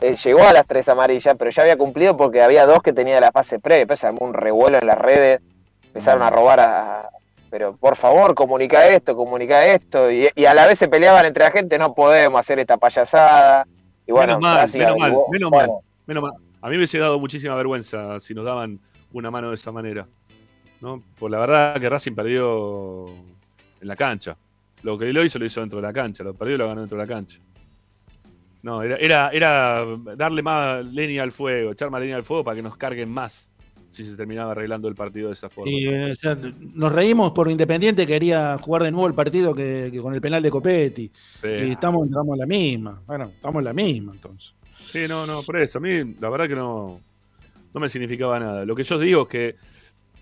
eh, llegó a las tres amarillas, pero ya había cumplido porque había dos que tenía la fase pre, después armó un revuelo en las redes, empezaron a robar a... Pero por favor, comunica esto, comunica esto, y, y a la vez se peleaban entre la gente, no podemos hacer esta payasada. Y bueno, menos mal, menos mal, menos Bueno, mal, menos mal. A mí me hubiese dado muchísima vergüenza si nos daban una mano de esa manera. ¿no? Por la verdad que Racing perdió en la cancha. Lo que lo hizo, lo hizo dentro de la cancha. Lo perdió, lo ganó dentro de la cancha. No, era, era, era darle más leña al fuego, echar más leña al fuego para que nos carguen más si se terminaba arreglando el partido de esa forma. Y, o sea, nos reímos por Independiente, quería jugar de nuevo el partido que, que con el penal de Copetti. Sí. Y estamos, estamos en la misma. Bueno, estamos en la misma entonces. Sí, no, no, por eso. A mí, la verdad que no, no me significaba nada. Lo que yo digo es que,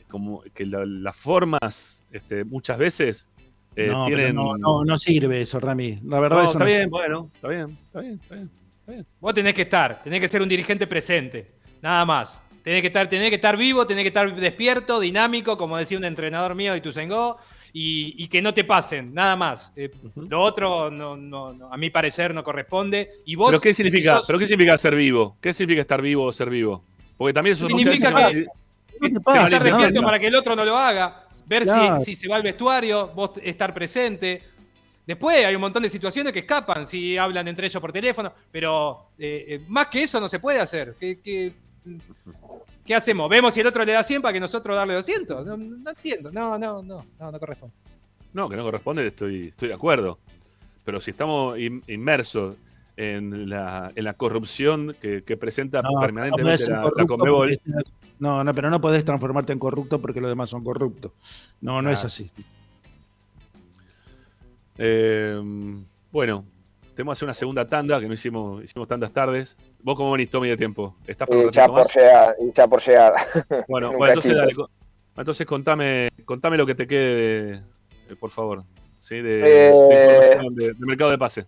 como que la- las formas, este, muchas veces eh, no, tienen. no, no, no sirve eso, Rami. La verdad No, eso está no bien, sirve. bueno, está bien, está bien, está bien. está bien. Vos tenés que estar, tenés que ser un dirigente presente. Nada más. Tenés que estar, tenés que estar vivo, tenés que estar despierto, dinámico, como decía un entrenador mío de Ituzaingó, y, y que no te pasen, nada más. Eh, Lo otro, no, no, no, a mi parecer, no corresponde. Y vos, ¿Pero qué significa? sos- ¿Pero qué significa ser vivo? ¿Qué significa estar vivo o ser vivo? Porque también eso muchas Significa veces. que- Estar despierto no. para que el otro no lo haga, ver si- Claro. si, se va al vestuario, vos estar presente. Después hay un montón de situaciones que escapan si hablan entre ellos por teléfono, pero eh, eh, más que eso no se puede hacer. ¿Qué, qué, qué hacemos? ¿Vemos si el otro le da 100 para que nosotros darle 200? No, no entiendo, no, no, no, no, no corresponde. No, que no corresponde, estoy, estoy de acuerdo. Pero si estamos in- inmersos en la, en la corrupción que, que presenta No, permanentemente la, la Conmebol, No, no, pero no podés transformarte en corrupto porque los demás son corruptos. No, no es así. Eh, bueno, tenemos que hacer una segunda tanda, que no hicimos, hicimos tantas tardes. ¿Vos cómo venís, Tommy, de tiempo? ¿Estás por un y ya ratito por más? llegar, y ya por llegar. Bueno, bueno entonces, dale, entonces contame, contame lo que te quede, de- por favor. ¿sí? De, Eh, de información de- de mercado de pase.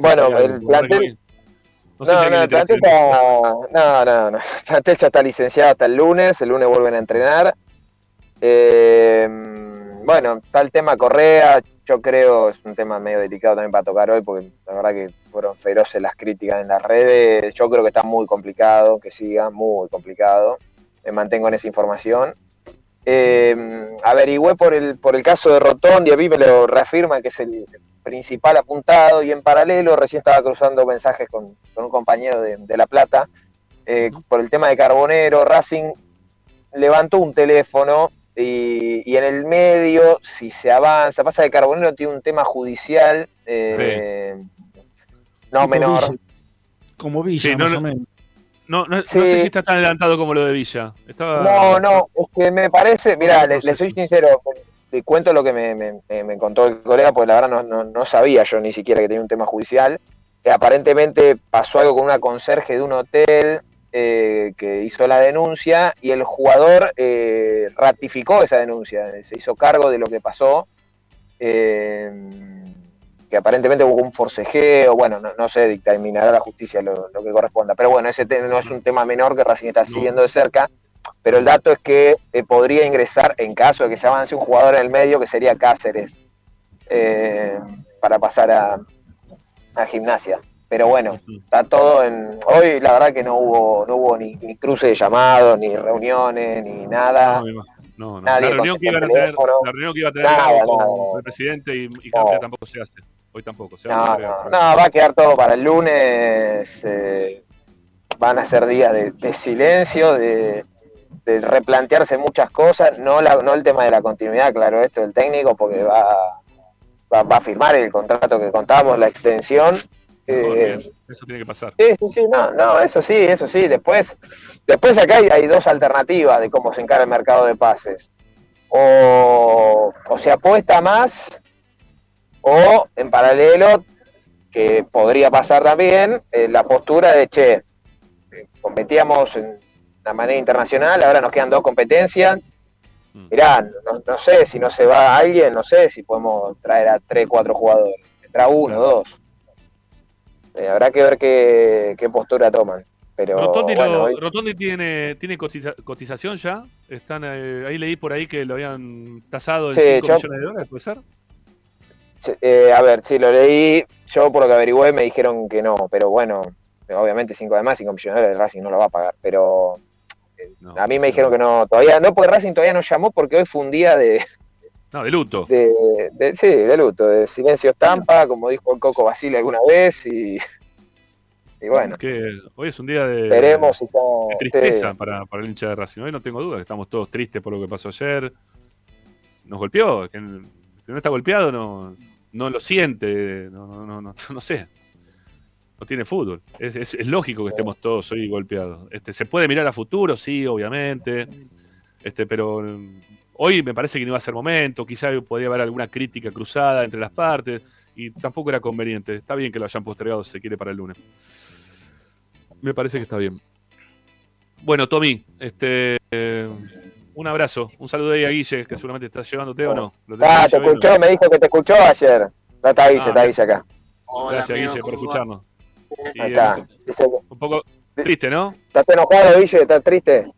Bueno, Sí, el plantel, No sé si No, alguien no, no, no, no. El plantel ya está licenciado hasta el lunes. El lunes vuelven a entrenar. Eh, bueno, está el tema Correa, yo creo, es un tema medio delicado también para tocar hoy, porque la verdad que fueron feroces las críticas en las redes. Yo creo que está muy complicado, que siga, muy complicado. Me mantengo en esa información. Eh, averigüé por el, por el caso de Rotondi, a mí me lo reafirma que es el principal apuntado, y en paralelo recién estaba cruzando mensajes con, un compañero de, La Plata eh, por el tema de Carbonero. Racing levantó un teléfono y, en el medio, si se avanza, pasa que Carbonero tiene un tema judicial eh, no menor. Como Villa, no, más o menos. No, no, sé si está tan adelantado como lo de Villa. No, no, es que me parece, mira, le, soy sincero, te cuento lo que me, contó el colega, porque la verdad no, sabía yo ni siquiera que tenía un tema judicial. Que aparentemente pasó algo con una conserje de un hotel eh, que hizo la denuncia y el jugador eh, ratificó esa denuncia, se hizo cargo de lo que pasó, eh, que aparentemente hubo un forcejeo, bueno, no, sé, dictaminará la justicia lo, que corresponda, pero bueno, ese no es un tema menor que Racing está siguiendo de cerca, pero el dato es que podría ingresar, en caso de que se avance un jugador en el medio, que sería Cáceres, para pasar a, a gimnasia. Pero bueno, está todo en. Hoy la verdad que no hubo, no hubo ni, cruce de llamados, ni reuniones, ni nada. No, no, La, reunión que iban a tener, la reunión que iba a tener con el presidente y, y tampoco se hace. Hoy tampoco. Se no, no, va a quedar todo para el lunes. Eh, van a ser días de, silencio, de, replantearse muchas cosas. No, no el tema de la continuidad, claro, esto del técnico, porque va, va, va a firmar el contrato que contábamos, la extensión eh, eso tiene que pasar. Sí, sí, sí, no, no, eso sí, eso sí. Después, después acá hay, dos alternativas de cómo se encara el mercado de pases. O, se apuesta más, o en paralelo, que podría pasar también, eh, la postura de, che, competíamos en la manera internacional, ahora nos quedan dos competencias. Mm. Mirá, no, sé si no se va alguien, no sé si podemos traer a tres, cuatro jugadores. Entra uno, dos. Eh, habrá que ver qué, postura toman. Pero, Rotondi, tiene, tiene cotización ya. Están eh, ahí leí por ahí que lo habían tasado en 5 millones de dólares, ¿puede ser? Eh, a ver, sí, lo leí. Yo por lo que averigüé me dijeron que no, pero bueno, obviamente 5 además, 5 millones de dólares Racing no lo va a pagar, pero a mí me dijeron que no, todavía no, porque Racing todavía no llamó porque hoy fue un día de, no, de luto. De, sí, de luto, de silencio estampa, como dijo el Coco Basile alguna vez, y, y bueno. Que hoy es un día de, Veremos tristeza para, para, el hincha de Racing. Hoy no tengo duda que estamos todos tristes por lo que pasó ayer. Nos golpeó, que no está golpeado no, no lo siente, no, no, no, no sé. No tiene fútbol. Es, es, es, lógico que estemos todos hoy golpeados. Este, se puede mirar a futuro, sí, obviamente. Este, pero Hoy me parece que no iba a ser momento, quizá podía haber alguna crítica cruzada entre las partes y tampoco era conveniente. Está bien que lo hayan postergado, si se quiere, para el lunes. Me parece que está bien. Bueno, Tommy, este, un abrazo, un saludo ahí a Guille, que seguramente está llevándote o no. ah, te escuchó, me dijo que te escuchó ayer. Está, Guille, está Guille acá. Gracias, Guille, por escucharnos. Ahí está. un poco triste, ¿no? ¿Estás enojado, Guille? ¿Estás triste?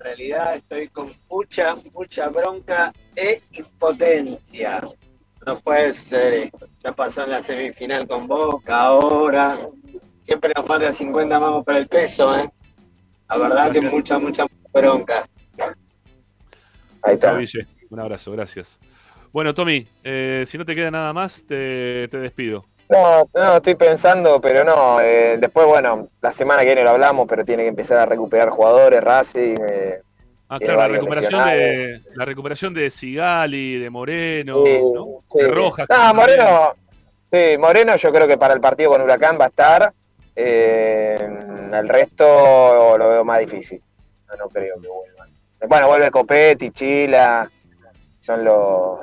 realidad estoy con mucha, mucha bronca e impotencia. No puede ser esto. Ya pasó en la semifinal con Boca, ahora. Siempre nos falta 50 mangos para el peso, ¿eh? La verdad que mucha, mucha bronca. Ahí está. Un abrazo, gracias. Bueno, Tommy, eh, si no te queda nada más, te, te despido. No, no, estoy pensando, pero no. Eh, después, bueno, la semana que viene lo hablamos, pero tiene que empezar a recuperar jugadores, Racing. Eh, ah, claro, la recuperación, de, la recuperación de Sigali, de Moreno, de Rojas. No, Moreno, sí, Moreno yo creo que para el partido con Huracán va a estar. Eh, el resto lo veo más difícil. No, no creo que vuelvan. Bueno, vuelve Copetti, Chila, son los,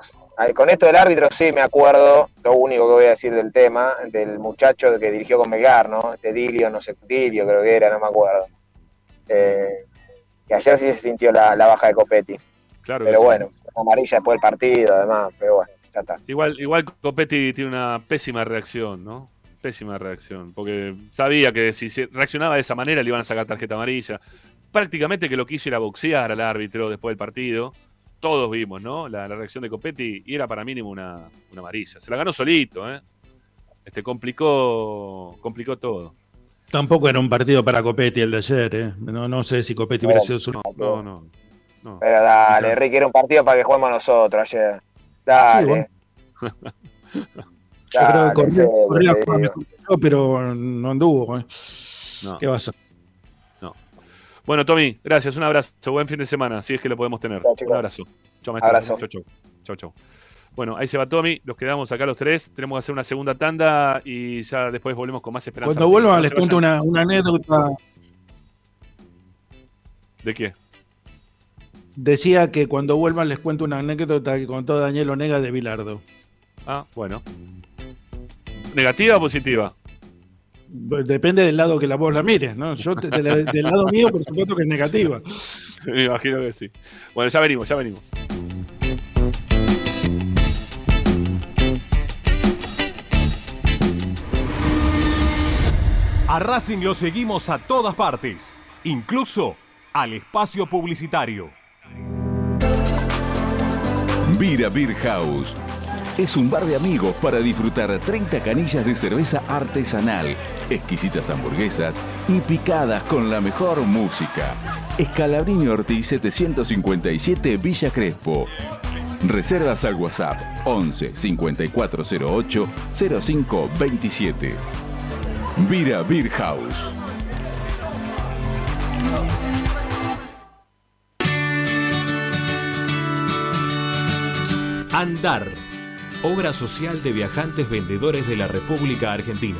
con esto del árbitro sí me acuerdo, lo único que voy a decir del tema, del muchacho que dirigió con Melgar, ¿no? De Dilio, no sé, Dilio creo que era, no me acuerdo. Eh, que ayer sí se sintió la, baja de Copetti. Claro pero bueno, amarilla después del partido, además, pero bueno, ya está. Igual, igual Copetti tiene una pésima reacción, ¿no? Pésima reacción, porque sabía que si se reaccionaba de esa manera le iban a sacar tarjeta amarilla. Prácticamente que lo quiso ir a boxear al árbitro después del partido todos vimos, ¿no? La, reacción de Copetti y era para mínimo una, una amarilla. Se la ganó solito, ¿eh? Este complicó, complicó todo. Tampoco era un partido para Copetti el de ayer, ¿eh? No, no sé si Copetti hubiera sido su. No, no, no. Pero dale, Ricky, era un partido para que juguemos nosotros ayer. Dale. Yo creo que corrió, corrió mejor pero no anduvo. ¿eh? ¿Qué va a hacer? No. Bueno, Tommy, gracias. Un abrazo. Buen fin de semana, si es que lo podemos tener. un abrazo. Chau, maestro. Abrazo. Chau, chau. Chau, chau. Bueno, ahí se va Tommy, los quedamos acá los tres, tenemos que hacer una segunda tanda y ya después volvemos con más esperanza. Cuando vuelvan les cuento una, anécdota. ¿De qué? Decía que cuando vuelvan les cuento una anécdota que contó Daniel Onega de Bilardo. Ah, bueno. ¿Negativa o positiva? Depende del lado que la voz la mires, ¿no? Yo del lado mío, por supuesto que es negativa. Me imagino que sí. Bueno, ya venimos, ya venimos. A Racing lo seguimos a todas partes, incluso al espacio publicitario. Vira Beer House. Es un bar de amigos para disfrutar 30 canillas de cerveza artesanal, exquisitas hamburguesas y picadas con la mejor música. Escalabrini Ortiz 757 Villa Crespo. Reservas al WhatsApp 11 5408 0527. Vira Beer House. Andar. Obra social de viajantes vendedores de la República Argentina.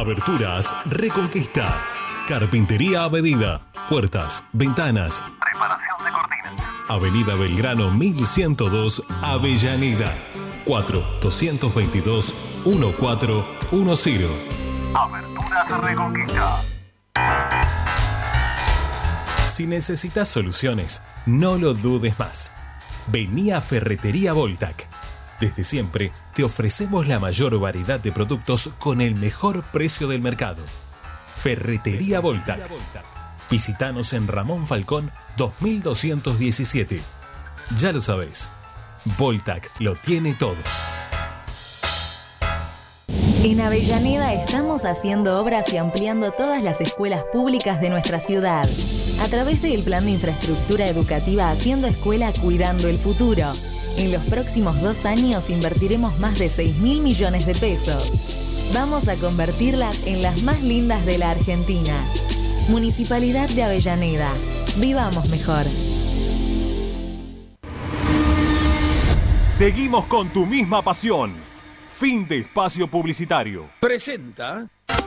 Aberturas Reconquista. Carpintería a medida. Puertas, ventanas. Preparación de cortinas. Avenida Belgrano 1102, Avellaneda. 4-222-1410. Aberturas Reconquista. Si necesitas soluciones, no lo dudes más. Vení a Ferretería Voltac. Desde siempre te ofrecemos la mayor variedad de productos con el mejor precio del mercado. Ferretería Voltac. Visítanos en Ramón Falcón 2217. Ya lo sabéis, Voltac lo tiene todo. En Avellaneda estamos haciendo obras y ampliando todas las escuelas públicas de nuestra ciudad. A través del Plan de Infraestructura Educativa Haciendo Escuela Cuidando el Futuro. En los próximos dos años invertiremos más de 6 mil millones de pesos. Vamos a convertirlas en las más lindas de la Argentina. Municipalidad de Avellaneda. Vivamos mejor. Seguimos con tu misma pasión. Fin de espacio publicitario. Presenta.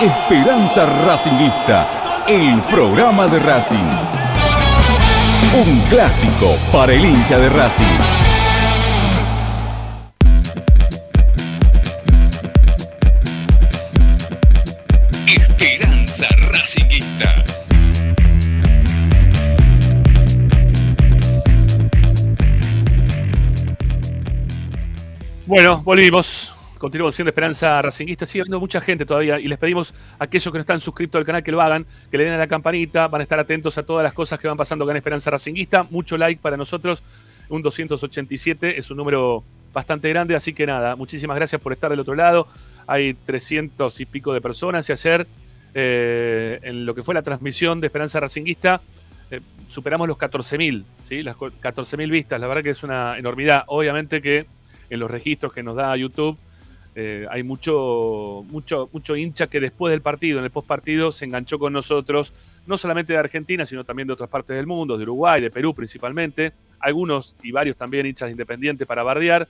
Esperanza Racingista, el programa de Racing. Un clásico para el hincha de Racing. Bueno, volvimos. Continuamos siendo Esperanza Racinguista. Sigue habiendo mucha gente todavía y les pedimos a aquellos que no están suscritos al canal que lo hagan, que le den a la campanita, van a estar atentos a todas las cosas que van pasando acá Esperanza Racinguista. Mucho like para nosotros. Un 287 es un número bastante grande, así que nada, muchísimas gracias por estar del otro lado. Hay 300 y pico de personas y ayer, eh, en lo que fue la transmisión de Esperanza Racinguista, eh, superamos los 14.000, ¿sí? las 14.000 vistas. La verdad que es una enormidad. Obviamente que en los registros que nos da YouTube eh, hay mucho, mucho, mucho hincha que después del partido, en el post partido, se enganchó con nosotros, no solamente de Argentina, sino también de otras partes del mundo, de Uruguay, de Perú principalmente, algunos y varios también hinchas independientes para bardear,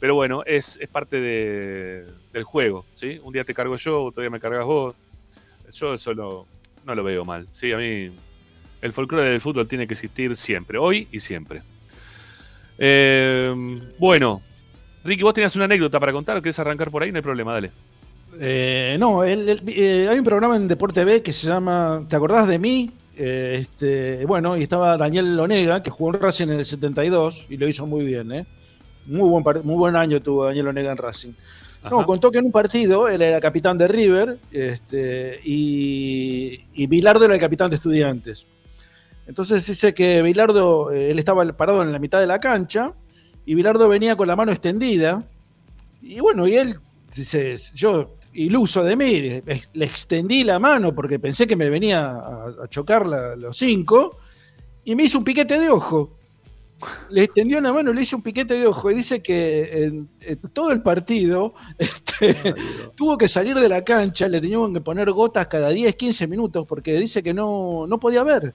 pero bueno, es, parte de, del juego, ¿sí? Un día te cargo yo, otro día me cargas vos, yo eso no, no lo veo mal, ¿sí? A mí el folclore del fútbol tiene que existir siempre, hoy y siempre. Eh, bueno, Ricky, vos tenías una anécdota para contar, ¿querés arrancar por ahí? No hay problema, dale. Eh, no, eh, hay un programa en Deporte B que se llama ¿Te acordás de mí? Eh, este, bueno, y estaba Daniel Lonega, que jugó en Racing en el 72 y lo hizo muy bien, ¿eh? Muy buen, muy buen año tuvo Daniel Lonega en Racing. No, contó que en un partido él era capitán de River este, y, y Bilardo era el capitán de Estudiantes. Entonces dice que Bilardo, él estaba parado en la mitad de la cancha y Bilardo venía con la mano extendida. Y bueno, y él dice, yo iluso de mí, le extendí la mano porque pensé que me venía a, chocar los cinco y me hizo un piquete de ojo. Le extendió una mano, le hizo un piquete de ojo y dice que en, todo el partido este, tuvo que salir de la cancha, le tenían que poner gotas cada 10, 15 minutos porque dice que no, no podía ver.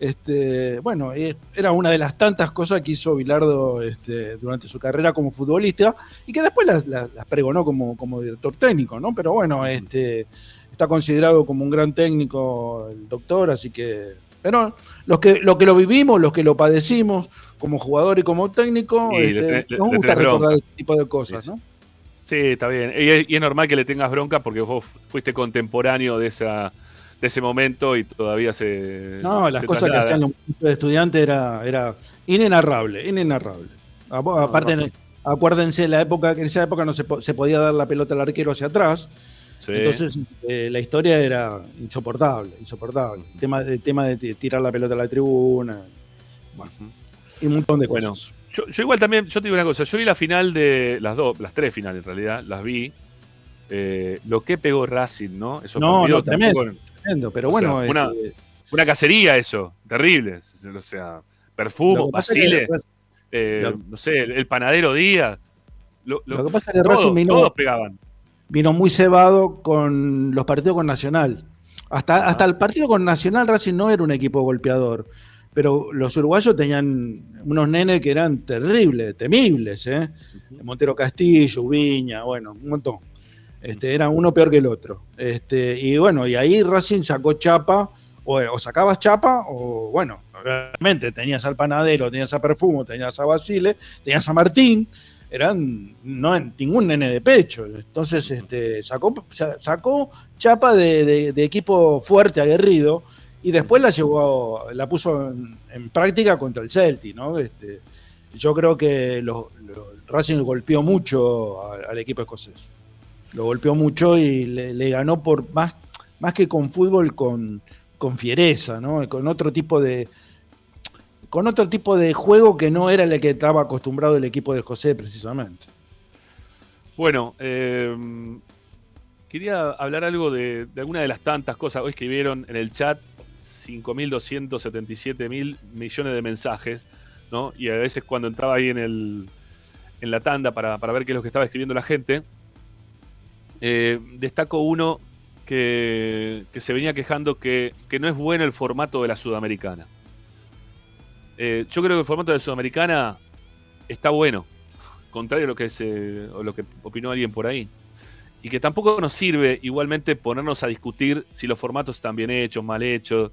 Este, bueno, era una de las tantas cosas que hizo Bilardo este, durante su carrera como futbolista y que después las, pregonó como, como, director técnico, ¿no? Pero bueno, este, está considerado como un gran técnico el doctor, así que. Pero los que, lo que lo vivimos, los que lo padecimos como jugador y como técnico, este, nos gusta recordar este tipo de cosas, ¿no? Sí, está bien. y es normal que le tengas bronca porque vos fuiste contemporáneo de esa de ese momento y todavía se. No, las cosas que hacían los estudiantes era, era inenarrable, inenarrable. Aparte, acuérdense, la época, en esa época no se, podía dar la pelota al arquero hacia atrás. Entonces eh, la historia era insoportable, insoportable. El tema, el tema de tirar la pelota a la tribuna. Bueno, y un montón de cosas. Yo, igual también, yo te digo una cosa, yo vi la final de las dos, las tres finales en realidad, las vi. Eh, lo que pegó Racing, ¿no? Eso no, no, tremendo pero bueno. una, una, cacería eso, terrible. O sea, perfumo, basile, eh, no sé, el, panadero Díaz. Lo, que pasa es que Racing vino, todos pegaban. vino muy cebado con los partidos con Nacional. Hasta, hasta el partido con Nacional Racing no era un equipo golpeador. Pero los uruguayos tenían unos nenes que eran terribles, temibles, ¿eh? Montero Castillo, Viña, bueno, un montón. Este, era uno peor que el otro. Este, y bueno, y ahí Racing sacó chapa, o, sacabas chapa, o bueno, realmente tenías al panadero, tenías a Perfumo, tenías a Basile, tenías a Martín, eran no ningún nene de pecho. Entonces este, sacó, sacó chapa de, equipo fuerte, aguerrido, y después la llevó, la puso en, práctica contra el Celtic, ¿no? Este, yo creo que Racing golpeó mucho al equipo escocés lo golpeó mucho y le, ganó por más, más que con fútbol, con, con fiereza, ¿no? Con otro tipo de. Con otro tipo de juego que no era el que estaba acostumbrado el equipo de José, precisamente. Bueno, eh, quería hablar algo de, alguna de las tantas cosas. Hoy escribieron en el chat 5.277 mil millones de mensajes, ¿no? Y a veces cuando entraba ahí en, el, en la tanda para, para ver qué es lo que estaba escribiendo la gente, eh, destaco uno que, se venía quejando que, no es bueno el formato de la Sudamericana. Eh, yo creo que el formato de la Sudamericana está bueno, contrario a lo que, opinó alguien por ahí. y que tampoco nos sirve igualmente ponernos a discutir si los formatos están bien hechos, mal hechos.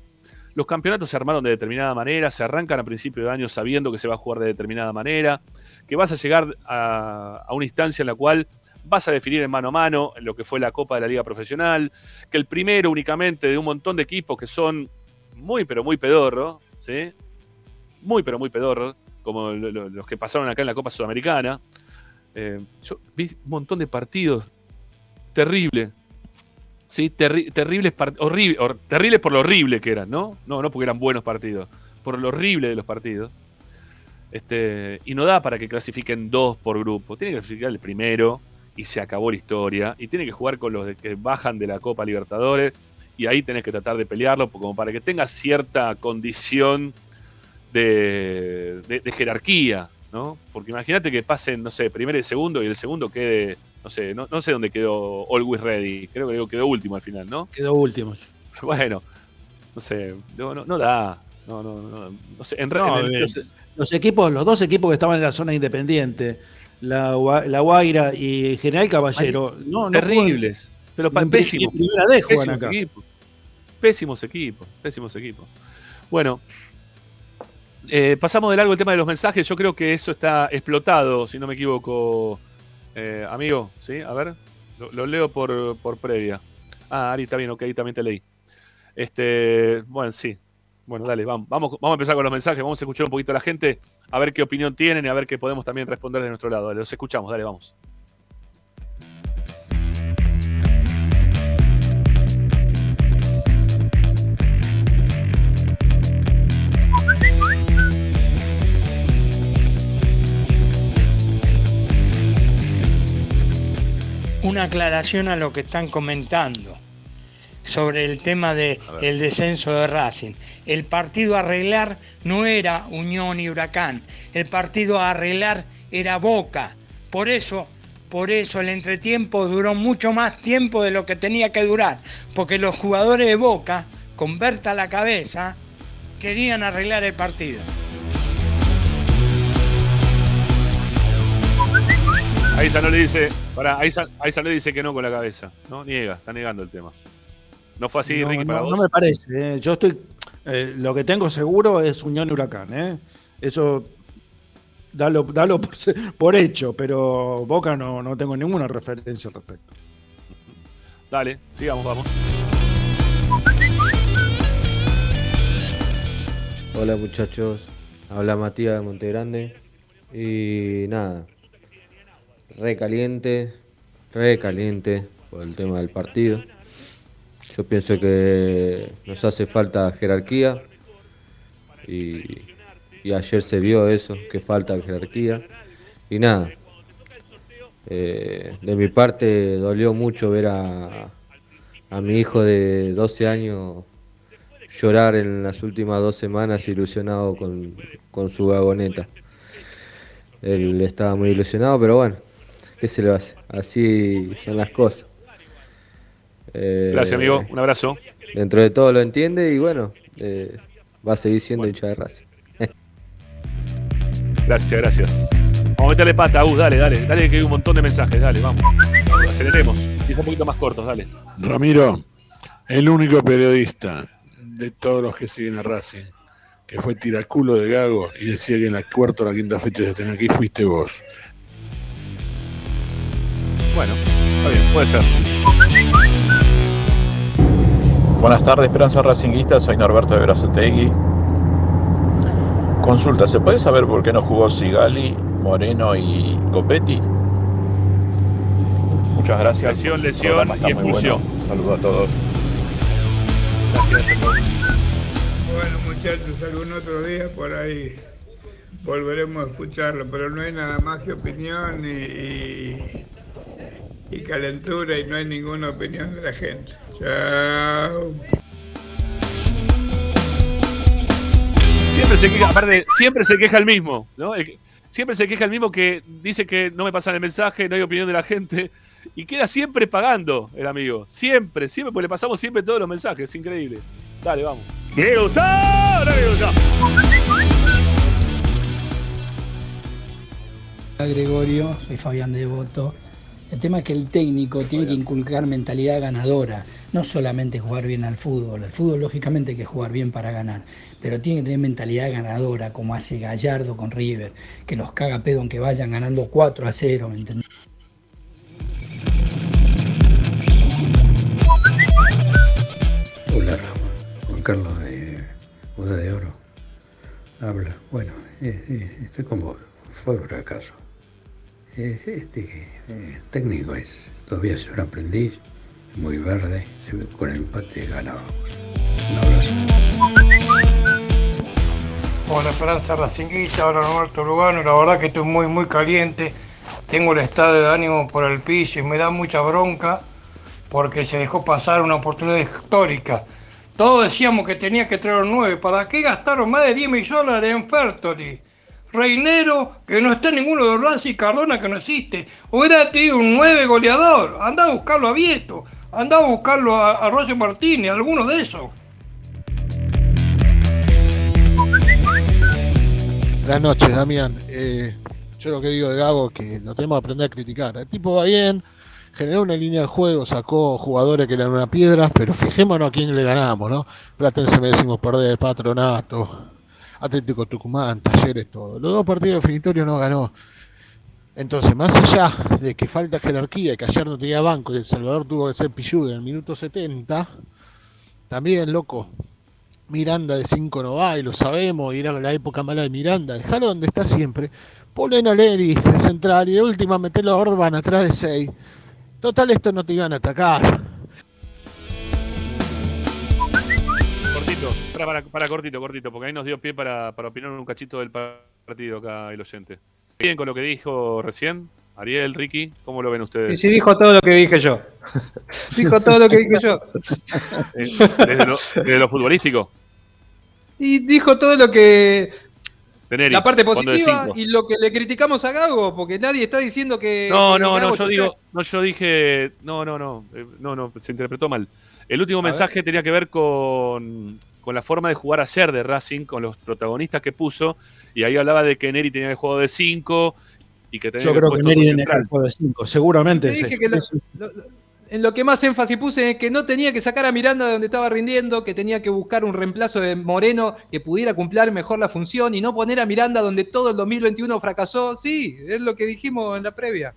Los campeonatos se armaron de determinada manera, se arrancan a principio de año sabiendo que se va a jugar de determinada manera, que vas a llegar a, una instancia en la cual vas a definir en mano a mano lo que fue la Copa de la Liga Profesional, que el primero únicamente de un montón de equipos que son muy pero muy pedorros, ¿sí? Muy pero muy pedorros, como los que pasaron acá en la Copa Sudamericana. Eh, yo vi un montón de partidos terribles. ¿sí? terribles, horrible, terribles por lo horrible que eran, ¿no? No, no porque eran buenos partidos, por lo horrible de los partidos. Este, y no da para que clasifiquen dos por grupo. Tiene que clasificar el primero y se acabó la historia. Y tiene que jugar con los que bajan de la Copa Libertadores. Y ahí tenés que tratar de pelearlo como para que tenga cierta condición de, de jerarquía. ¿no? Porque imagínate que pasen, no sé, primero y segundo y el segundo quede, no sé, no, sé dónde quedó Always Ready, creo que quedó último al final, ¿no? Quedó último. Bueno, no sé, no, no, da, no, no, no, sé, en, los equipos, los dos equipos que estaban en la zona independiente, la, la Guaira y General Caballero, no, terribles, pero pésimos. pésimos equipos. Pésimos equipos, pésimos equipos. Bueno, eh, pasamos de largo el tema de los mensajes. Yo creo que eso está explotado, si no me equivoco, eh, amigo. ¿Sí? A ver, lo, leo por, por, previa. Ah, Ari, está bien, ok, también te leí. Este, bueno, sí. Bueno, dale, vamos, vamos, vamos a empezar con los mensajes. Vamos a escuchar un poquito a la gente, a ver qué opinión tienen y a ver qué podemos también responder de nuestro lado. los escuchamos, dale, vamos. una aclaración a lo que están comentando sobre el tema del descenso de Racing. El partido a arreglar no era Unión y Huracán, el partido a arreglar era Boca. Por eso, por eso el entretiempo duró mucho más tiempo de lo que tenía que durar, porque los jugadores de Boca, con Berta a la cabeza, querían arreglar el partido. Ahí ya no le dice, para, ahí, ya, le dice que no con la cabeza, ¿no? Niega, está negando el tema. ¿No fue así, Ricky, para vos? No me parece, ¿eh? yo estoy, eh, lo que tengo seguro es Unión Huracán, ¿eh? Eso, dalo, dalo por, hecho, pero Boca no, no tengo ninguna referencia al respecto. Dale, sigamos, vamos. Hola muchachos, habla Matías de Montegrande y nada, re caliente, re caliente por el tema del partido. Yo pienso que nos hace falta jerarquía y, ayer se vio eso, que falta jerarquía. Y nada, eh, de mi parte dolió mucho ver a, a mi hijo de 12 años llorar en las últimas dos semanas ilusionado con, con su vagoneta. Él estaba muy ilusionado, pero bueno, ¿qué se le hace? Así son las cosas. Eh, Gracias, amigo. Un abrazo. Dentro de todo lo entiende y bueno, eh, va a seguir siendo hincha de raza. gracias, gracias. Vamos a meterle pata, uh, dale, dale, dale que hay un montón de mensajes, dale, vamos. Aceleremos. Y un poquito más cortos, dale. Ramiro, el único periodista de todos los que siguen a Racing que fue tiraculo de Gago y decía que en la cuarta o la quinta fecha de tener aquí fuiste vos. Bueno, está bien, puede ser. Buenas tardes, Esperanza Racinguista. Soy Norberto de Brazotegui. Consulta, ¿se puede saber por qué no jugó Sigali, Moreno y Copetti? Muchas gracias. Lesión, lesión y expulsión. Saludos a todos. Gracias. Bueno, muchachos, algún otro día por ahí volveremos a escucharlo, pero no hay nada más que opinión y y calentura y no hay ninguna opinión de la gente. Chao. Siempre se queja, aparte, siempre se queja el mismo, ¿no? Siempre se queja el mismo que dice que no me pasan el mensaje, no hay opinión de la gente. Y queda siempre pagando el amigo. Siempre, siempre, porque le pasamos siempre todos los mensajes. Es increíble. Dale, vamos. ¡Le gustó! ¡No le gustó! Hola Gregorio, soy Fabián Devoto El tema es que el técnico tiene que inculcar mentalidad ganadora, no solamente jugar bien al fútbol. El fútbol lógicamente hay que jugar bien para ganar, pero tiene que tener mentalidad ganadora, como hace Gallardo con River, que los caga pedo aunque vayan ganando 4 a 0, ¿me entendés? Hola Ramón, Juan Carlos de Boda de Oro. Habla, bueno, eh, eh, estoy con vos, fue fracaso. Este eh, técnico es todavía es un aprendiz, muy verde, con el empate ganábamos. Un abrazo. Hola Esperanza Racinguista, hola Roberto Lugano, la verdad que estoy muy muy caliente, tengo el estado de ánimo por el piso y me da mucha bronca porque se dejó pasar una oportunidad histórica. Todos decíamos que tenía que traer un 9, ¿para qué gastaron más de 10 millones en Fertoli? Reinero, que no está ninguno de Racing Cardona, que no existe. Hubiera tenido un 9 goleador, anda a buscarlo a Vieto, anda a buscarlo a, a Roger Martínez, alguno de esos. Buenas noches, Damián. Eh, yo lo que digo de Gago es que lo tenemos que aprender a criticar. El tipo va bien, generó una línea de juego, sacó jugadores que eran una piedra, pero fijémonos a quién le ganamos, ¿no? Platense me decimos perder, Patronato, Atlético Tucumán, Talleres, todo. Los dos partidos definitorios no ganó. Entonces, más allá de que falta jerarquía y que ayer no tenía banco y El Salvador tuvo que ser pilludo en el minuto 70, también, loco, Miranda de 5 no va y lo sabemos, y era la época mala de Miranda. Dejalo donde está siempre. Ponen a Leri de central y de última metelo a Orban atrás de 6. Total, esto no te iban a atacar. Para, para, para cortito, cortito, porque ahí nos dio pie para, para opinar un cachito del partido acá el oyente. Bien con lo que dijo recién, Ariel, Ricky, ¿cómo lo ven ustedes? Y sí dijo todo lo que dije yo. dijo todo lo que dije yo. Eh, Desde lo, desde lo futbolístico. Y dijo todo lo que. Neri, la parte positiva y lo que le criticamos a Gago, porque nadie está diciendo que. No, que no, Gago no, yo digo, no, yo dije, no, no, no, eh, no, no, se interpretó mal. El último A mensaje tenía que ver con, con la forma de jugar ayer de Racing, con los protagonistas que puso, y ahí hablaba de que Neri tenía el juego de 5 y que tenía Yo que creo que Neri central. el juego de 5, seguramente. Te dije que lo- Sí, sí. lo- lo- en lo que más énfasis puse es que no tenía que sacar a Miranda de donde estaba rindiendo, que tenía que buscar un reemplazo de Moreno que pudiera cumplir mejor la función y no poner a Miranda donde todo el 2021 fracasó. Sí, es lo que dijimos en la previa.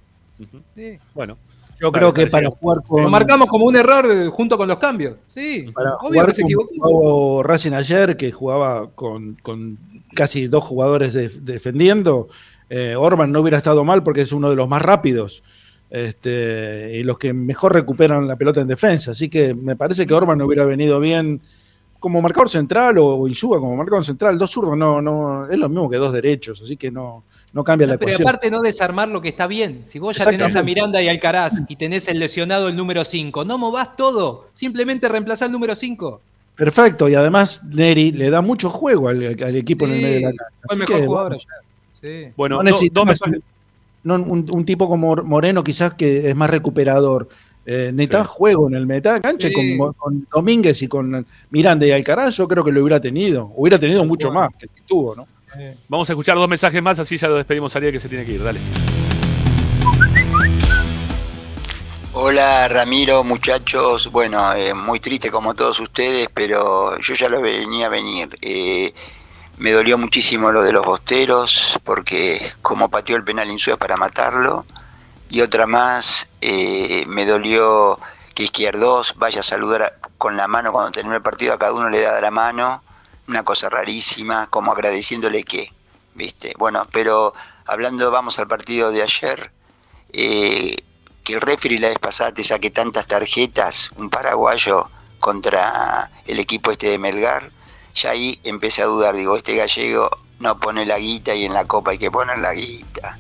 Sí. Bueno. Yo creo que para jugar con. Lo marcamos como un error eh, junto con los cambios. Sí, para obvio jugar que se equivocó. jugó Racing ayer, que jugaba con, con casi dos jugadores de- defendiendo, eh, Orban no hubiera estado mal porque es uno de los más rápidos este, y los que mejor recuperan la pelota en defensa. Así que me parece que Orban no hubiera venido bien como marcador central o, o Insúa como marcador central. Dos zurdos no, no, es lo mismo que dos derechos, así que no, no cambia la Pero ecuación. aparte no desarmar lo que está bien. Si vos ya tenés a. Miranda y Alcaraz y tenés el lesionado el número 5, no movás todo. Simplemente reemplazá el número 5. Perfecto, y además Neri le da mucho juego al, al equipo en el medio de la cancha. Fue el Así mejor que, jugador bueno, ayer. Sí. Bueno, no do- necesitamos dos mensajes- no, un, un tipo como Moreno quizás que es más recuperador. Eh, necesitaba juego en el mitad de cancha y con, con Domínguez y con Miranda y Alcaraz yo creo que lo hubiera tenido. Hubiera tenido mucho más que tuvo, ¿no? Vamos a escuchar dos mensajes más, así ya lo despedimos a Ariel que se tiene que ir. Dale. Hola Ramiro, muchachos. Bueno, eh, muy triste como todos ustedes, pero yo ya lo venía a venir. Eh, me dolió muchísimo lo de los bosteros, porque como pateó el penal Insúa para matarlo. Y otra más, eh, me dolió que Izquierdos vaya a saludar con la mano cuando terminó el partido, a cada uno le da la mano. Una cosa rarísima, como agradeciéndole que, ¿viste? Bueno, pero hablando, vamos al partido de ayer. Eh, que el referee la vez pasada te saque tantas tarjetas, un paraguayo contra el equipo este de Melgar, ya ahí empecé a dudar, digo, este gallego no pone la guita y en la copa hay que poner la guita.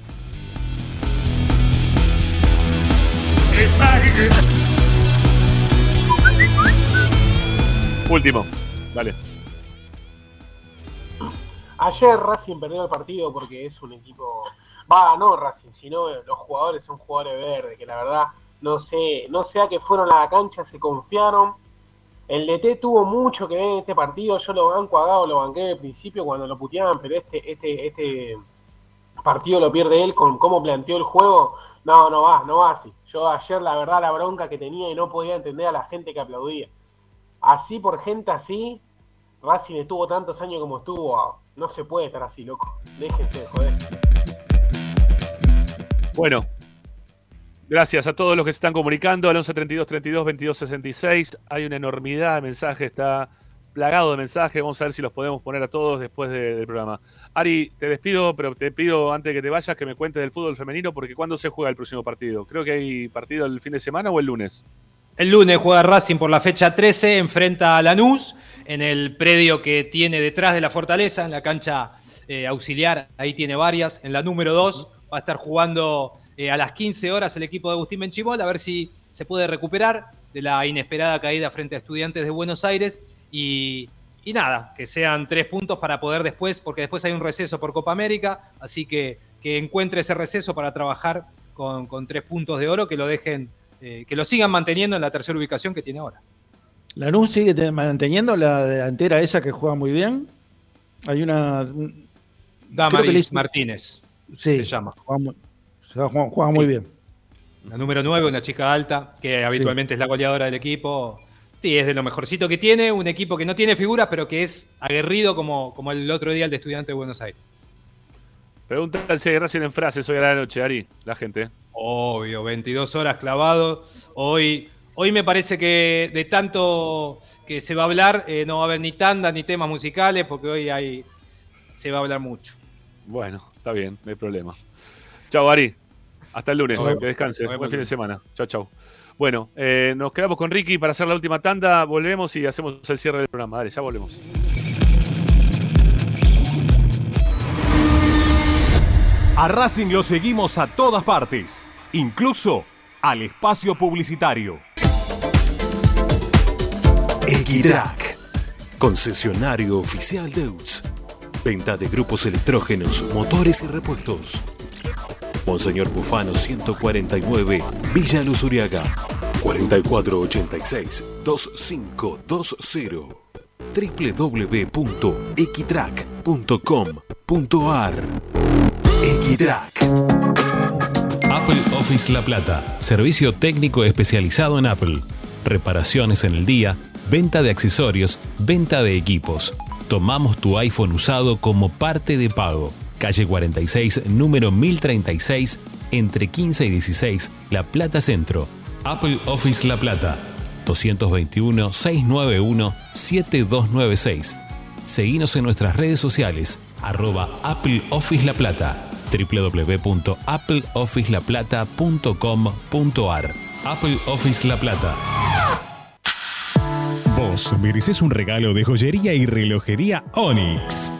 Último. Dale. Ayer Racing perdió el partido porque es un equipo. Va, no Racing, sino los jugadores son jugadores verdes, que la verdad no sé, no sé a qué fueron a la cancha, se confiaron. El DT tuvo mucho que ver en este partido, yo lo banco a Gago, lo banqué al principio cuando lo puteaban, pero este, este, este partido lo pierde él con cómo planteó el juego. No, no va, no va así. Yo ayer la verdad la bronca que tenía y no podía entender a la gente que aplaudía. Así por gente así, Racing estuvo tantos años como estuvo. No se puede estar así, loco. Déjense de joder. Bueno, gracias a todos los que se están comunicando al 11 32 32 22 66. Hay una enormidad de mensajes, está plagado de mensajes. Vamos a ver si los podemos poner a todos después de- del programa. Ari, te despido, pero te pido antes que te vayas que me cuentes del fútbol femenino, porque ¿cuándo se juega el próximo partido? Creo que hay partido el fin de semana o el lunes. El lunes juega Racing por la fecha 13, enfrenta a Lanús en el predio que tiene detrás de la fortaleza, en la cancha eh, auxiliar, ahí tiene varias. En la número 2 va a estar jugando eh, a las 15 horas el equipo de Agustín Benchimol, a ver si se puede recuperar de la inesperada caída frente a estudiantes de Buenos Aires. Y, y nada, que sean tres puntos para poder después, porque después hay un receso por Copa América, así que que encuentre ese receso para trabajar con, con tres puntos de oro, que lo dejen, eh, que lo sigan manteniendo en la tercera ubicación que tiene ahora. Lanús sigue te- manteniendo la delantera esa que juega muy bien. Hay una. Damaris hizo- Martínez. Sí, se llama. Juega muy, se juega- juega muy bien. La número 9, una chica alta, que habitualmente es la goleadora del equipo. Sí, es de lo mejorcito que tiene, un equipo que no tiene figuras, pero que es aguerrido como, como el otro día el de Estudiantes de Buenos Aires. Pregúntale si Racing en frases hoy a la noche, Ari, la gente. Obvio, 22 horas clavado. Hoy, hoy me parece que de tanto que se va a hablar, eh, no va a haber ni tanda ni temas musicales, porque hoy hay, se va a hablar mucho. Bueno, está bien, no hay problema. Chao, Ari. Hasta el lunes. Que descanse. Buen fin de semana. Chao, chao. Bueno, eh, nos quedamos con Ricky para hacer la última tanda. Volvemos y hacemos el cierre del programa. Dale, ya volvemos. A Racing lo seguimos a todas partes, incluso al espacio publicitario. Equitrack, concesionario oficial Deutz. Venta de grupos electrógenos, motores y repuestos. Monseñor Bufano 149, Villa Luz Uriaga. 4486-2520. www.equitrack.com.ar Equitrack. Apple Office La Plata, servicio técnico especializado en Apple. Reparaciones en el día, venta de accesorios, venta de equipos. Tomamos tu iPhone usado como parte de pago. Calle 46, número 1036, entre 15 y 16, La Plata Centro. Apple Office La Plata, 221-691-7296. Seguinos en nuestras redes sociales, arroba Apple Office La Plata, www.appleofficelaplata.com.ar. Apple Office La Plata. Vos mereces un regalo de joyería y relojería Onyx.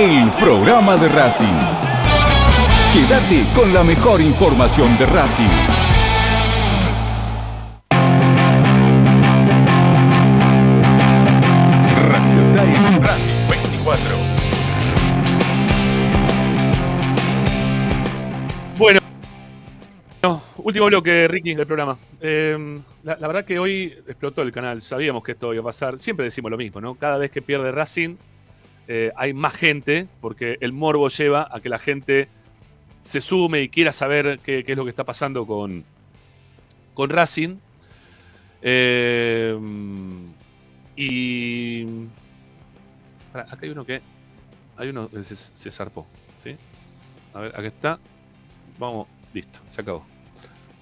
el programa de Racing. Quédate con la mejor información de Racing. Racing 24. Bueno, no, último bloque, Ricky, del programa. Eh, la, la verdad que hoy explotó el canal, sabíamos que esto iba a pasar. Siempre decimos lo mismo, ¿no? Cada vez que pierde Racing eh, hay más gente, porque el morbo lleva a que la gente se sume y quiera saber qué, es lo que está pasando con, con Racing. Eh, y. Acá hay uno que. Hay uno que se, se zarpó. ¿sí? A ver, acá está. Vamos, listo, se acabó.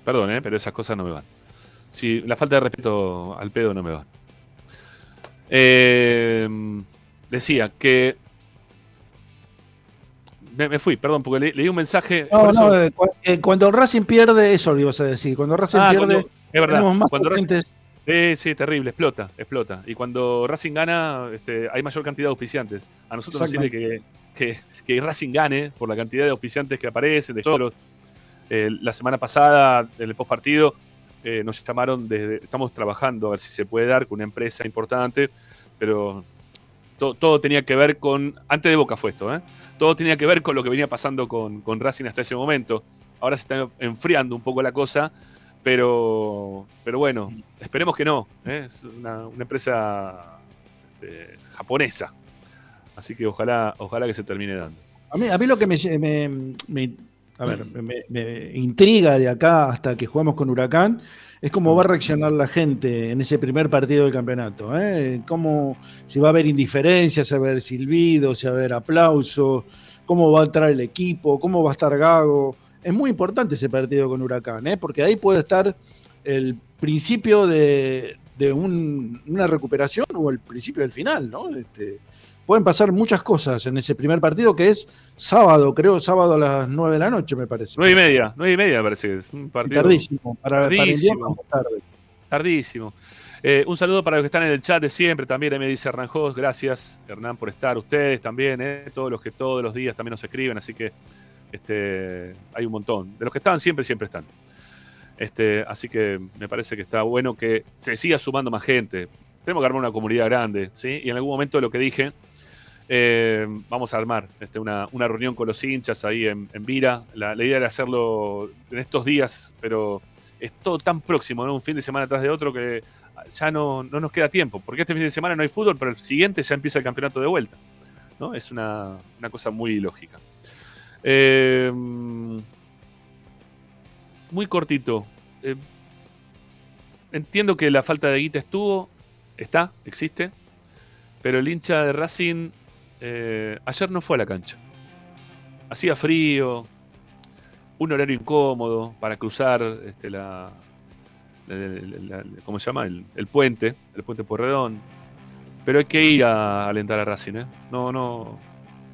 Perdón, ¿eh? pero esas cosas no me van. La falta de respeto al pedo no me va. Eh, decía que. Me, me fui, perdón, porque le- leí un mensaje. No, eso- no, eh, eh, cuando Racing pierde, eso lo ibas a decir. Cuando Racing Ah, pierde, cuando- es verdad. más Cuando Racing-. Sí, terrible, explota, explota. Y cuando Racing gana, este, hay mayor cantidad de auspiciantes. A nosotros nos sirve que, que, que Racing gane por la cantidad de auspiciantes que aparecen, de solos. Eh, la semana pasada, en el postpartido, eh, nos llamaron desde. Estamos trabajando a ver si se puede dar con una empresa importante, pero to- todo tenía que ver con. Antes de Boca fue esto, ¿eh? Todo tenía que ver con lo que venía pasando con, con Racing hasta ese momento. Ahora se está enfriando un poco la cosa, pero, pero bueno, esperemos que no. ¿eh? Es una, empresa este, japonesa. Así que ojalá, ojalá que se termine dando. A mí, a mí lo que me- a ver, me- me intriga de acá hasta que jugamos con Huracán es cómo va a reaccionar la gente en ese primer partido del campeonato. ¿eh? Cómo, si va a haber indiferencia, si va a haber silbido, si va a haber aplauso, cómo va a entrar el equipo, cómo va a estar Gago. Es muy importante ese partido con Huracán, ¿eh? porque ahí puede estar el principio de, de un- una recuperación o el principio del final, ¿no? Este, pueden pasar muchas cosas en ese primer partido que es sábado, creo, sábado a las 9 de la noche, me parece. Nueve y media, nueve y media parece. que Es un partido Tardísimo, para, para el Tardísimo. tarde. Tardísimo. Eh, un saludo para los que están en el chat de siempre. También ahí me dice Hernán Jos. Gracias, Hernán, por estar. Ustedes también, eh, todos los que todos los días también nos escriben. Así que este, hay un montón. De los que están siempre, siempre están. Este, así que me parece que está bueno que se siga sumando más gente. Tenemos que armar una comunidad grande, ¿sí? Y en algún momento lo que dije, eh, vamos a armar este, una, reunión con los hinchas ahí en, Vira. La, la idea era hacerlo en estos días, pero es todo tan próximo, ¿no? Un fin de semana tras de otro que ya no, no nos queda tiempo. Porque este fin de semana no hay fútbol, pero el siguiente ya empieza el campeonato de vuelta. ¿no? Es una, una cosa muy lógica. Eh, muy cortito. Eh, entiendo que la falta de guita estuvo, está, existe, pero el hincha de Racing eh, ayer no fue a la cancha. Hacía frío, un horario incómodo para cruzar este, la, la- la- la- ¿cómo se llama? El, el puente, el puente Porredón. Pero hay que ir a alentar a Racing, ¿eh? No, no.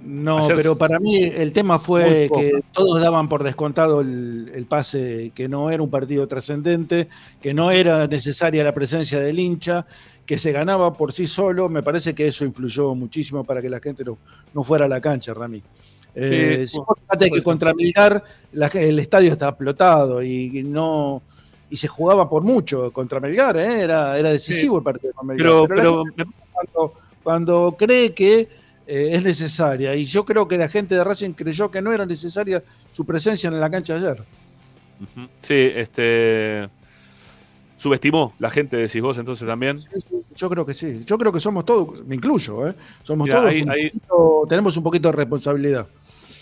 No, Ayer- pero para mí el tema fue que todos daban por descontado el, el pase, que no era un partido trascendente, que no era necesaria la presencia del hincha, que se ganaba por sí solo. Me parece que eso influyó muchísimo para que la gente no, no fuera a la cancha, Rami. Eh, Sí, si vos que contra Melgar la- el estadio estaba explotado y no y se jugaba por mucho contra Melgar, ¿eh? era, era decisivo Sí. el partido con Melgar. Pero, cuando, cuando cree que eh, es necesaria. Y yo creo que la gente de Racing creyó que no era necesaria su presencia en la cancha ayer. Sí, este. Subestimó la gente, decís vos entonces también. Yo creo que sí. Yo creo que somos todos, me incluyo, ¿eh? somos Mirá, todos, ahí- un ahí- poquito- tenemos un poquito de responsabilidad.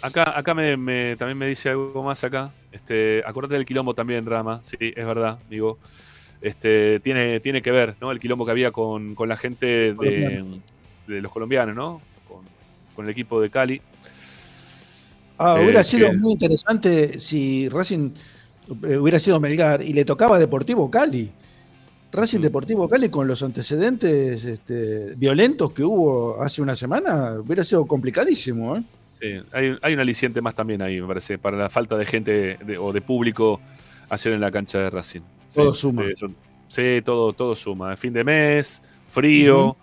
Acá, acá me, me- también me dice algo más acá. Este, acordate del quilombo también, Rama. Sí, es verdad, amigo. este, tiene, tiene que ver, ¿no? El quilombo que había con, con la gente de, de los colombianos, ¿no? Con, con el equipo de Cali. Ah, Eh, hubiera sido que- muy interesante si Racing eh, hubiera sido Melgar y le tocaba Deportivo Cali. Racing Deportivo Cali con los antecedentes este, violentos que hubo hace una semana, hubiera sido complicadísimo. ¿eh? Sí, hay, hay un aliciente más también ahí, me parece, para la falta de gente de- o de público ayer en la cancha de Racing. Sí, Todo suma. Sí, son- sí, todo, todo suma. Fin de mes, frío,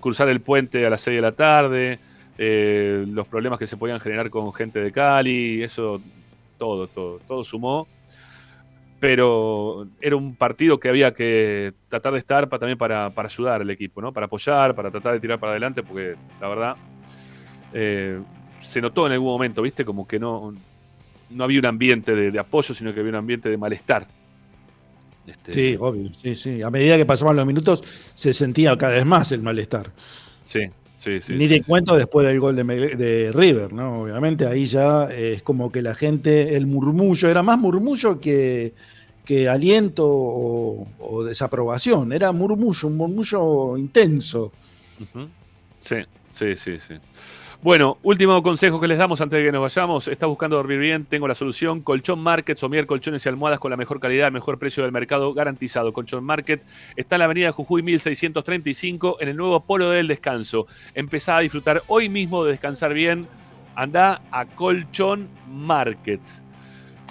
cruzar el puente a las 6 de la tarde, eh, los problemas que se podían generar con gente de Cali, eso, todo, todo, todo sumó. Pero era un partido que había que tratar de estar pa- también para, para ayudar al equipo, ¿no? Para apoyar, para tratar de tirar para adelante, porque la verdad eh, se notó en algún momento, ¿viste? Como que no, no había un ambiente de, de apoyo, sino que había un ambiente de malestar. Este, Sí, obvio, sí, sí. A medida que pasaban los minutos se sentía cada vez más el malestar. Sí, sí, sí. Ni sí, de sí. cuento después del gol de, River, ¿no? Obviamente ahí ya es como que la gente, el murmullo, era más murmullo que, que aliento o, desaprobación, era murmullo, un murmullo intenso. Sí, sí, sí, sí. Bueno, último consejo que les damos antes de que nos vayamos. ¿Estás buscando dormir bien? Tengo la solución. Colchón Market, Somier Colchones y Almohadas con la mejor calidad, mejor precio del mercado garantizado. Colchón Market está en la avenida Jujuy 1635 en el nuevo Polo del Descanso. Empezá a disfrutar hoy mismo de descansar bien. Anda a Colchón Market.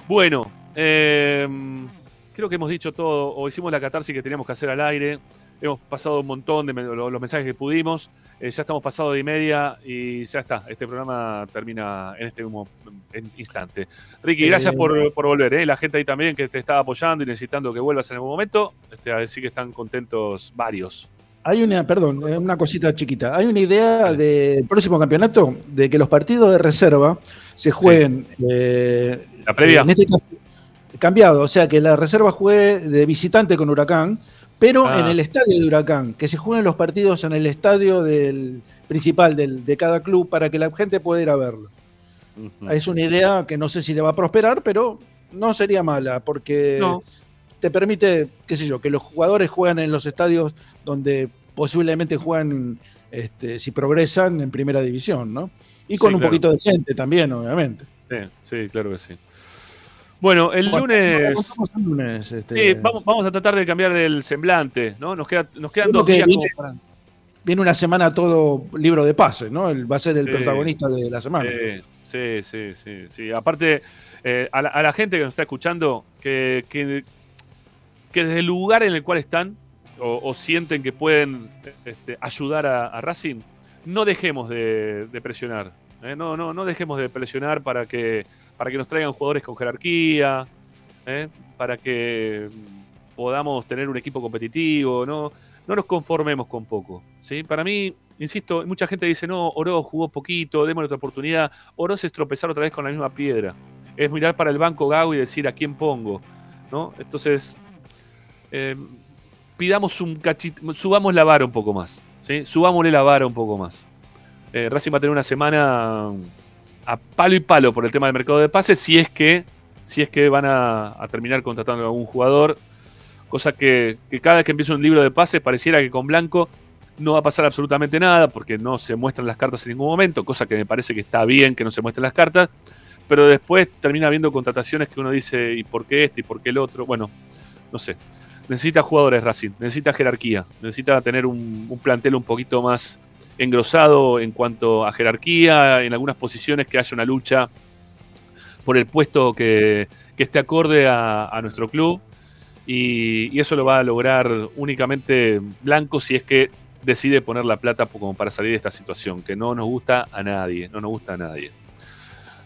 Bueno, eh, creo que hemos dicho todo, o hicimos la catarsis que teníamos que hacer al aire. Hemos pasado un montón de los mensajes que pudimos. Eh, ya estamos pasados de y media y ya está. Este programa termina en este mismo instante. Ricky, gracias Eh, por, por volver. ¿eh? La gente ahí también que te estaba apoyando y necesitando que vuelvas en algún momento. Este, a decir que están contentos varios. Hay una, perdón, eh, una cosita chiquita. Hay una idea del próximo campeonato de que los partidos de reserva se jueguen. eh, La previa. En este caso, cambiado, o sea que la reserva juegue de visitante con Huracán, pero Ah. en el estadio de Huracán, que se jueguen los partidos en el estadio del principal del- de cada club para que la gente pueda ir a verlo. Es una idea que no sé si le va a prosperar, pero no sería mala, porque No. te permite, qué sé yo, que los jugadores juegan en los estadios donde posiblemente juegan, este, si progresan, en primera división, ¿no? Y con Sí, un claro. poquito de gente también, obviamente. Sí, sí, claro que sí. Bueno, el Bueno, lunes. el lunes, este, Sí, vamos, vamos a tratar de cambiar el semblante, ¿no? Nos, queda, nos quedan dos días viene- como Viene una semana todo libro de pases, ¿no? Él va a ser el Sí. protagonista de la semana. Sí, sí, sí, sí, sí. Aparte, eh, a, la, a la gente que nos está escuchando, que, que, que desde el lugar en el cual están o, o sienten que pueden este, ayudar a, a Racing, no dejemos de, de presionar. ¿eh? No, no, no dejemos de presionar para que, para que nos traigan jugadores con jerarquía, ¿eh? para que podamos tener un equipo competitivo, ¿no? No nos conformemos con poco. ¿sí? Para mí, insisto, mucha gente dice, no, Oro jugó poquito, démosle otra oportunidad. Oro es tropezar otra vez con la misma piedra. Es mirar para el banco Gago y decir a quién pongo. ¿no? Entonces, eh, pidamos un cachito, subamos la vara un poco más. ¿sí? Subámosle la vara un poco más. Eh, Racing va a tener una semana a palo y palo por el tema del mercado de pases si es que, si es que van a, terminar contratando a algún jugador. Cosa que, cada vez que empieza un libro de pases pareciera que con Blanco no va a pasar absolutamente nada porque no se muestran las cartas en ningún momento, cosa que me parece que está bien que no se muestren las cartas, pero después termina habiendo contrataciones que uno dice, ¿y por qué este y por qué el otro? Bueno, no sé. Necesita jugadores Racing, necesita jerarquía, necesita tener un plantel un poquito más engrosado en cuanto a jerarquía, en algunas posiciones que haya una lucha por el puesto que, que esté acorde a, a nuestro club. Y, y eso lo va a lograr únicamente Blanco si es que decide poner la plata como para salir de esta situación, que no nos gusta a nadie, no nos gusta a nadie.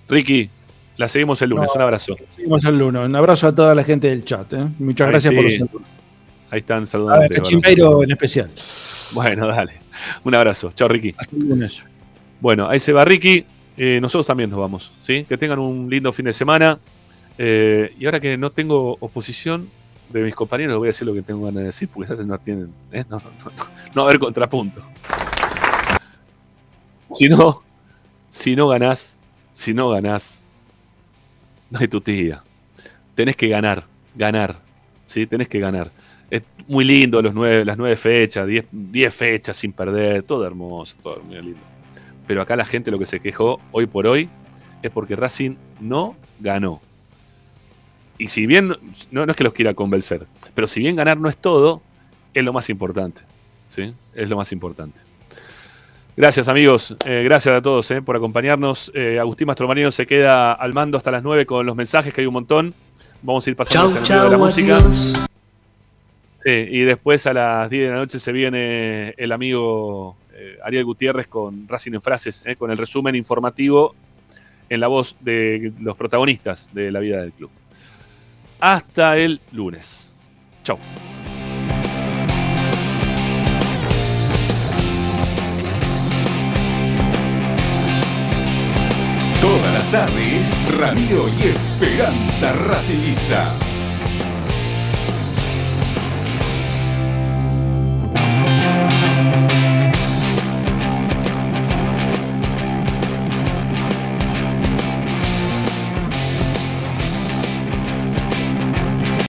Ricky, la seguimos el lunes, No, un abrazo. Seguimos el lunes. Un abrazo a toda la gente del chat. ¿eh? Muchas Ay, gracias por los saludos. Ahí están A saludando. ver, Chimbeiro en especial. Bueno, dale. Un abrazo. Chao, Ricky. Hasta el lunes. Bueno, ahí se va Ricky. Eh, nosotros también nos vamos. ¿sí? Que tengan un lindo fin de semana. Eh, y ahora que no tengo oposición de mis compañeros, voy a decir lo que tengo ganas de decir, porque ya no tienen. ¿eh? No, no, no, no va a haber contrapunto. Si no, si no ganás, si no ganás, no hay tu tía. Tenés que ganar, ganar. ¿sí? Tenés que ganar. Muy lindo los nueve, las nueve fechas, diez, diez fechas sin perder, todo hermoso, todo muy lindo. Pero acá la gente lo que se quejó hoy por hoy es porque Racing no ganó. Y si bien, no, no es que los quiera convencer, pero si bien ganar no es todo, es lo más importante. ¿sí? Es lo más importante. Gracias amigos, eh, gracias a todos eh, por acompañarnos. Eh, Agustín Mastromarino se queda al mando hasta las 9 con los mensajes, que hay un montón. Vamos a ir pasando el medio de la música. Sí, y después a las 10 de la noche se viene el amigo Ariel Gutiérrez con Racing en Frases, con el resumen informativo en la voz de los protagonistas de la vida del club. Hasta el lunes. Chau. Todas las tardes, Ramiro y Esperanza Racingista.